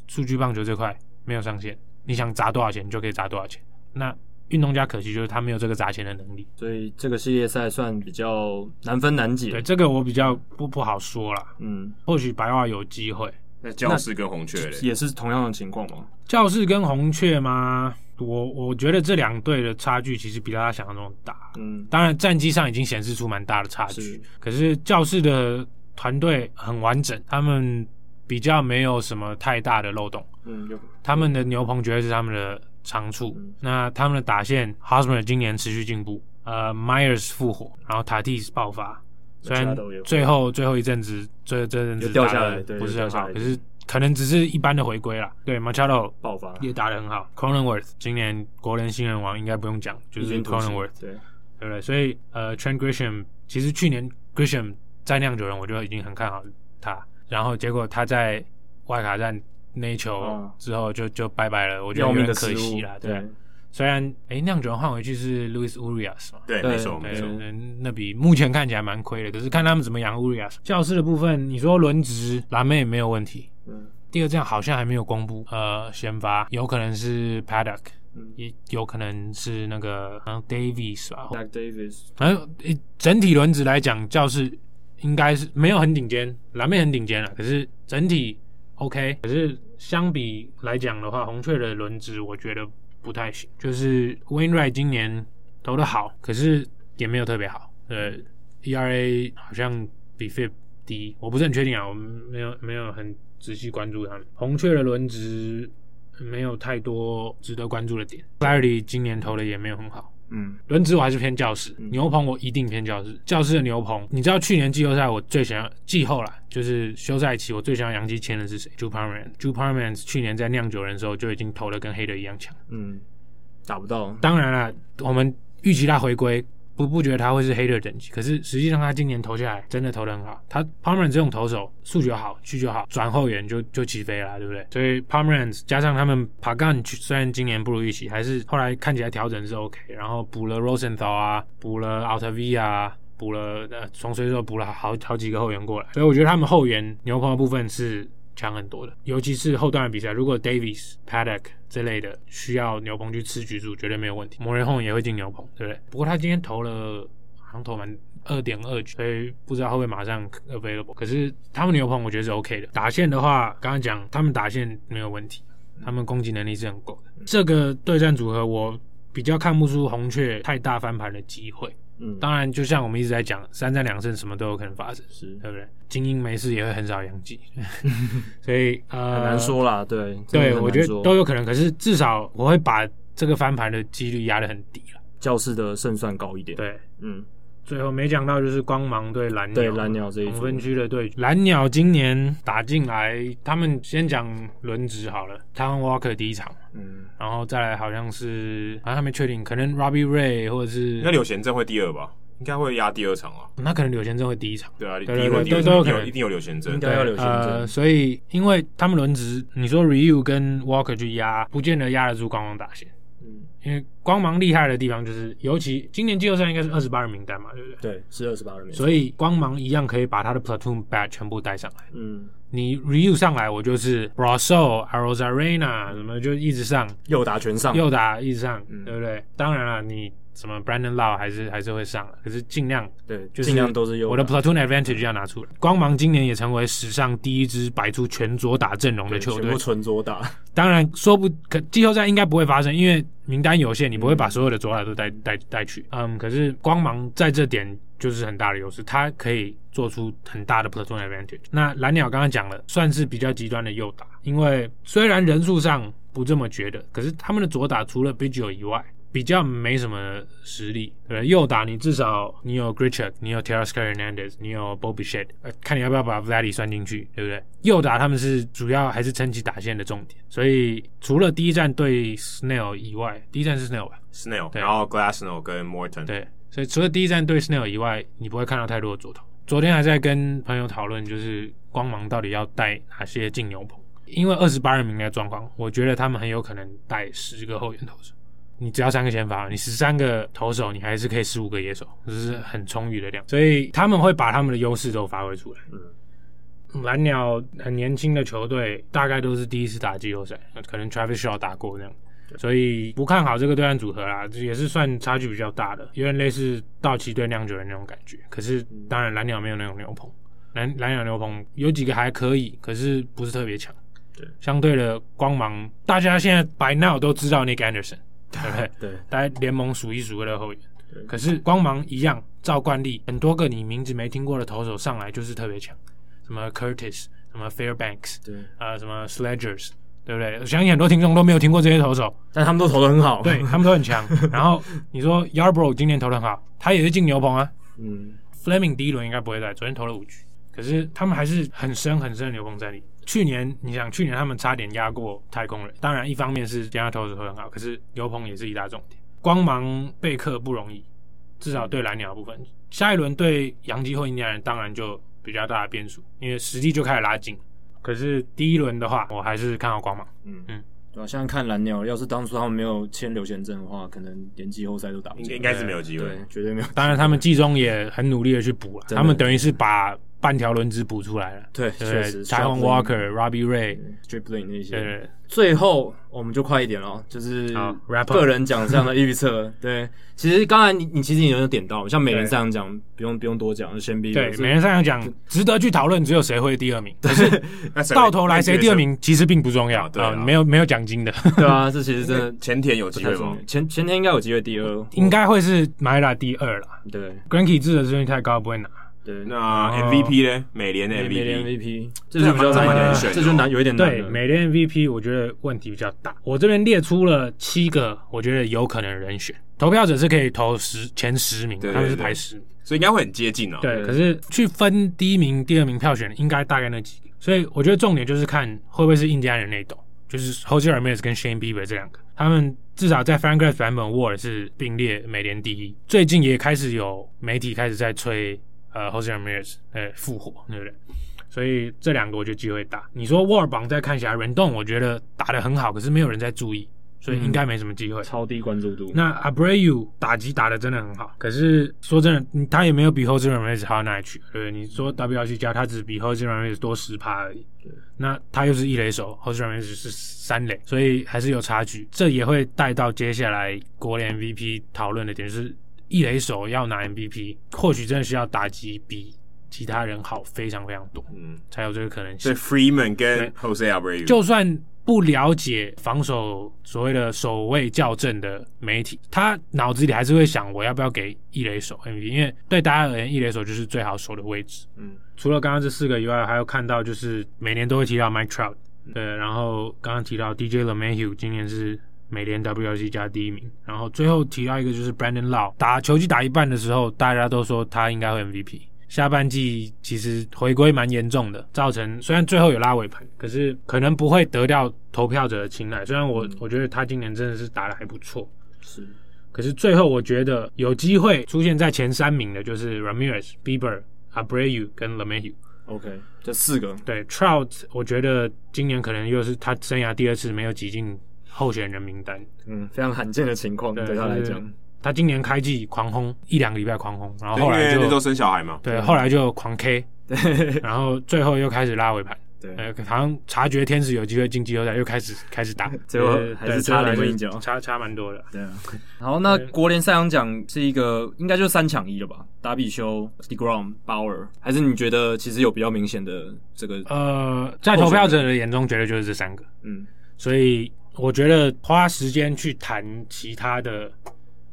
数据棒球这块没有上限，你想砸多少钱，你就可以砸多少钱。那运动家可惜就是他没有这个砸钱的能力，所以这个系列赛算比较难分难解。对，这个我比较不不好说啦。嗯，或许白袜有机会。那教室跟红雀也是同样的情况吗？教室跟红雀吗？我我觉得这两队的差距其实比大家想象中大。嗯，当然战绩上已经显示出蛮大的差距，是可是教室的团队很完整，他们比较没有什么太大的漏洞。嗯，他们的牛棚绝对是他们的。长处，那他们的打线，Hosmer 今年持续进步，呃，Myers 复活，然后 Tatis 爆发，虽然最后最后一阵子，这这阵子掉下来，不是很好，可是可能只是一般的回归啦。对，Machado 爆发。也打得很好，Cronenworth 今年国联新人王应该不用讲，就是 Cronenworth，对，对不对？所以呃，Trent Grisham 其实去年 Grisham 在酿酒人，我就已经很看好他，然后结果他在外卡站。那一球之后就就拜拜了，我觉得有点可惜啦。对，虽然哎，酿酒人换回去是 Louis Urias 嘛，对，没错没错，那笔目前看起来蛮亏的。可是看他们怎么养 Urias。教室的部分，你说轮值蓝妹也没有问题。嗯，第二站好像还没有公布，呃，先发有可能是 Paddock，也有可能是那个 Davis 吧 Davis。反正整体轮值来讲，教室应该是没有很顶尖，蓝妹很顶尖了。可是整体。OK，可是相比来讲的话，红雀的轮值我觉得不太行。就是 Wainwright 今年投的好，可是也没有特别好。呃，ERA 好像比 FIP 低，我不是很确定啊，我们没有没有很仔细关注他们。红雀的轮值没有太多值得关注的点。Flaherty 今年投的也没有很好。嗯，轮值我还是偏教室，牛棚我一定偏教室。教室的牛棚，你知道去年季后赛我最想要季后啦，就是休赛期我最想要杨基签的是谁 j u p a r m a n j u p a r m a n 去年在酿酒人的时候就已经投的跟黑的一样强。嗯，打不到。当然了，我们预期他回归。不不觉得他会是黑的等级，可是实际上他今年投下来真的投得很好。他 Pomeran 这种投手数据好，需求好，转后援就就起飞了，对不对？所以 Pomeran 加上他们 Pagan 虽然今年不如预期，还是后来看起来调整是 OK。然后补了 Rosenthal 啊，补了 Outv 啊，补了呃从随手补了好好几个后援过来，所以我觉得他们后援牛棚的部分是。强很多的，尤其是后段的比赛，如果 Davis、Paddock 这类的需要牛棚去吃局数，绝对没有问题。Morejon 也会进牛棚，对不对？不过他今天投了，好像投满二点二局，所以不知道会不会马上 available。可是他们牛棚我觉得是 OK 的。打线的话，刚刚讲他们打线没有问题，他们攻击能力是很够的。这个对战组合我比较看不出红雀太大翻盘的机会。嗯，当然，就像我们一直在讲，三战两胜什么都有可能发生，是对不对？精英没事也会很少养鸡，所以呃很难说啦。对对，我觉得都有可能。可是至少我会把这个翻盘的几率压得很低了。教士的胜算高一点。对，嗯。最后没讲到就是光芒对蓝鸟，对蓝鸟这一同分区的对决。蓝鸟今年打进来，他们先讲轮值好了。Taijuan Walker 第一场，嗯，然后再来好像是好像还没确定，可能 Robbie Ray 或者是那柳贤正会第二吧？应该会压第二场啊。那可能柳贤正会第一场。对啊，对对对，都有可能，一定有柳贤正，应该要柳贤正。呃，所以因为他们轮值，你说 Ryu 跟 Walker 去压，不见得压得住光芒打线。因为光芒厉害的地方就是，尤其今年季后赛应该是二十八人名单嘛，对不对？对，是二十八人名单。所以光芒一样可以把他的 platoon bat 全部带上来。嗯，你 reu 上来，我就是 Brosseau、Arozarena 什么就一直上，右打全上，右打一直上，嗯、对不对？当然了，你。什么 Brandon Lowe 还是还是会上了，可是尽量对，就尽量都是用我的 Platoon Advantage 要拿出来。光芒今年也成为史上第一支摆出全左打阵容的球队，全部纯左打。当然说不可，季后赛应该不会发生，因为名单有限，你不会把所有的左打都带带带去。嗯，可是光芒在这点就是很大的优势，它可以做出很大的 Platoon Advantage。那蓝鸟刚刚讲了，算是比较极端的右打，因为虽然人数上不这么觉得，可是他们的左打除了 Biggio 以外。比较没什么实力，对，对右打你至少你有 Grichuk，你有 Teoscar Hernandez，你有 Bo Bichette，呃，看你要不要把 Vladdy 算进去，对不对？右打他们是主要还是撑起打线的重点，所以除了第一站对 Snell 以外，第一站是 Snell 吧？Snell，对然后 Glassnow 跟 Morton，对，所以除了第一站对 Snell 以外，你不会看到太多的左投。昨天还在跟朋友讨论，就是光芒到底要带哪些进牛棚，因为二十八人名的状况，我觉得他们很有可能带十个后援投手。你只要三个先发，你十三个投手，你还是可以十五个野手，这是很充裕的量。所以他们会把他们的优势都发挥出来。嗯，蓝鸟很年轻的球队，大概都是第一次打季后赛，可能 Travis Shaw 打过这样，所以不看好这个对战组合啦，也是算差距比较大的，有点类似道奇对酿酒人那种感觉。可是当然蓝鸟没有那种牛棚，蓝蓝鸟牛棚有几个还可以，可是不是特别强。对，相对的光芒，大家现在 by now 都知道 Nick Anderson。对不对？对，大家联盟数一数二的后援。对可是光芒一样，照惯例，很多个你名字没听过的投手上来就是特别强，什么 Curtis，什么 Fairbanks，对，啊、呃，什么 Sledgers，对不对？我相信很多听众都没有听过这些投手，但他们都投的很好，对，他们都很强。然后你说 Yarbrough 今年投的很好，他也是进牛棚啊。嗯，Fleming 第一轮应该不会在，昨天投了五局，可是他们还是很深很深的牛棚战力。去年你想，去年他们差点压过太空人。当然，一方面是其他投手会很好，可是牛棚也是一大重点。光芒备课不容易，至少对蓝鸟的部分。下一轮对洋基或印第安人，当然就比较大的变数，因为实力就开始拉近。可是第一轮的话，我还是看好光芒。嗯嗯，对啊，现在看蓝鸟，要是当初他们没有签刘贤正的话，可能连季后赛都打不进。应该是没有机会，对，绝对没有。当然，他们季中也很努力的去补了，他们等于是把。半条轮子补出来了，对，确实。Taijuan Walker、Robbie Ray、Stripling 那些。对，最后我们就快一点了，就是个人奖项的预测。对，其实刚才你你其实也有点到，像美人赛扬奖不用不用多讲，就先比。对，美人赛扬奖值得去讨论，只有谁会第二名。可是 到头来谁第二名其实并不重要，对，没有没有奖金的，对啊，这其实真的前田有机会吗？前前田应该有机会第二，应该会是 Maeda 第二了。对 Greinke 制的胜率太高，不会拿。对，那 MVP 呢？美联的 MVP，美联 MVP，这就比较难选，这就难，有一点难。对，美联 MVP 我觉得问题比较大。我这边列出了七个我觉得有可能的人选，投票者是可以投十前十名，他们是排十名，所以应该会很接近啊。对，可是去分第一名、第二名票选，应该大概那几个。所以我觉得重点就是看会不会是印第安人那斗，就是 Jose Ramirez 跟 Shane Bieber 这两个，他们。至少在 FanGraphs 版本，WAR 是并列美联第一。最近也开始有媒体开始在吹，呃 h o s e Ramirez 呃复活，对不对？所以这两个我觉得机会大。你说 WAR 榜再看起来，Rendon 我觉得打得很好，可是没有人在注意，所以应该没什么机会。嗯、超低关注度。那 Abreu 打击打得真的很好，可是说真的，他也没有比 h o s e Ramirez 好到哪里去。对，你说 WRC 加他只比 h o s e Ramirez 多十趴而已。那他又是一垒手 h o s e Ramirez 是三垒，所以还是有差距。这也会带到接下来国联 MVP 讨论的点，就是一垒手要拿 MVP，或许真的需要打击比其他人好非常非常多，嗯，才有这个可能性。所以，Freeman 跟 Jose Abreu，就算。不了解防守所谓的守卫校正的媒体，他脑子里还是会想我要不要给一垒手 MVP，因为对大家而言，一垒手就是最好守的位置。嗯，除了刚刚这四个以外，还有看到就是每年都会提到 Mike Trout，对，然后刚刚提到 DJ LeMahieu 今年是美联 WRC 加第一名，然后最后提到一个就是 Brandon Lowe，打球季打一半的时候，大家都说他应该会 MVP。下半季其实回归蛮严重的，造成虽然最后有拉尾盘，可是可能不会得到投票者的青睐。虽然我、嗯、我觉得他今年真的是打的还不错，是，可是最后我觉得有机会出现在前三名的就是 Ramirez、Bieber、Abreu 跟 LeMahieu。OK，这四个对 Trout，我觉得今年可能又是他生涯第二次没有挤进候选人名单，嗯，非常罕见的情况对，他来讲。他今年开季狂轰一两个礼拜狂轰，然后后来就都生小孩嘛，对，后来就狂 K，对，然后最后又开始拉尾盘，对，好像察觉天使有机会进季后赛，又开始开始打，最后还是差临门一脚，差差蛮多的，对啊。然后，那国联赛扬奖是一个应该就三抢一了吧？达比修、DeGrom、Bauer，还是你觉得其实有比较明显的这个？呃，在投票者的眼中，绝对就是这三个，嗯，所以我觉得花时间去谈其他的。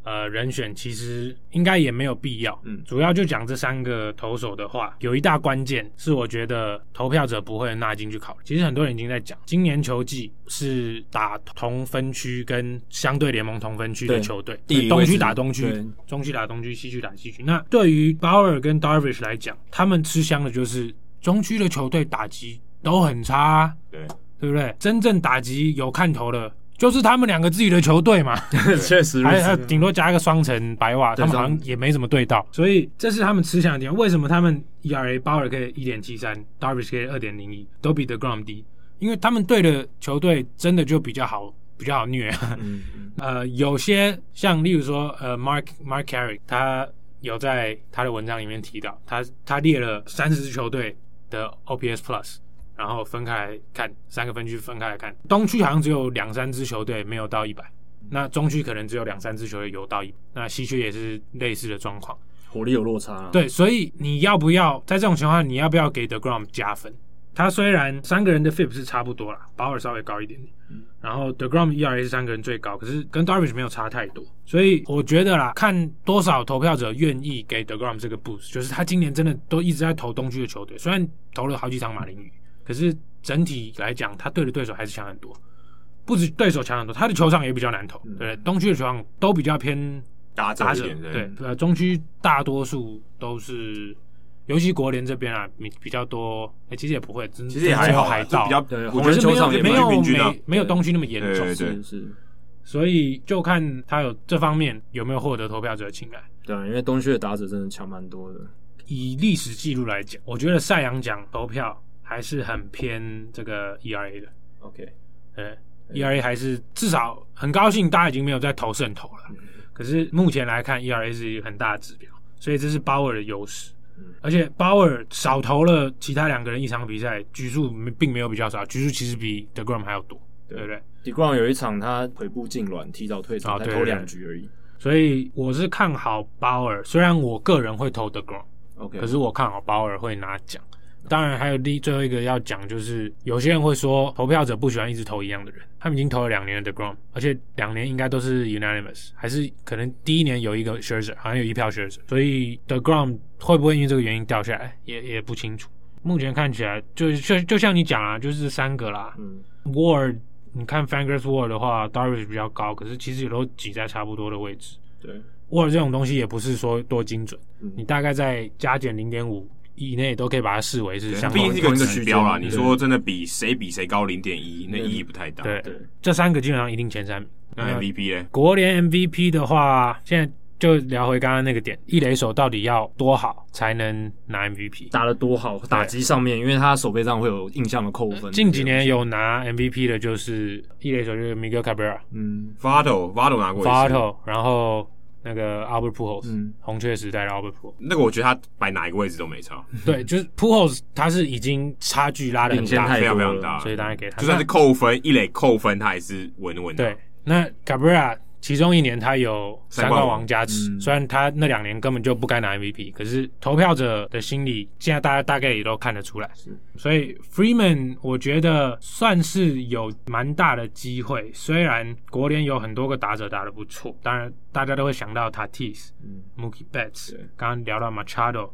呃，人选其实应该也没有必要。嗯，主要就讲这三个投手的话，有一大关键是我觉得投票者不会纳进去考虑。其实很多人已经在讲，今年球季是打同分区跟相对联盟同分区的球队，东区打东区，中区打东区，西区打西区。那对于 Bauer 跟 Darvish 来讲，他们吃香的就是中区的球队打击都很差啊，对，对不对？真正打击有看头的。就是他们两个自己的球队嘛，确实，还还顶多加一个双层白袜，他们好像也没怎么对到，所以这是他们吃香的地方。为什么他们 ERA 鲍尔可以一点七三，Darvish 可以二点零一，都比 The Grom 低？因为他们队的球队真的就比较好，比较好虐。呃，有些像例如说，呃，Mark Mark Carrick，他有在他的文章里面提到，他他列了三十支球队的 OPS Plus。然后分开来看，三个分区分开来看，东区好像只有两三支球队没有到一百，那中区可能只有两三支球队有到一百，那西区也是类似的状况，火力有落差啊。对，所以你要不要在这种情况下，你要不要给 The Grom 加分？他虽然三个人的 FIP 是差不多啦，保尔稍微高一点点，嗯，然后 The Grom ERA 是三个人最高，可是跟 Darvish 没有差太多，所以我觉得啦，看多少投票者愿意给 The Grom 这个 boost，就是他今年真的都一直在投东区的球队，虽然投了好几场马林鱼。可是整体来讲，他对的对手还是强很多，不止对手强很多，他的球场也比较难投。嗯、对，东区的球场都比较偏打者，对，呃，中区大多数都是，尤其国联这边啊，比比较多。哎、欸，其实也不会，其实也还好，海盗比较，对，我觉得没有没有没没有东区那么严重，对对，是是。所以就看他有这方面有没有获得投票者的青睐。对，因为东区的打者真的强蛮多的。以历史记录来讲，我觉得赛扬奖投票。还是很偏这个 ERA 的，OK，呃，ERA 还是至少很高兴，大家已经没有在投胜投了。可是目前来看，ERA 是一个很大的指标，所以这是鲍尔的优势。而且鲍尔少投了其他两个人一场比赛，局数并没有比较少，局数其实比 DeGrom 还要多，对不对？DeGrom 有一场他腿部痉挛，提早退场，才投两局而已。所以我是看好鲍尔，虽然我个人会投 DeGrom，OK，可是我看好鲍尔会拿奖。当然，还有第最后一个要讲，就是有些人会说，投票者不喜欢一直投一样的人。他们已经投了两年的 deGrom，而且两年应该都是 unanimous，还是可能第一年有一个 Scherzer，好像有一票 Scherzer，所以 deGrom 会不会因为这个原因掉下来，也也不清楚。目前看起来，就就就像你讲啊，就是三个啦。嗯，Ward，你看 Fangraphs Ward 的话，Darvish 比较高，可是其实也都挤在差不多的位置。对，Ward 这种东西也不是说多精准，嗯、你大概在加减零点五。以内都可以把它视为是相同，一个指标啦。你说真的比谁比谁高零点一，那意义不太大。对对，这三个基本上一定前三名。那 MVP 呢？国联 MVP 的话，现在就聊回刚刚那个点，一垒手到底要多好才能拿 MVP？打得多好？打击上面，因为他手背上会有印象的扣分。近几年有拿 MVP 的就是一垒手，就是 Miguel Cabrera，嗯，Votto，Votto 拿过，Votto，然后。那个 Albert Pujols，嗯，红雀时代的 Albert Pujols，那个我觉得他摆哪一个位置都没差。对，就是 Pujols，他是已经差距拉的很大，非常非常大，所以当然给他。就算是扣分，一垒扣分，他还是稳稳的。对，那 Cabrera。其中一年他有三冠王加持，嗯、虽然他那两年根本就不该拿 MVP，可是投票者的心理现在大家大概也都看得出来。是所以 Freeman 我觉得算是有蛮大的机会。虽然国联有很多个打者打得不错，当然大家都会想到 Tatis、嗯、Mookie Betts，刚刚聊到 Machado，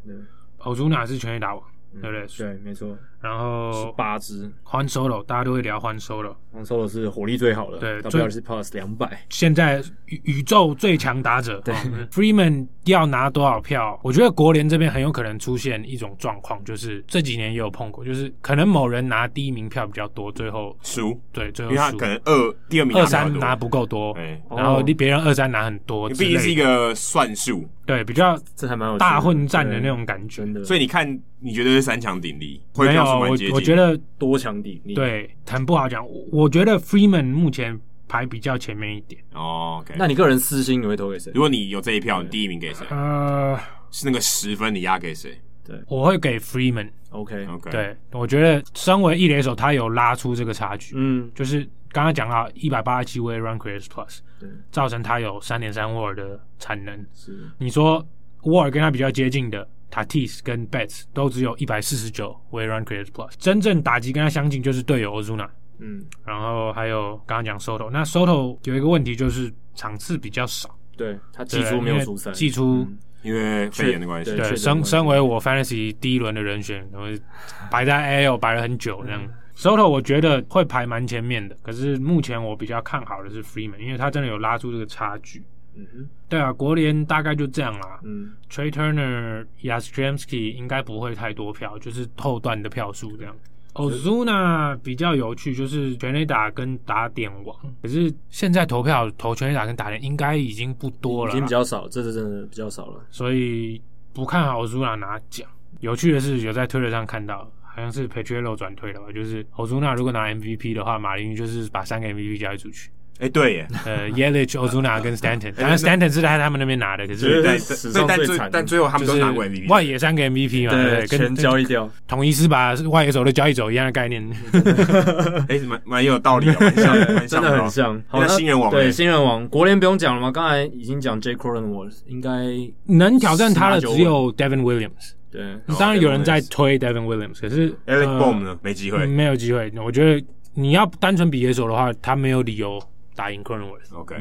欧祖纳是全垒打王。对不对？对，没错。然后八支，Juan Soto，大家都会聊 Juan Soto，Juan Soto 是火力最好的，对，WRC Plus 两百。现在宇宇宙最强打者，对，Freeman 要拿多少票？我觉得国联这边很有可能出现一种状况，就是这几年也有碰过，就是可能某人拿第一名票比较多，最后输，对，最后因为他可能二第二名二三拿不够多，然后别人二三拿很多，毕竟是一个算术，对，比较这还蛮有大混战的那种感觉。的，所以你看。你觉得是三强鼎立？没有，我我觉得多强底。对，很不好讲。我觉得 Freeman 目前排比较前面一点。哦，OK。那你个人私心你会投给谁？如果你有这一票，你第一名给谁？呃，是那个十分，你压给谁？对，我会给 Freeman。OK，OK。对，我觉得身为一垒手，他有拉出这个差距。嗯，就是刚刚讲到一百八十七位 Run Creators Plus，对，造成他有三点三 WAR 的产能。是，你说 WAR 跟他比较接近的。Tatis 跟 Betts 都只有一百四十九为 Run Creators Plus，真正打击跟他相近就是队友 Ozuna，嗯，然后还有刚刚讲 Soto，那 Soto 有一个问题就是场次比较少，对他季出没有出赛，季初因为肺炎的关系，对，身身为我 Fantasy 第一轮的人选，然后摆在 AL 摆了很久这样，Soto 我觉得会排蛮前面的，可是目前我比较看好的是 Freeman，因为他真的有拉出这个差距。嗯哼，对啊，国联大概就这样啦。嗯，Trey Turner、Yastrzemski 应该不会太多票，就是后段的票数这样。Ozuna 比较有趣，就是全垒打跟打点王，可是现在投票投全垒打跟打点应该已经不多了，已经比较少，这是真的比较少了。所以不看好 Ozuna 拿奖。有趣的是，有在推特上看到，好像是 Petriello 转推的吧，就是 Ozuna 如果拿 MVP 的话，马林就是把三个 MVP 交易出去。哎，对耶，呃，Yelich、Ozuna 跟 Stanton，当然 Stanton 是在他们那边拿的，可是对，但最但最后他们都拿过 MVP，外野三个 MVP 嘛，对，全交易掉，统一是把外野手都交易走一样的概念。哎，蛮蛮有道理的，真的很像。好，新人王，对，新人王，国联不用讲了吗？刚才已经讲 Jake Cronenworth，应该能挑战他的只有 Devin Williams。对，当然有人在推 Devin Williams，可是 Alec Bohm 呢？没机会，没有机会。我觉得你要单纯比野手的话，他没有理由。打赢 Cronenworth，OK，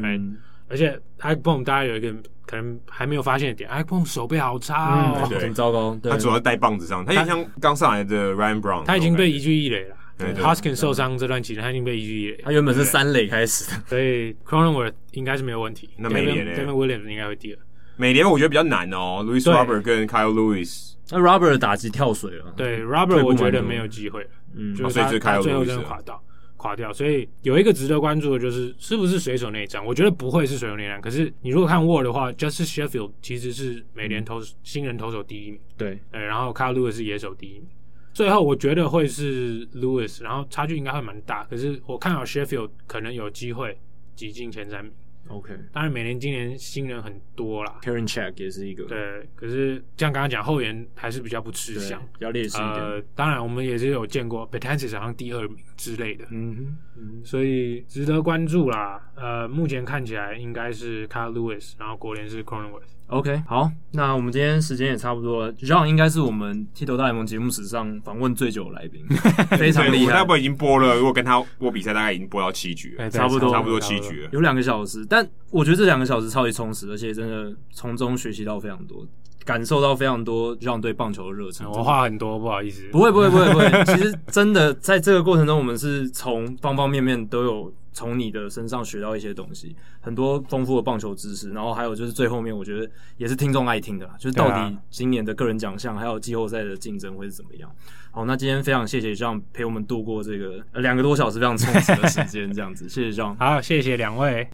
而且 Alec Bohm 大家有一个可能还没有发现的点，Alec Bohm 手背好差哦，很糟糕。他主要带棒子上，他也像刚上来的 Ryan Brown，他已经被移居一垒了。对，Hoskins 受伤这段期间，他已经被移居一垒。他原本是三垒开始的，所以 Cronenworth 应该是没有问题。那美联呢？Devin Williams 应该会第二。美联我觉得比较难哦，Louis Robert 跟 Kyle Lewis。那 Robert 打击跳水了，对 Robert 我觉得没有机会了，嗯，就是他最后真的垮到。垮掉，所以有一个值得关注的就是是不是水手那一战？我觉得不会是水手那一战。可是你如果看 WAR 的话，Justice Sheffield 其实是美联投、嗯、新人投手第一名，对，呃然后 Carl Lewis 是野手第一名。最后我觉得会是 Lewis，然后差距应该会蛮大。可是我看好 Sheffield 可能有机会挤进前三名。OK，当然每年今年新人很多啦 k a r e n Check 也是一个。对，可是像刚刚讲后援还是比较不吃香，比较劣势一点。呃，当然我们也是有见过 b e t a n c i s 好像第二名之类的，嗯哼，嗯，所以值得关注啦。呃，目前看起来应该是 Carl Lewis，然后国联是 Cronenworth。OK，好，那我们今天时间也差不多了。John 应该是我们剃头大联盟节目史上访问最久的来宾，非常厉害。大部分已经播了，如果跟他播比赛，大概已经播到七局了，差不多，差不多七局了，有两个小时。但我觉得这两个小时超级充实，而且真的从中学习到非常多，感受到非常多 John 对棒球的热忱。我话很多，不好意思。不会，不会，不会，不会。其实真的在这个过程中，我们是从方方面面都有。从你的身上学到一些东西，很多丰富的棒球知识，然后还有就是最后面，我觉得也是听众爱听的啦，就是到底今年的个人奖项还有季后赛的竞争会是怎么样。好，那今天非常谢谢 John 陪我们度过这个两个多小时非常充实的时间，这样子，谢谢 John。好，谢谢两位。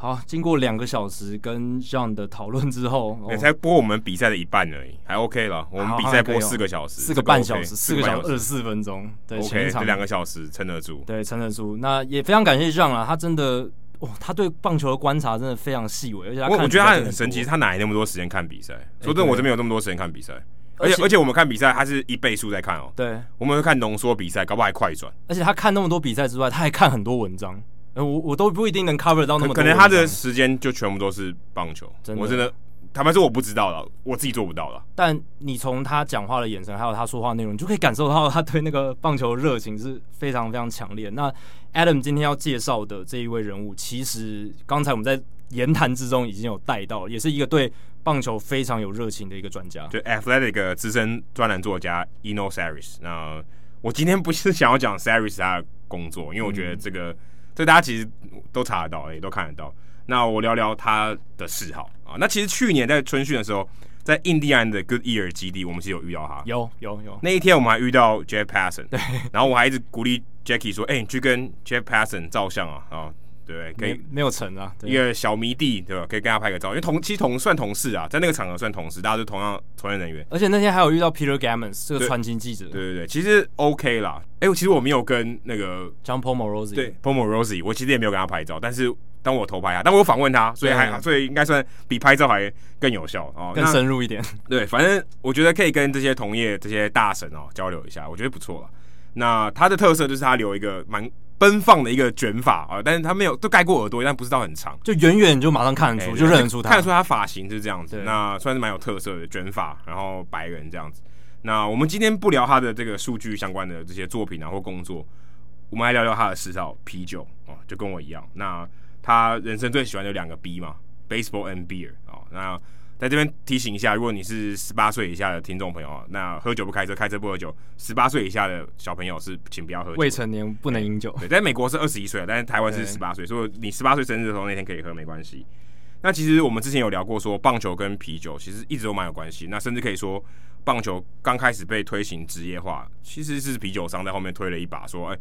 好，经过两个小时跟 John 的讨论之后，也才播我们比赛的一半而已，还 OK 了。我们比赛播四个小时，四个半小时，四个小时二十四分钟，对，OK，这两个小时撑得住，对，撑得住。那也非常感谢 John 啊，他真的，哇，他对棒球的观察真的非常细微，而且他我我觉得他很神奇，他哪来那么多时间看比赛？说真的，我这边有那么多时间看比赛，而且而且我们看比赛，他是一倍速在看哦。对，我们会看浓缩比赛，搞不好还快转。而且他看那么多比赛之外，他还看很多文章。我我都不一定能 cover 到那么多，可能他的时间就全部都是棒球。真的，我真的，坦白说我不知道了，我自己做不到了。但你从他讲话的眼神，还有他说话内容，你就可以感受到他对那个棒球热情是非常非常强烈。那 Adam 今天要介绍的这一位人物，其实刚才我们在言谈之中已经有带到，也是一个对棒球非常有热情的一个专家，就 Athletic 资深专栏作家 Eno Sarris。那我今天不是想要讲 Sarris 他的工作，因为我觉得这个。嗯所以大家其实都查得到，也都看得到。那我聊聊他的嗜好啊。那其实去年在春训的时候，在印第安的 Goodyear 基地，我们是有遇到他。有有有。那一天我们还遇到 Jeff Passon，。对。然后我还一直鼓励 Jackie 说：“哎、欸，你去跟 Jeff Passon 照相啊啊！”对，可以没，没有成啊，一个小迷弟对吧？可以跟他拍个照，因为同其实同算同事啊，在那个场合算同事，大家都同样从业人员。而且那天还有遇到 Peter Gammons 这个传奇记者。对对对，其实 OK 啦。哎、欸，其实我没有跟那个 Jon Paul Morosi 对 Paul Morosi 我其实也没有跟他拍照，但是当我偷拍他，但我有访问他，所以还所以应该算比拍照还更有效哦，更深入一点。对，反正我觉得可以跟这些同业这些大神哦交流一下，我觉得不错了。那他的特色就是他留一个蛮。奔放的一个卷发啊，但是他没有都盖过耳朵，但不是到很长，就远远就马上看得出，欸、就认得出他，看得出他发型是这样子，那算是蛮有特色的卷发，然后白人这样子。那我们今天不聊他的这个数据相关的这些作品啊或工作，我们来聊聊他的嗜好啤酒啊，就跟我一样。那他人生最喜欢的两个 B 嘛，Baseball and Beer 啊，那。在这边提醒一下，如果你是十八岁以下的听众朋友啊，那喝酒不开车，开车不喝酒。十八岁以下的小朋友是请不要喝酒，未成年不能饮酒。对，在美国是二十一岁，但是台湾是十八岁，所以你十八岁生日的时候那天可以喝，没关系。那其实我们之前有聊过，说棒球跟啤酒其实一直都蛮有关系。那甚至可以说，棒球刚开始被推行职业化，其实是啤酒商在后面推了一把，说，哎。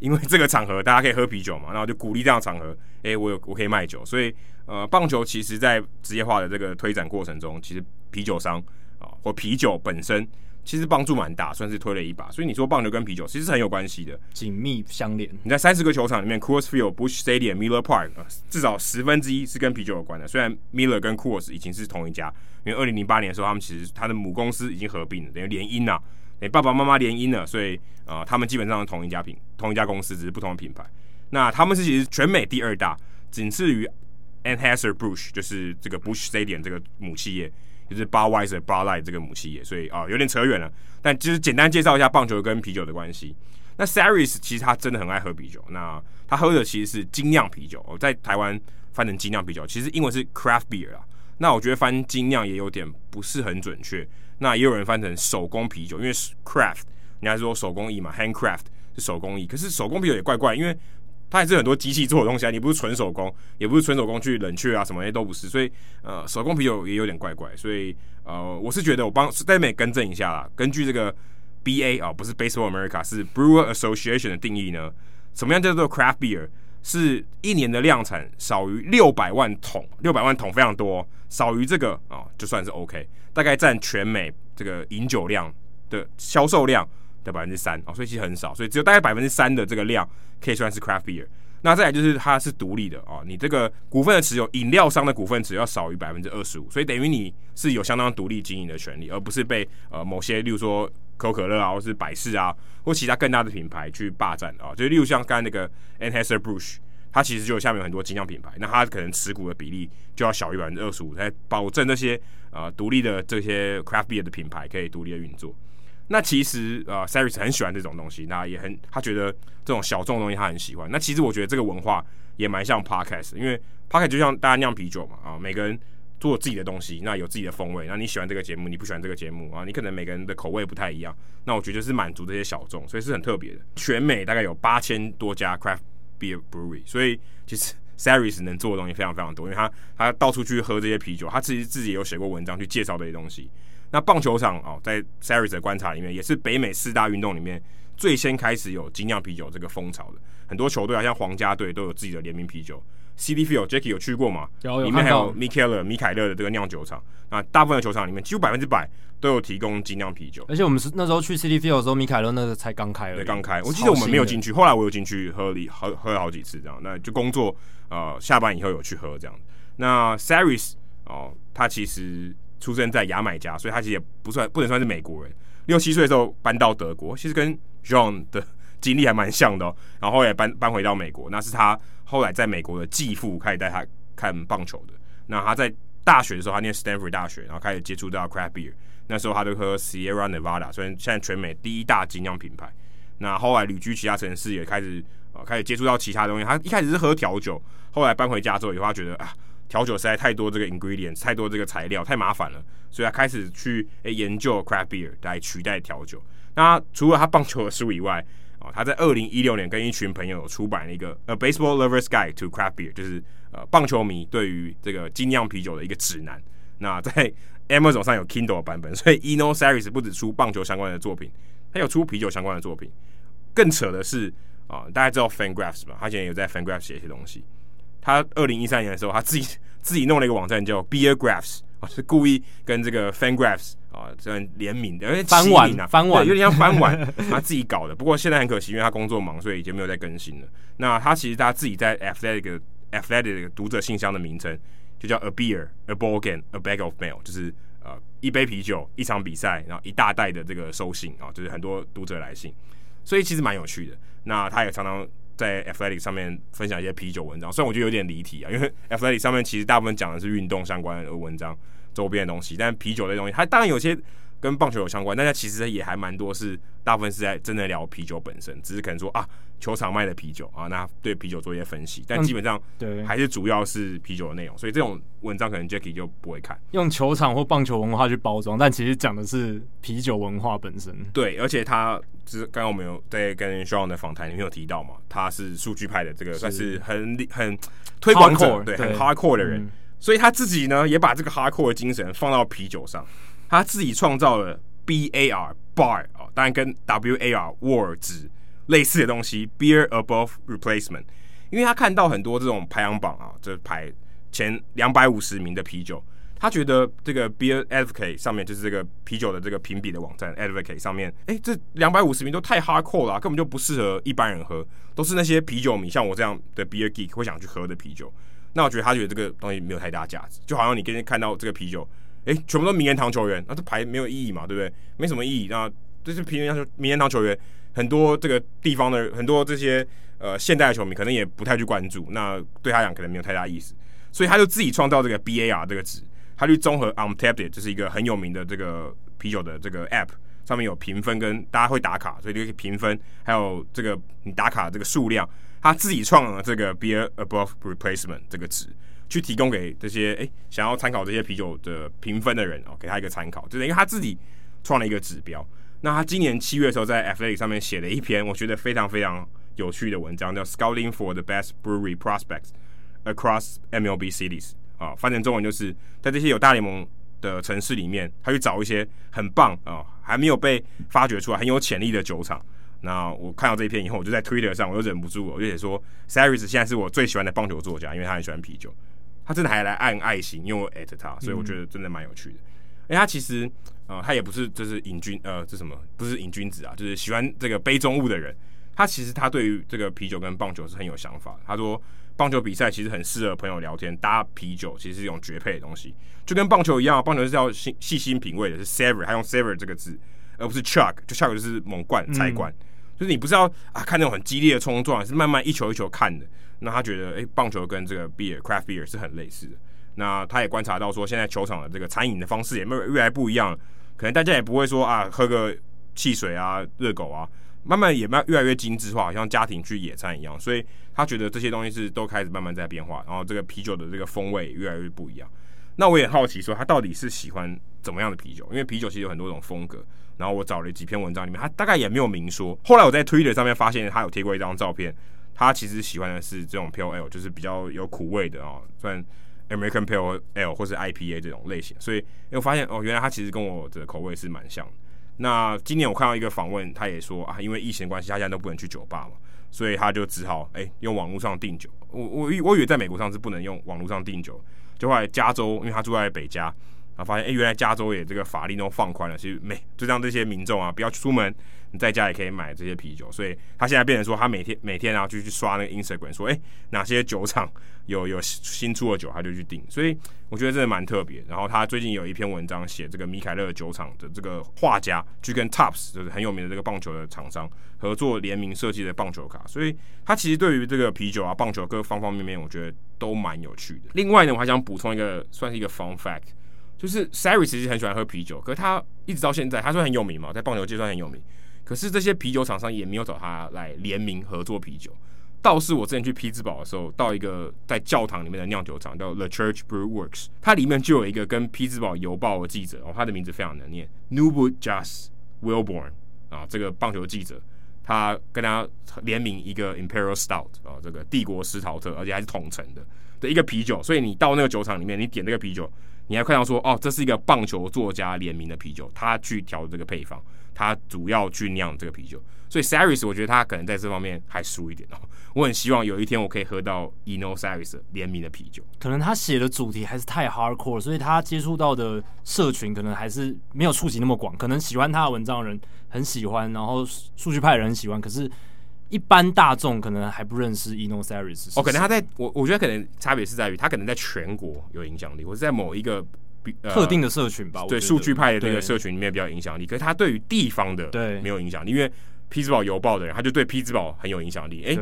因为这个场合大家可以喝啤酒嘛，然后就鼓励这样的场合，诶，我有我可以卖酒，所以呃，棒球其实在职业化的这个推展过程中，其实啤酒商啊、呃、或啤酒本身其实帮助蛮大，算是推了一把。所以你说棒球跟啤酒其实是很有关系的，紧密相连。你在三十个球场里面，Coors Field、Busch Stadium、Miller Park，呃，至少十分之一是跟啤酒有关的。虽然 Miller 跟 Coors 已经是同一家，因为二零零八年的时候，他们其实他的母公司已经合并了，等于联姻啊。诶、欸，爸爸妈妈联姻了，所以呃，他们基本上是同一家品，同一家公司，只是不同的品牌。那他们是其实全美第二大，仅次于 anheuserbush 就是这个 Bush Stadium 这个母企业，就是 Budweiser、Bud Light 这个母企业。所以啊、有点扯远了。但就是简单介绍一下棒球跟啤酒的关系。那 Sarris 其实他真的很爱喝啤酒，那他喝的其实是精酿啤酒。我在台湾翻成精酿啤酒，其实英文是 Craft Beer 啊。那我觉得翻精酿也有点不是很准确。那也有人翻成手工啤酒，因为 craft，人家说手工艺嘛，handcraft 是手工艺。可是手工啤酒也怪怪，因为它还是很多机器做的东西啊，你不是纯手工，也不是纯手工去冷却啊，什么也都不是。所以呃，手工啤酒也有点怪怪。所以呃，我是觉得我帮在这边更正一下啦。根据这个 BA 啊，不是 Baseball America，是 Brewer Association 的定义呢，什么样叫做 craft beer？是一年的量产少于六百万桶，六百万桶非常多，少于这个啊、就算是 OK，大概占全美这个饮酒量的销售量的百分之三啊，所以其实很少，所以只有大概百分之三的这个量可以算是 craft beer。那再来就是它是独立的啊、你这个股份的持有，饮料商的股份持有要少于百分之二十五，所以等于你是有相当独立经营的权利，而不是被呃某些，例如说可口可乐啊，或是百事啊，或其他更大的品牌去霸占啊。就例如像刚才那个 Anheuser-Busch，它其实就下面有很多精酿品牌，那它可能持股的比例就要小于百分之二十五，来保证那些呃独立的这些 craft beer 的品牌可以独立的运作。那其实呃 Saris 很喜欢这种东西，那也很他觉得这种小众东西他很喜欢。那其实我觉得这个文化也蛮像 Podcast，因为 Podcast 就像大家酿啤酒嘛啊，每个人做自己的东西，那有自己的风味。那你喜欢这个节目，你不喜欢这个节目啊，你可能每个人的口味不太一样。那我觉得是满足这些小众，所以是很特别的。全美大概有八千多家 Craft Beer Brewery，所以其实 Saris 能做的东西非常非常多，因为他他到处去喝这些啤酒，他自己自己有写过文章去介绍这些东西。那棒球场哦，在 Saris 的观察里面，也是北美四大运动里面最先开始有精酿啤酒这个风潮的。很多球队啊，像皇家队都有自己的联名啤酒。Citi Field，Jacky 有去过吗？有，有里面还有 Mikkeller 米凯勒的这个酿酒厂。那大部分的球场里面，几乎百分之百都有提供精酿啤酒。而且我们是那时候去 Citi Field 的时候，米凯勒那个才刚开了，对，刚开。我记得我们没有进去，后来我有进去喝了喝喝了好几次这样。那就工作呃下班以后有去喝这样。那 Saris 哦，他其实。出生在牙买加，所以他其实也不算不能算是美国人。六七岁的时候搬到德国，其实跟 John 的经历还蛮像的哦。然后也搬搬回到美国，那是他后来在美国的继父开始带他看棒球的。那他在大学的时候，他念 Stanford 大学，然后开始接触到 Craft Beer。那时候他就喝 Sierra Nevada，虽然现在全美第一大精酿品牌。那后来旅居其他城市，也开始呃开始接触到其他东西。他一开始是喝调酒，后来搬回加州以后，他觉得啊。调酒实在太多这个 ingredient，太多这个材料，太麻烦了，所以他开始去、研究 craft beer 来取代调酒。那除了他棒球的书以外，哦，他在二零一六年跟一群朋友出版了一个《A Baseball Lover's Guide to Craft Beer》，就是呃棒球迷对于这个精酿啤酒的一个指南。那在 Amazon 上有 Kindle 版本，所以 Eno Sarris 不只出棒球相关的作品，他有出啤酒相关的作品。更扯的是啊、大家知道 Fangraphs 吧？他以前有在 Fangraphs 写一些东西。他二零一三年的时候，他自己自己弄了一个网站叫 Beer Graphs 啊，是故意跟这个 Fangraphs 啊这样联名的，因为翻碗啊，翻碗有点像翻碗，他自己搞的。不过现在很可惜，因为他工作忙，所以已经没有再更新了。那他其实他自己在 Athletic Athletic 读者信箱的名称就叫 A Beer, A Ball Game, A Bag of Mail，就是呃一杯啤酒、一场比赛，然后一大袋的这个收信啊，就是很多读者来信，所以其实蛮有趣的。那他也常常。在 Athletic 上面分享一些啤酒文章，虽然我觉得有点离题啊，因为 Athletic 上面其实大部分讲的是运动相关的文章、周边的东西，但啤酒类东西，它当然有些跟棒球有相关，但它其实也还蛮多是大部分是在真的聊啤酒本身，只是可能说啊。球场卖的啤酒啊，那对啤酒做一些分析，但基本上对还是主要是啤酒的内容，所以这种文章可能 Jacky 就不会看。用球场或棒球文化去包装，但其实讲的是啤酒文化本身。对，而且他就是刚刚我们有在跟 Sean 的访谈里面有提到嘛，他是数据派的，这个算是很很推广者，对，很 hardcore 的人，嗯，所以他自己呢也把这个 hardcore 的精神放到啤酒上，他自己创造了 BAR bar 啊，当然跟 WAR war 值。类似的东西，Beer Above Replacement，因为他看到很多这种排行榜啊，这排前两百五十名的啤酒，他觉得这个 Beer Advocate 上面就是这个啤酒的这个评比的网站 Advocate 上面，哎，这两百五十名都太 hardcore 了，根本就不适合一般人喝，都是那些啤酒迷像我这样的 Beer Geek 会想去喝的啤酒。那我觉得他觉得这个东西没有太大价值，就好像你今天看到这个啤酒，哎，全部都名人堂球员，那这牌没有意义嘛，对不对？没什么意义，那这是名人堂名人堂球员。很多这个地方的很多这些呃现代的球迷可能也不太去关注，那对他讲可能没有太大意思，所以他就自己创造这个 BAR 这个值，他去综合 Untappd，这是一个很有名的这个啤酒的这个 App，上面有评分跟大家会打卡，所以就可以评分，还有这个你打卡这个数量，他自己创了这个 Beer Above Replacement 这个值，去提供给这些诶想要参考这些啤酒的评分的人哦，给他一个参考，就是因为他自己创了一个指标。那他今年七月的时候，在 Athletic 上面写了一篇我觉得非常非常有趣的文章，叫《Scouting for the Best Brewery Prospects Across MLB Cities》啊，翻成中文就是在这些有大联盟的城市里面，他去找一些很棒啊，还没有被发掘出来、很有潜力的酒厂，那我看到这一篇以后，我就在 Twitter 上，我就忍不住，我就写说，Saris 现在是我最喜欢的棒球作家，因为他很喜欢啤酒，他真的还来按爱心，因为我 at 他，所以我觉得真的蛮有趣的。哎、嗯，他其实，呃，他也不是就是瘾君，呃，这什么？不是瘾君子啊，就是喜欢这个杯中物的人。他其实他对于这个啤酒跟棒球是很有想法的。他说，棒球比赛其实很适合朋友聊天，搭啤酒其实是一种绝配的东西，就跟棒球一样，棒球是要细细心品味的，是 savor，他用 savor 这个字，而不是 chug，就 chug 就是猛灌、菜灌。嗯就是你不是要啊看那种很激烈的冲撞，是慢慢一球一球看的。那他觉得，诶、棒球跟这个 beer craft beer 是很类似的。那他也观察到说，现在球场的这个餐饮的方式也没有越来不一样。可能大家也不会说啊，喝个汽水啊、热狗啊，慢慢也慢越来越精致化，好像家庭去野餐一样。所以他觉得这些东西是都开始慢慢在变化。然后这个啤酒的这个风味越来越不一样。那我也好奇说，他到底是喜欢怎么样的啤酒？因为啤酒其实有很多种风格。然后我找了几篇文章，里面他大概也没有明说。后来我在 Twitter 上面发现他有贴过一张照片，他其实喜欢的是这种 Pale Ale，就是比较有苦味的啊，算 American Pale Ale 或是 IPA 这种类型。所以我发现哦，原来他其实跟我的口味是蛮像。那今年我看到一个访问，他也说啊，因为疫情关系，他现在都不能去酒吧嘛，所以他就只好哎用网络上订酒。我我我以为在美国上是不能用网络上订酒，就后来加州，因为他住在北加。然后发现，哎，原来加州也这个法令都放宽了，其实没就让这些民众啊不要出门，你在家也可以买这些啤酒。所以他现在变成说，他每天每天啊就去刷那个 Instagram，说，哎，哪些酒厂有有新出的酒，他就去订。所以我觉得真的蛮特别。然后他最近有一篇文章写这个米凯勒酒厂的这个画家去跟 Topps 就是很有名的这个棒球的厂商合作联名设计的棒球卡。所以他其实对于这个啤酒啊、棒球各方方面面，我觉得都蛮有趣的。另外呢，我还想补充一个，算是一个 fun fact。就是 Sari 其实很喜欢喝啤酒，可是他一直到现在，他说很有名嘛，在棒球界算很有名。可是这些啤酒厂商也没有找他来联名合作啤酒。倒是我之前去匹兹堡的时候，到一个在教堂里面的酿酒厂叫 The Church Brew Works，它里面就有一个跟匹兹堡邮报的记者哦，他的名字非常难念，Newwood Jas Wilborn 啊，这个棒球记者，他跟他联名一个 Imperial Stout 啊，这个帝国斯陶特，而且还是统称的的一个啤酒。所以你到那个酒厂里面，你点那个啤酒。你还看到说哦，这是一个棒球作家联名的啤酒，他去调这个配方，他主要去酿这个啤酒，所以 Saris 我觉得他可能在这方面还输一点哦。我很希望有一天我可以喝到 Eno Saris 联名的啤酒。可能他写的主题还是太 hardcore，所以他接触到的社群可能还是没有触及那么广。可能喜欢他的文章的人很喜欢，然后数据派人很喜欢，可是。一般大众可能还不认识 Eno Sarris 哦，可能他在我我觉得可能差别是在于他可能在全国有影响力，或者在某一个比、呃、特定的社群吧。对，数据派的那个社群里面比较有影响力，可是他对于地方的对没有影响力，因为匹兹堡邮报的人他就对匹兹堡很有影响力。哎。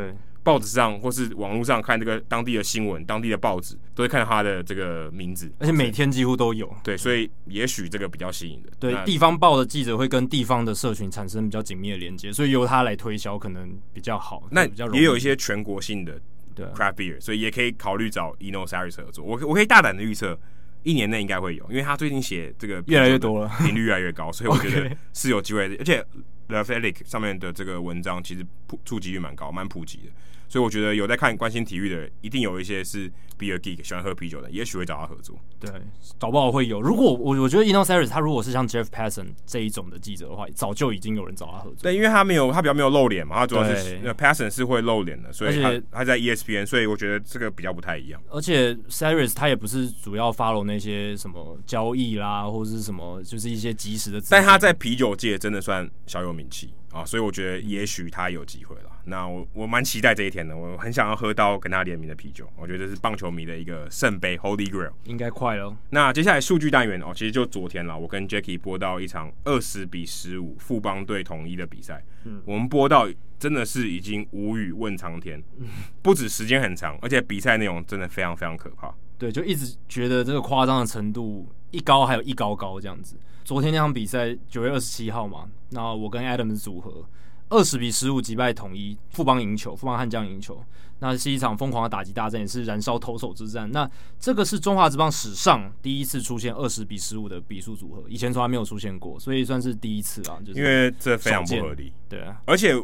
报纸上或是网络上看这个当地的新闻，当地的报纸都会看到他的这个名字，而且每天几乎都有。对，所以也许这个比较吸引的。对，地方报的记者会跟地方的社群产生比较紧密的连接，所以由他来推销可能比较好。那比较也有一些全国性的对 craft beer，所以也可以考虑找 Eno Sarris 合作。我我可以大胆的预测，一年内应该会有，因为他最近写这个越来越多了，频率越来越高，所以我觉得是有机会的。而且 The Athletic 上面的这个文章其实普触及率蛮高，蛮普及的。所以我觉得有在看关心体育的人，一定有一些是 beer geek 喜欢喝啤酒的，也许会找他合作。对，搞不好会有。如果我我觉得 Eno Sarris 他如果是像 Jeff Passan 这一种的记者的话，早就已经有人找他合作。对，因为他没有他比较没有露脸嘛，他主要是 Passan 是会露脸的，所以他他在 ESPN，所以我觉得这个比较不太一样。而且 Sarris 他也不是主要 follow 那些什么交易啦，或者是什么，就是一些即时的。但他在啤酒界真的算小有名气。啊，所以我觉得也许他有机会了。那我我蛮期待这一天的，我很想要喝到跟他联名的啤酒。我觉得这是棒球迷的一个圣杯，Holy Grail，应该快了。那接下来数据单元哦，其实就昨天了，我跟 Jackie 播到一场二十比十五富邦队统一的比赛。嗯，我们播到真的是已经无语问苍天，不止时间很长，而且比赛内容真的非常非常可怕。对，就一直觉得这个夸张的程度一高还有一高高这样子。昨天那场比赛九月二十七号嘛，那我跟 Adams 组合二十比十五击败统一，富邦赢球，富邦悍将赢球，那是一场疯狂的打击大战，也是燃烧投手之战。那这个是中华职棒史上第一次出现二十比十五的比数组合，以前从来没有出现过，所以算是第一次啊。就是、因为这非常不合理，对啊，而且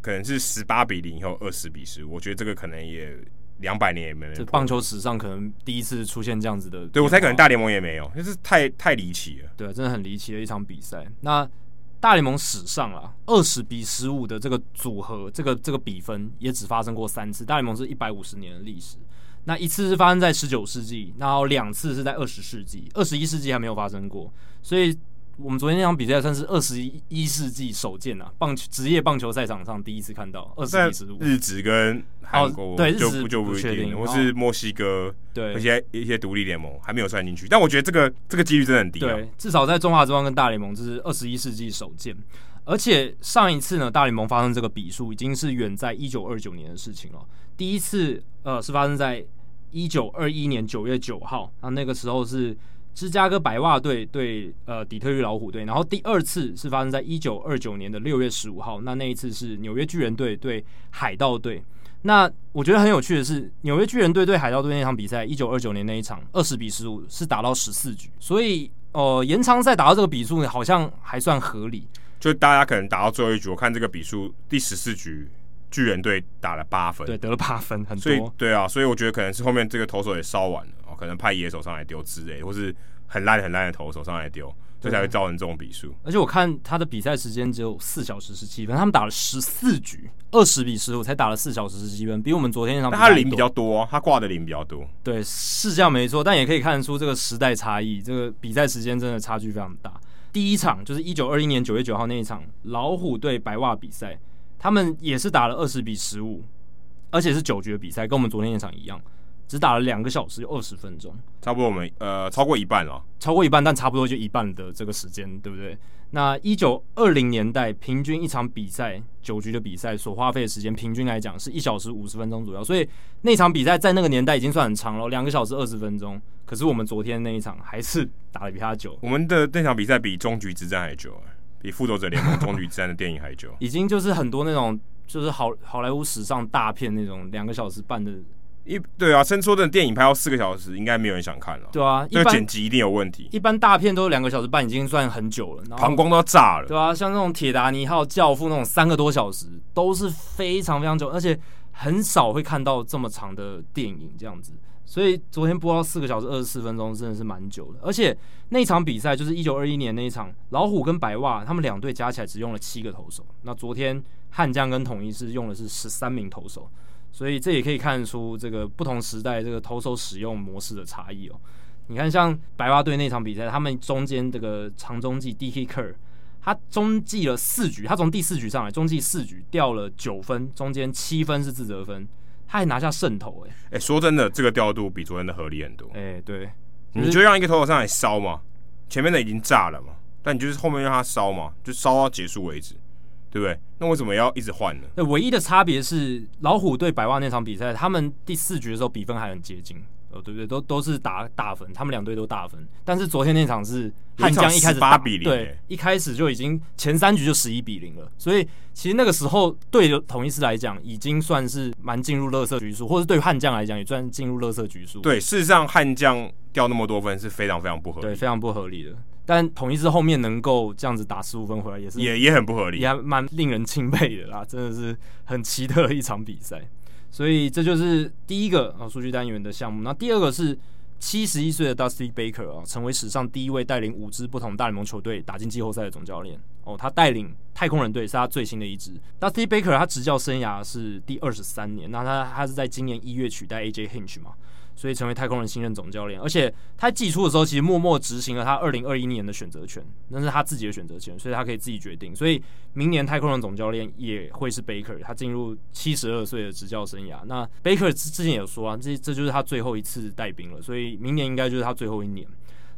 可能是十八比零以后二十比十五，我觉得这个可能也。两百年也没有，这棒球史上可能第一次出现这样子的。对，我猜可能大联盟也没有，就是太太离奇了。对，真的很离奇的一场比赛。那大联盟史上啊，二十比十五的这个组合，这个这个比分也只发生过三次。大联盟是一百五十年的历史，那一次是发生在十九世纪，然后两次是在二十世纪，二十一世纪还没有发生过，所以。我们昨天那场比赛算是二十一世纪首见啊，棒球职业棒球赛场上第一次看到二十一十五。日职跟韩国、哦、对就日就不确定，或是墨西哥对一些一些独立联盟还没有算进去，但我觉得这个这个几率真的很低、啊。对，至少在中华职棒跟大联盟这是二十一世纪首见，而且上一次呢，大联盟发生这个比数已经是远在一九二九年的事情了。第一次呃是发生在一九二一年九月九号，那那个时候是。芝加哥白袜队对呃底特律老虎队，然后第二次是发生在一九二九年的六月十五号，那那一次是纽约巨人队对海盗队。那我觉得很有趣的是，纽约巨人队对海盗队那场比赛，一九二九年那一场二十比十五是打到十四局，所以呃延长赛打到这个比数好像还算合理。就大家可能打到最后一局，我看这个比数第十四局巨人队打了八分，对，得了八分，很多。所以对啊，所以我觉得可能是后面这个投手也烧完了。哦可能派野手上来丢之类，或是很烂很烂的投手上来丢，这才会造成这种比数。而且我看他的比赛时间只有四小时十七分，他们打了十四局，二十比十五才打了四小时十七分，比我们昨天那场比零比较多，啊，他挂的零比较多。对，是这样没错，但也可以看得出这个时代差异，这个比赛时间真的差距非常大。第一场就是一九二一年九月九号那一场老虎队白袜比赛，他们也是打了二十比十五，而且是九局的比赛，跟我们昨天那场一样。只打了两个小时又二十分钟，差不多我们呃超过一半了，超过一半，但差不多就一半的这个时间，对不对？那一九二零年代平均一场比赛九局的比赛所花费的时间，平均来讲是一小时五十分钟左右，所以那场比赛在那个年代已经算很长了，两个小时二十分钟。可是我们昨天那一场还是打得比他久，我们的那场比赛比终局之战还久，比复仇者联盟终局之战的电影还久，已经就是很多那种就是好好莱坞史上大片那种两个小时半的。一对啊，伸缩的电影拍到四个小时，应该没有人想看了。对啊，这个剪辑一定有问题。一般大片都两个小时半，已经算很久了。膀胱都要炸了。对啊，像那种铁达尼号、教父那种三个多小时，都是非常非常久，而且很少会看到这么长的电影这样子。所以昨天播到四个小时二十四分钟，真的是蛮久的。而且那场比赛就是一九二一年那一场，老虎跟白袜他们两队加起来只用了七个投手。那昨天悍将跟统一是用的是十三名投手。所以这也可以看出这个不同时代这个投手使用模式的差异哦。你看，像白袜队那场比赛，他们中间这个长中继 D.K. Kerr，他中继了四局，他从第四局上来，中继四局掉了九分，中间七分是自责分，他还拿下胜投。哎哎，说真的，这个调度比昨天的合理很多。哎，对，你就让一个投手上来烧嘛，前面的已经炸了嘛，但你就是后面让他烧嘛，就烧到结束为止。对不对？那为什么要一直换呢？那唯一的差别是老虎对百万那场比赛，他们第四局的时候比分还很接近，呃，对不对？都都是打大分，他们两队都大分。但是昨天那场是汉江一开始八比零，对，一开始就已经前三局就十一比零了。所以其实那个时候对统一狮来讲，已经算是蛮进入乐色局数，或者对悍将来讲也算进入乐色局数。对，事实上悍将掉那么多分是非常非常不合理，对，非常不合理的。但统一狮后面能够这样子打十五分回来，也是也也很不合理，也蛮令人钦佩的啦，真的是很奇特的一场比赛。所以这就是第一个啊数据单元的项目。那第二个是七十一岁的 Dusty Baker 啊，成为史上第一位带领五支不同大联盟球队打进季后赛的总教练哦。他带领太空人队是他最新的一支。Dusty Baker 他执教生涯是第二十三年，那他他是在今年一月取代 AJ Hinch 嘛。所以成为太空人新任总教练，而且他季初的时候其实默默执行了他二零二一年的选择权，那是他自己的选择权，所以他可以自己决定。所以明年太空人总教练也会是 Baker，他进入七十二岁的执教生涯。那 Baker 之之前也有说啊，这这就是他最后一次带兵了，所以明年应该就是他最后一年。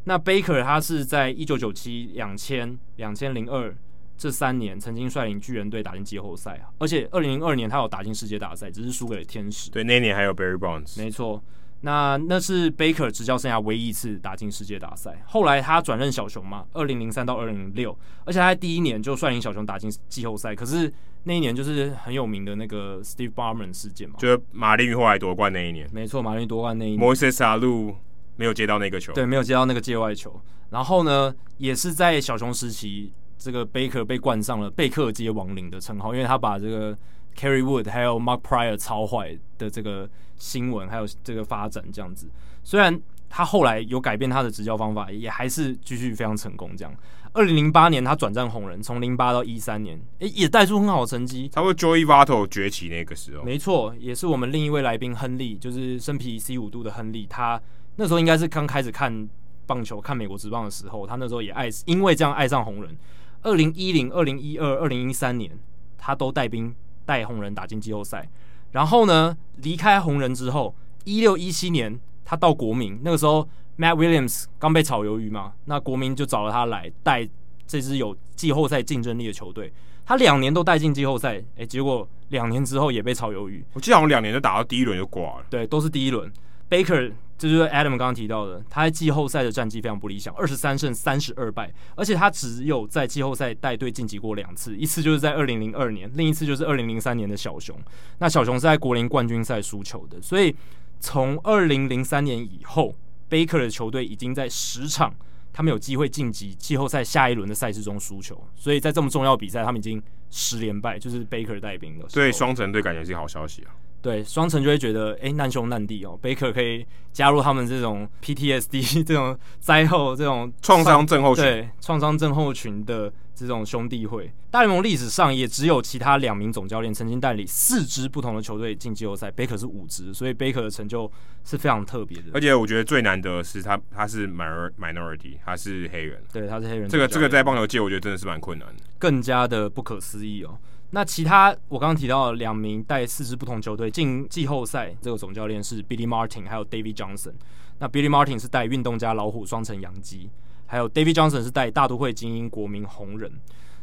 那 Baker 他是在一九九七、两千、两千零二这三年曾经率领巨人队打进季后赛啊，而且二零零二年他有打进世界大赛，只是输给了天使。对，那年还有 Barry Bonds，没错。那那是 Baker 执教生涯唯一一次打进世界大赛。后来他转任小熊嘛，二零零三到二零零六，而且他在第一年就率领小熊打进季后赛。可是那一年就是很有名的那个 Steve Bartman 事件嘛，就是马林鱼后来夺冠那一年。没错，马林夺冠那一年，Moises Alou 没有接到那个球，对，没有接到那个界外球。然后呢，也是在小熊时期，这个 Baker 被冠上了贝克街亡灵的称号，因为他把这个 Kerry Wood 还有 Mark Pryor 超坏的这个新闻还有这个发展这样子，虽然他后来有改变他的执教方法，也还是继续非常成功。这样，二零零八年他转战红人，从零八到一三年，诶，也带出很好的成绩。差不多 Joey Votto 崛起那个时候，没错，也是我们另一位来宾亨利，就是身披 C 五度的亨利。他那时候应该是刚开始看棒球、看美国职棒的时候，他那时候也爱，因为这样爱上红人。二零一零、二零一二、二零一三年，他都带兵带红人打进季后赛。然后呢，离开红人之后，一六一七年。他到国民那个时候，Matt Williams 刚被炒鱿鱼嘛，那国民就找了他来带这支有季后赛竞争力的球队。他两年都带进季后赛，诶，结果两年之后也被炒鱿鱼。我记得好像两年就打到第一轮就挂了。对，都是第一轮。Baker 这就是 Adam 刚刚提到的，他在季后赛的战绩非常不理想，二十三胜三十二败，而且他只有在季后赛带队晋级过两次，一次就是在二零零二年，另一次就是二零零三年的小熊。那小熊是在国联冠军赛输球的，所以。从二零零三年以后，Baker 的球队已经在十场他们有机会晋级季后赛下一轮的赛事中输球，所以在这么重要比赛，他们已经十连败，就是 Baker 带兵的。对双城队感觉是好消息啊。对双城就会觉得，哎，难兄难弟哦，Baker 可以加入他们这种 PTSD 这种灾后这种创伤症候群，对创伤症候群的这种兄弟会。大联盟历史上也只有其他两名总教练曾经带领四支不同的球队进季后赛，Baker 是五支，所以 Baker 的成就是非常特别的。而且我觉得最难得的是他他是 minority，他是黑人，对，他是黑人。这个这个在棒球界我觉得真的是蛮困难的，更加的不可思议哦。那其他我刚刚提到的两名带四支不同球队进季后赛，这个总教练是 Billy Martin，还有 David Johnson。那 Billy Martin 是带运动家老虎双城洋基，还有 David Johnson 是带大都会精英国民红人。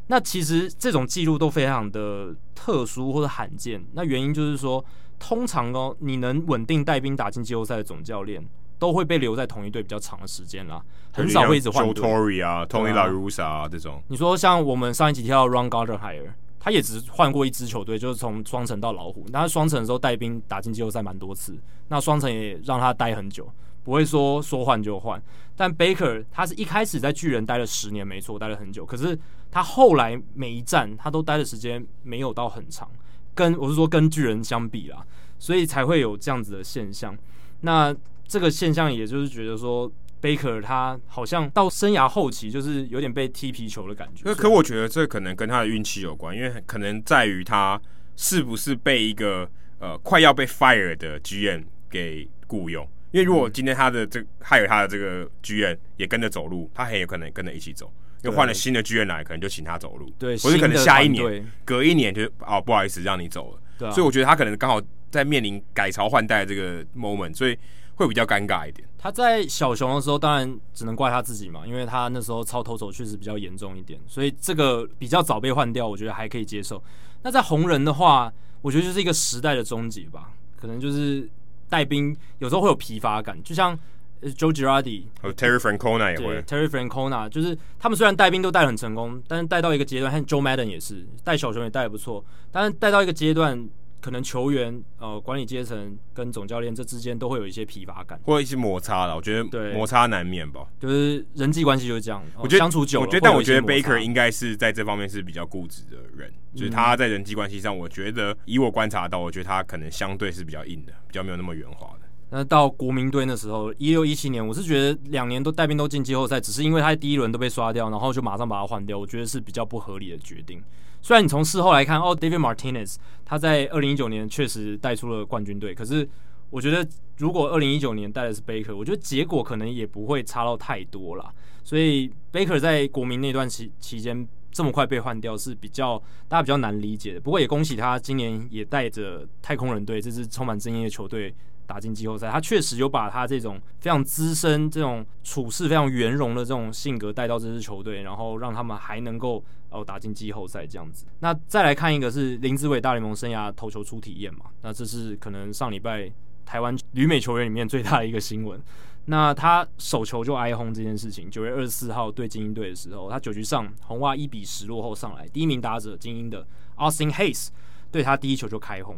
那其实这种记录都非常的特殊或者罕见。那原因就是说，通常哦，你能稳定带兵打进季后赛的总教练，都会被留在同一队比较长的时间啦，很少会一直换队。Joe Torre 啊，Tony La Russa 啊这种。你说像我们上一集提到 Ron Gardenhire。他也只换过一支球队，就是从双城到老虎。那双城的时候带兵打进季后赛蛮多次，那双城也让他待很久，不会说说换就换。但 Baker 他是一开始在巨人待了十年，没错，待了很久。可是他后来每一站他都待的时间没有到很长，跟我是说跟巨人相比啦，所以才会有这样子的现象。那这个现象也就是觉得说。Baker 他好像到生涯后期就是有点被踢皮球的感觉。可我觉得这可能跟他的运气有关，因为可能在于他是不是被一个呃快要被 fire 的 GM 给雇佣。因为如果今天他的这还有他的这个 GM 也跟着走路，他很有可能跟着一起走。又换了新的剧院来，可能就请他走路。对，或者可能下一年隔一年就哦不好意思让你走了。对啊。所以我觉得他可能刚好在面临改朝换代这个 moment，所以。会比较尴尬一点。他在小熊的时候，当然只能怪他自己嘛，因为他那时候超投手确实比较严重一点，所以这个比较早被换掉，我觉得还可以接受。那在红人的话，我觉得就是一个时代的终结吧，可能就是带兵有时候会有疲乏感，就像 Joe Girardi 和 Terry Francona 也会，Terry Francona 就是他们虽然带兵都带很成功，但是带到一个阶段，和 Joe Madden 也是带小熊也带的不错，但是带到一个阶段。可能球员、呃，管理阶层跟总教练这之间都会有一些疲乏感，或者一些摩擦了。我觉得对摩擦难免吧，就是人际关系就是这样。我觉得相处久了，我觉得，但我觉得 Baker 应该是在这方面是比较固执的人，就是他在人际关系上，我觉得以我观察到，我觉得他可能相对是比较硬的，比较没有那么圆滑的。那到国民队那时候，一六一七年，我是觉得两年都带兵都进季后赛，只是因为他第一轮都被刷掉，然后就马上把他换掉，我觉得是比较不合理的决定。虽然你从事后来看，哦，David Martinez 他在二零一九年确实带出了冠军队，可是我觉得如果二零一九年带的是 Baker，我觉得结果可能也不会差到太多啦。所以 Baker 在国民那段期期间这么快被换掉是比较大家比较难理解的。不过也恭喜他今年也带着太空人队这支充满争议的球队。打进季后赛，他确实有把他这种非常资深、这种处事非常圆融的这种性格带到这支球队，然后让他们还能够哦打进季后赛这样子。那再来看一个是林子伟大联盟生涯投球初体验嘛？那这是可能上礼拜台湾旅美球员里面最大的一个新闻。那他手球就挨轰这件事情，九月二十四号对精英队的时候，他九局上红袜一比十落后上来，第一名打者精英的 Austin Hayes 对他第一球就开轰。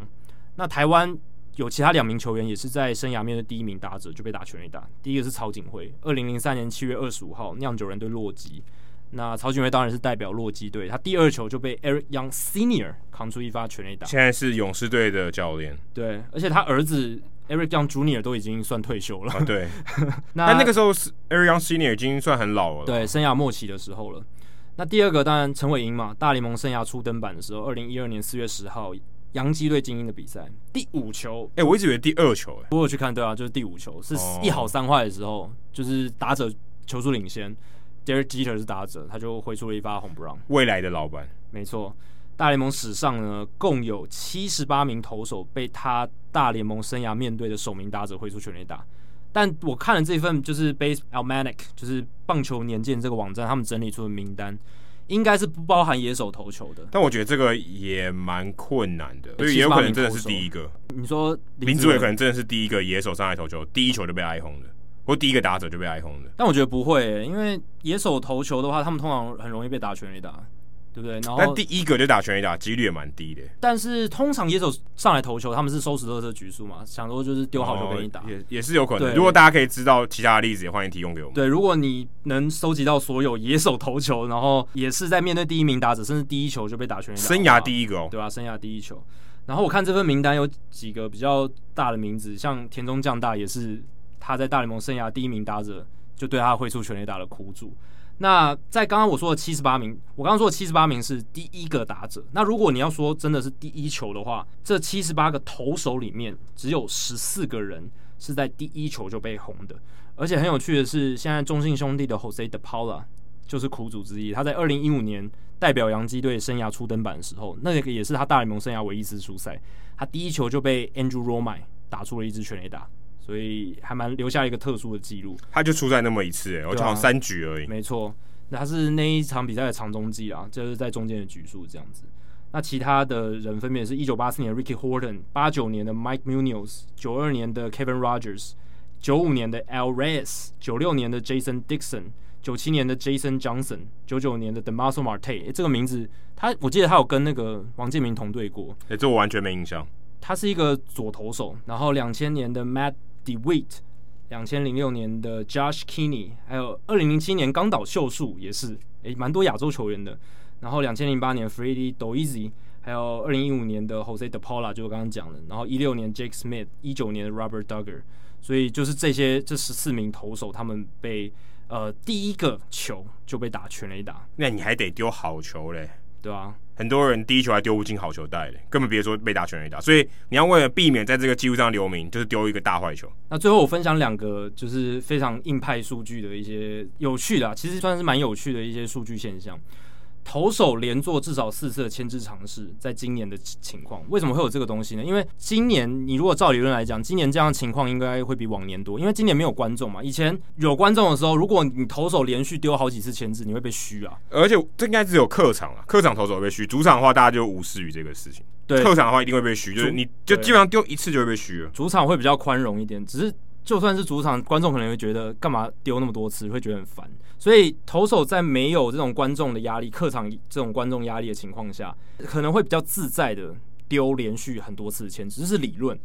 那台湾。有其他两名球员也是在生涯面的第一名打者就被打全垒打。第一个是曹景辉，二零零三年七月二十五号酿酒人对洛基，那曹景辉当然是代表洛基队，他第二球就被 Eric Young Senior 扛出一发全垒打。现在是勇士队的教练。对，而且他儿子 Eric Young Junior 都已经算退休了。啊、对，那但那个时候是 Eric Young Senior 已经算很老了，对，生涯末期的时候了。那第二个当然陈伟英嘛，大联盟生涯初登板的时候，二零一二年四月十号，洋基队精英的比赛，第五球，哎、欸，我一直以为第二球、欸，哎，我有去看，对啊，就是第五球，是一好三坏的时候，oh. 就是打者球速领先，Derek Jeter 是打者，他就挥出了一发 home run，未来的老板，没错。大联盟史上呢，共有七十八名投手被他大联盟生涯面对的首名打者挥出全垒打。但我看了这份就是 Base Almanac，就是棒球年鉴这个网站，他们整理出的名单，应该是不包含野手投球的。但我觉得这个也蛮困难的，所以也有可能真的是第一个。你说林志伟可能真的是第一个野手上来投球，第一球就被挨轰的，或第一个打者就被挨轰的。但我觉得不会、欸，因为野手投球的话，他们通常很容易被打全垒打。对不对？然后但第一个就打全垒打，几率也蛮低的。但是通常野手上来投球，他们是收拾垃圾局数嘛，想说就是丢好球给你打，哦、也也是有可能。如果大家可以知道其他的例子，也欢迎提供给我们。对，如果你能收集到所有野手投球，然后也是在面对第一名打者，甚至第一球就被打全垒打，生涯第一个哦，对吧、啊？生涯第一球。然后我看这份名单有几个比较大的名字，像田中将大也是他在大联盟生涯第一名打者，就对他挥出全垒打的苦主。那在刚刚我说的七十八名，我刚刚说的七十八名是第一个打者。那如果你要说真的是第一球的话，这七十八个投手里面只有十四个人是在第一球就被轰的。而且很有趣的是，现在中信兄弟的 Jose De Paula 就是苦主之一。他在二零一五年代表洋基队生涯初登板的时候，那个也是他大联盟生涯唯一一次出赛，他第一球就被 Andrew Romine 打出了一支全垒打。所以还蛮留下一个特殊的记录，他就出在那么一次，哎，我就好像三局而已。没错，那他是那一场比赛的长中继啊，就是在中间的局数这样子。那其他的人分别是一九八四年的 Ricky Horton，八九年的 Mike Munoz，九二年的 Kevin Rogers，九五年的 Al Reyes，九六年的 Jason Dixon，九七年的 Jason Johnson，九九年的 Damaso Marte。哎，这个名字他我记得他有跟那个王建民同队过。哎，这我完全没印象。他是一个左投手，然后两千年的 Matt DeWitt，两千零六年的 Josh Kinney，还有二零零七年冈岛秀树也是，诶，蛮多亚洲球员的。然后两千零八年 Freddie Doisy，还有二零一五年的 Jose De Paula，就我刚刚讲的。然后一六年 Jake Smith，一九年的 Robert Dugger，所以就是这些这十四名投手，他们被呃第一个球就被打全垒打。那你还得丢好球嘞，对啊。很多人第一球还丢不进好球袋的，根本别说被打全垒打。所以你要为了避免在这个记录上留名，就是丢一个大坏球。那最后我分享两个就是非常硬派数据的一些有趣的，其实算是蛮有趣的一些数据现象。投手连做至少四次的牵制尝试，在今年的情况，为什么会有这个东西呢？因为今年你如果照理论来讲，今年这样的情况应该会比往年多，因为今年没有观众嘛。以前有观众的时候，如果你投手连续丢好几次牵制，你会被虚啊。而且这应该只有客场啊，客场投手会被虚，主场的话大家就无视于这个事情。对，客场的话一定会被虚，就是你就基本上丢一次就会被虚了。主场会比较宽容一点，只是。就算是主场，观众可能会觉得干嘛丢那么多次，会觉得很烦。所以投手在没有这种观众的压力、客场这种观众压力的情况下，可能会比较自在的丢连续很多次牵制，这是理论。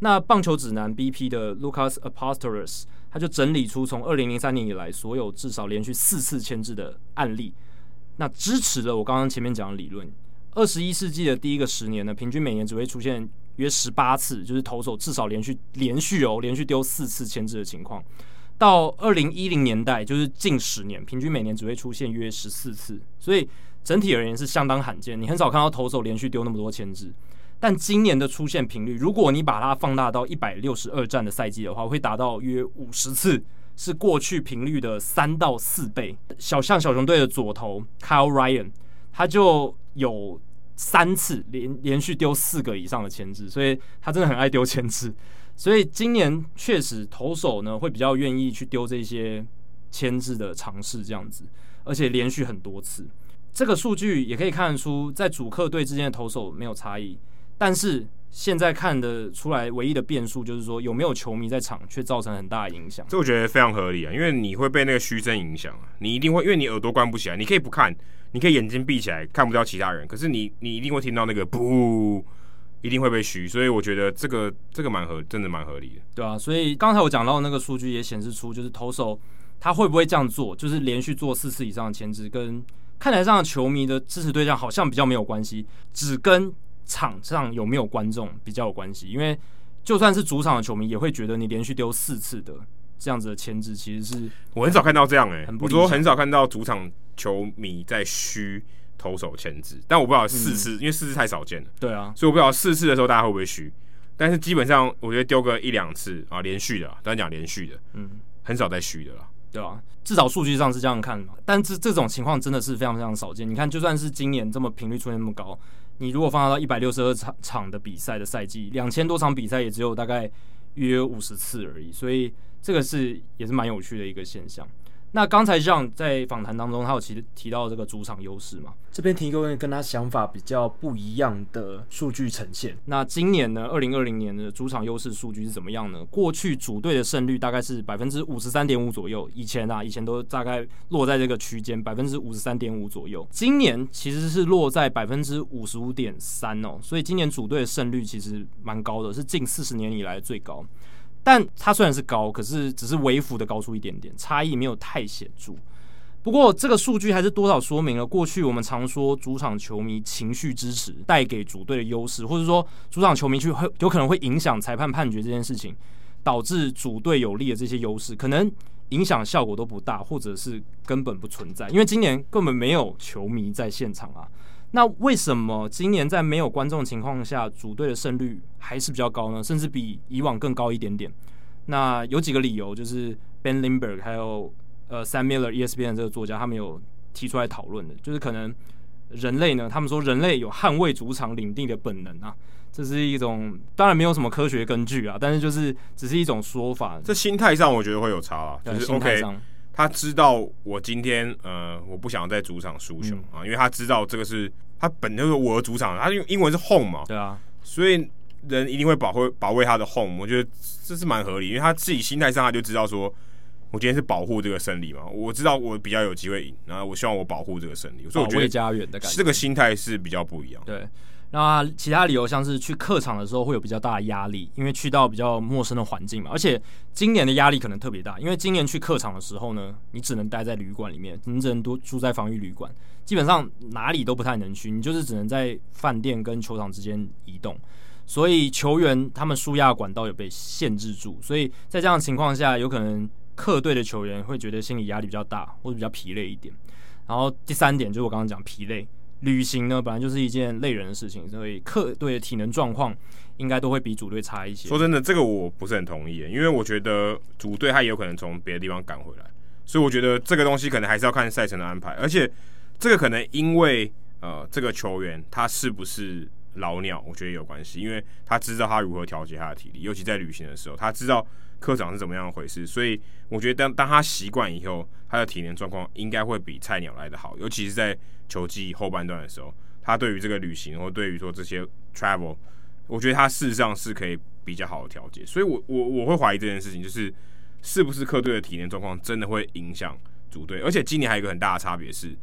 那棒球指南 BP 的 Lucas Apostolos 他就整理出从二零零三年以来所有至少连续四次牵制的案例，那支持了我刚刚前面讲的理论。二十一世纪的第一个十年呢，平均每年只会出现。约十八次，就是投手至少连续连续哦，连续丢四次牵制的情况。到二零一零年代，就是近十年，平均每年只会出现约十四次，所以整体而言是相当罕见。你很少看到投手连续丢那么多牵制。但今年的出现频率，如果你把它放大到一百六十二战的赛季的话，会达到约五十次，是过去频率的三到四倍。小象小熊队的左投 Kyle Ryan，他就有。三次连连续丢四个以上的牵制，所以他真的很爱丢牵制。所以今年确实投手呢会比较愿意去丢这些牵制的尝试这样子，而且连续很多次。这个数据也可以看得出，在主客队之间的投手没有差异，但是现在看得出来唯一的变数就是说有没有球迷在场，却造成很大的影响。这我觉得非常合理啊，因为你会被那个嘘声影响啊，你一定会因为你耳朵关不起来，你可以不看。你可以眼睛闭起来看不到其他人，可是你你一定会听到那个不，一定会被嘘，所以我觉得这个这个蛮合，真的蛮合理的。对啊，所以刚才我讲到的那个数据也显示出，就是投手他会不会这样做，就是连续做四次以上的牵制，跟看台上的球迷的支持对象好像比较没有关系，只跟场上有没有观众比较有关系，因为就算是主场的球迷也会觉得你连续丢四次的这样子的牵制，其实是我很少看到这样哎、欸，很不我说很少看到主场球迷在虚投手牵制，但我不知道四次，嗯、因为四次太少见了。对啊，所以我不知道四次的时候大家会不会虚，但是基本上我觉得丢个一两次啊，连续的，当然讲连续的，嗯，很少在虚的了。对啊，至少数据上是这样看嘛。但这这种情况真的是非常非常少见。你看，就算是今年这么频率出现那么高，你如果放到一百六十二场场的比赛的赛季，两千多场比赛也只有大概约五十次而已。所以这个是也是蛮有趣的一个现象。那刚才像在访谈当中，他有提提到这个主场优势嘛？这边提供跟他想法比较不一样的数据呈现。那今年呢，二零二零年的主场优势数据是怎么样呢？过去主队的胜率大概是百分之五十三点五左右，以前啊，以前都大概落在这个区间百分之五十三点五左右。今年其实是落在百分之五十五点三哦，所以今年主队的胜率其实蛮高的，是近四十年以来最高。但它虽然是高，可是只是微幅的高出一点点，差异没有太显著。不过这个数据还是多少说明了过去我们常说主场球迷情绪支持带给主队的优势，或者说主场球迷去会有可能会影响裁判判决这件事情，导致主队有利的这些优势，可能影响效果都不大，或者是根本不存在，因为今年根本没有球迷在现场啊。那为什么今年在没有观众情况下，主队的胜率还是比较高呢？甚至比以往更高一点点？那有几个理由，就是 Ben Lindbergh 还有呃 Sam Miller ESPN 这个作家他们有提出来讨论的，就是可能人类呢，他们说人类有捍卫主场领地的本能啊，这是一种当然没有什么科学根据啊，但是就是只是一种说法。这心态上我觉得会有差啊，就是 OK。他知道我今天呃，我不想在主场输球、嗯、啊，因为他知道这个是他本就是我的主场，他用英文是 home 嘛，对啊，所以人一定会保护保卫他的 home，我觉得这是蛮合理，因为他自己心态上他就知道说，我今天是保护这个胜利嘛，我知道我比较有机会赢，然后我希望我保护这个胜利，所以我觉得家园的感觉，这个心态是比较不一样，对。那其他理由像是去客场的时候会有比较大的压力，因为去到比较陌生的环境嘛，而且今年的压力可能特别大，因为今年去客场的时候呢，你只能待在旅馆里面，你只能多住在防御旅馆，基本上哪里都不太能去，你就是只能在饭店跟球场之间移动，所以球员他们输压管道有被限制住，所以在这样的情况下，有可能客队的球员会觉得心理压力比较大，或者比较疲累一点。然后第三点就是我刚刚讲疲累。旅行呢，本来就是一件累人的事情，所以客队的体能状况应该都会比主队差一些。说真的，这个我不是很同意，因为我觉得主队他也有可能从别的地方赶回来，所以我觉得这个东西可能还是要看赛程的安排，而且这个可能因为呃这个球员他是不是老鸟，我觉得也有关系，因为他知道他如何调节他的体力，尤其在旅行的时候，他知道科长是怎么样的回事，所以我觉得当当他习惯以后，他的体能状况应该会比菜鸟来得好，尤其是在。球季后半段的时候，他对于这个旅行或对于说这些 travel，我觉得他事实上是可以比较好的调节。所以，我我我会怀疑这件事情，就是是不是客队的体能状况真的会影响主队？而且今年还有一个很大的差别是，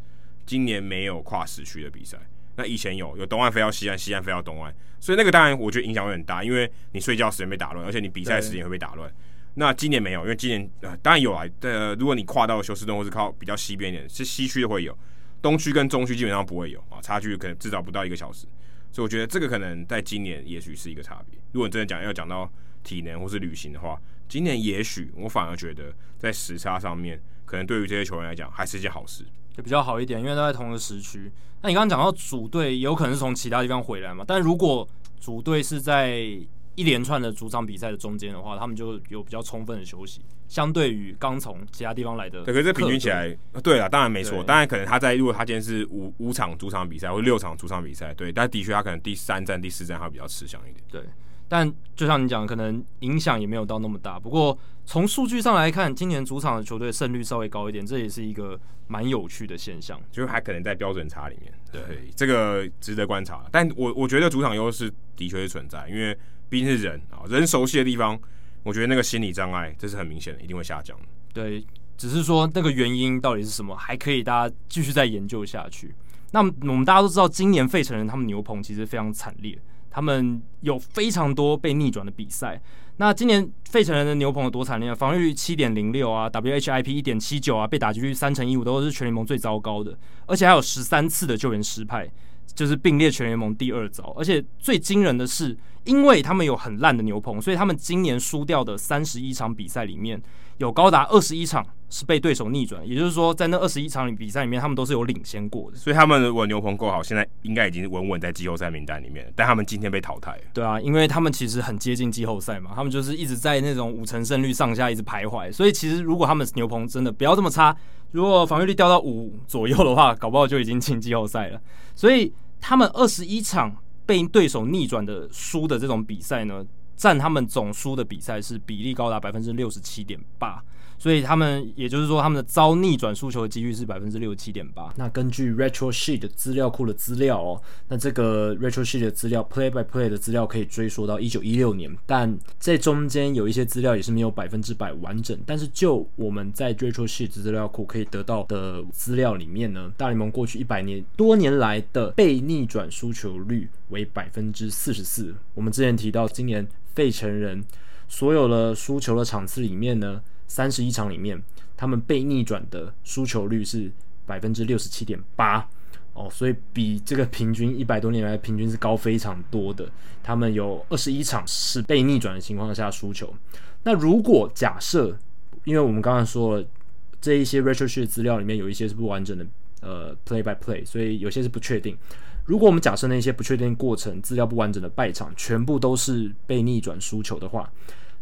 今年没有跨时区的比赛。那以前有，有东岸飞到西岸，西岸飞到东岸，所以那个当然我觉得影响会很大，因为你睡觉时间被打乱，而且你比赛时间会被打乱。那今年没有，因为今年呃当然有啊，呃如果你跨到休斯顿或是靠比较西边一点，是西区的会有。东区跟中区基本上不会有啊，差距可能至少不到一个小时，所以我觉得这个可能在今年也许是一个差别。如果你真的讲要讲到体能或是旅行的话，今年也许我反而觉得在时差上面，可能对于这些球员来讲还是一件好事，就比较好一点，因为都在同一个时区。那你刚刚讲到主队有可能是从其他地方回来嘛？但如果主队是在一连串的主场比赛的中间的话，他们就有比较充分的休息，相对于刚从其他地方来的。对，可是这平均起来，对啊，当然没错。当然可能他在如果他今天是五五场主场比赛或六场主场比赛，对，但的确他可能第三站、第四站他比较吃香一点。对，但就像你讲，可能影响也没有到那么大。不过从数据上来看，今年主场的球队胜率稍微高一点，这也是一个蛮有趣的现象。就是还可能在标准差里面，对，这个值得观察。但我我觉得主场优势的确是存在，因为。毕竟是人啊，人熟悉的地方，我觉得那个心理障碍这是很明显的，一定会下降的。对，只是说那个原因到底是什么，还可以大家继续再研究下去。那我们大家都知道，今年费城人他们牛棚其实非常惨烈，他们有非常多被逆转的比赛。那今年费城人的牛棚有多惨烈？防御率七点零六啊，WHIP 一点七九啊，被打击率三成一五都是全联盟最糟糕的，而且还有十三次的救援失败。就是并列全联盟第二糟。而且最惊人的是，因为他们有很烂的牛棚，所以他们今年输掉的三十一场比赛里面，有高达二十一场是被对手逆转。也就是说，在那二十一场里比赛里面，他们都是有领先过的。所以他们稳牛棚够好，现在应该已经稳稳在季后赛名单里面。但他们今天被淘汰。对啊，因为他们其实很接近季后赛嘛，他们就是一直在那种五成胜率上下一直徘徊。所以其实如果他们牛棚真的不要这么差，如果防御率掉到五左右的话，搞不好就已经进季后赛了。所以他们二十一场。被对手逆转的输的这种比赛呢，占他们总输的比赛是比例高达百分之六十七点八。所以他们，也就是说，他们的遭逆转输球的几率是百分之六十七点八。那根据 Retro Sheet 资料库的资料哦，那这个 Retro Sheet 的资料 Play by Play 的资料可以追溯到一九一六年，但这中间有一些资料也是没有百分之百完整。但是就我们在 Retro Sheet 资料库可以得到的资料里面呢，大联盟过去一百年多年来的被逆转输球率为百分之四十四。我们之前提到，今年费城人所有的输球的场次里面呢。三十一场里面，他们被逆转的输球率是百分之六十七点八哦，所以比这个平均一百多年来平均是高非常多的。他们有二十一场是被逆转的情况下输球。那如果假设，因为我们刚刚说了这一些 r e t r o s h e 资料里面有一些是不完整的，呃，play by play，所以有些是不确定。如果我们假设那些不确定过程资料不完整的败场全部都是被逆转输球的话。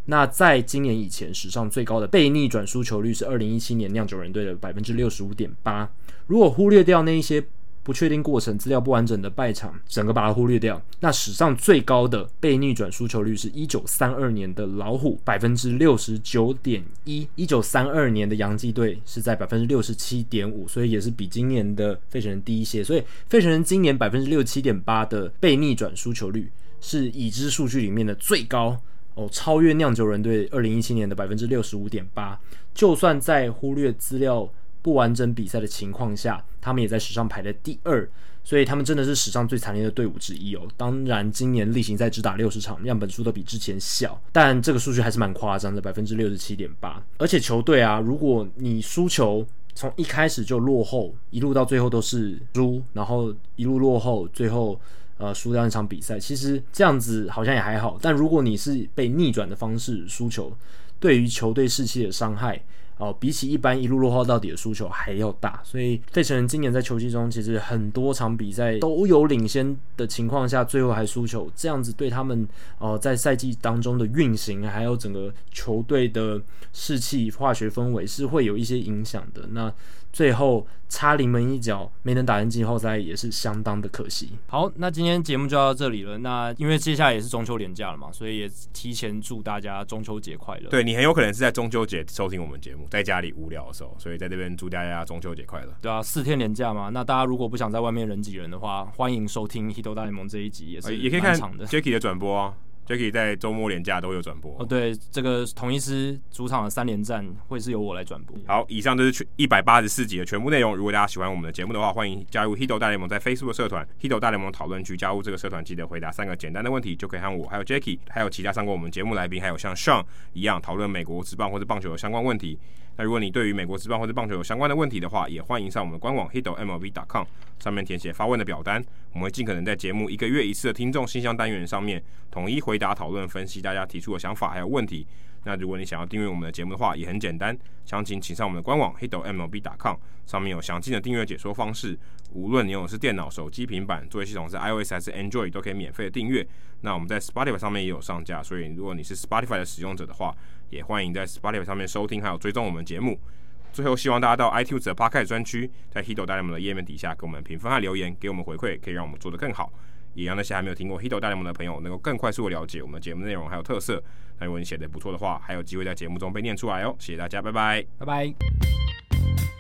那在今年以前，史上最高的被逆转输球率是二零一七年酿酒人队的百分之六十五点八。如果忽略掉那一些不确定过程、资料不完整的败场，整个把它忽略掉，那史上最高的被逆转输球率是一九三二年的老虎百分之六十九点一，一九三二年的洋基队是在百分之六十七点五，所以也是比今年的费城人低一些。所以费城人今年百分之六七点八的被逆转输球率是已知数据里面的最高。哦，超越酿酒人队二零一七年的百分之六十五点八，就算在忽略资料不完整比赛的情况下，他们也在史上排在第二，所以他们真的是史上最惨烈的队伍之一哦。当然，今年例行赛只打六十场，样本数都比之前小，但这个数据还是蛮夸张的，百分之六十七点八。而且球队啊，如果你输球从一开始就落后，一路到最后都是输，然后一路落后，最后。呃，输掉一场比赛，其实这样子好像也还好。但如果你是被逆转的方式输球，对于球队士气的伤害，哦、比起一般一路落后到底的输球还要大。所以费城人今年在球季中，其实很多场比赛都有领先的情况下，最后还输球，这样子对他们呃在赛季当中的运行，还有整个球队的士气、化学氛围是会有一些影响的。那最后差临门一脚没能打进季后赛，也是相当的可惜。好，那今天节目就到这里了。那因为接下来也是中秋连假了嘛，所以也提前祝大家中秋节快乐。对，你很有可能是在中秋节收听我们节目，在家里无聊的时候，所以在这边祝大家中秋节快乐。对啊，四天连假嘛，那大家如果不想在外面人挤人的话，欢迎收听《Hito 大联盟》这一集，也是也可以看 Jacky 的转播啊。就可以在周末连假都有转播哦。对，这个同一师主场的三连战会是由我来转播。好，以上就是全一百八十四集的全部内容。如果大家喜欢我们的节目的话，欢迎加入 Hito 大联盟在 Facebook 社团 Hito 大联盟讨论区。加入这个社团，记得回答三个简单的问题，就可以和我、还有 Jacky，还有其他上过我们节目来宾，还有像 Sean 一样讨论美国职棒或者棒球的相关问题。那如果你对于美国职棒或者棒球有相关的问题的话，也欢迎上我们的官网 hitomlb.com 上面填写发问的表单，我们会尽可能在节目一个月一次的听众信箱单元上面统一回答、讨论、分析大家提出的想法还有问题。那如果你想要订阅我们的节目的话，也很简单，详情请上我们的官网 hitomlb.com 上面有详尽的订阅解说方式。无论你用的是电脑、手机、平板，作业系统是 iOS 还是 Android，都可以免费的订阅。那我们在 Spotify 上面也有上架，所以如果你是 Spotify 的使用者的话，也欢迎在 Spotify 上面收听，还有追踪我们节目。最后，希望大家到 iTunes 的 Podcast 专区，在 Hito 大联盟的页面底下给我们评分和留言，给我们回馈，可以让我们做得更好，也让那些还没有听过 Hito 大联盟的朋友能够更快速的了解我们节目内容还有特色。那如果你写的不错的话，还有机会在节目中被念出来哦。谢谢大家，拜拜，拜拜。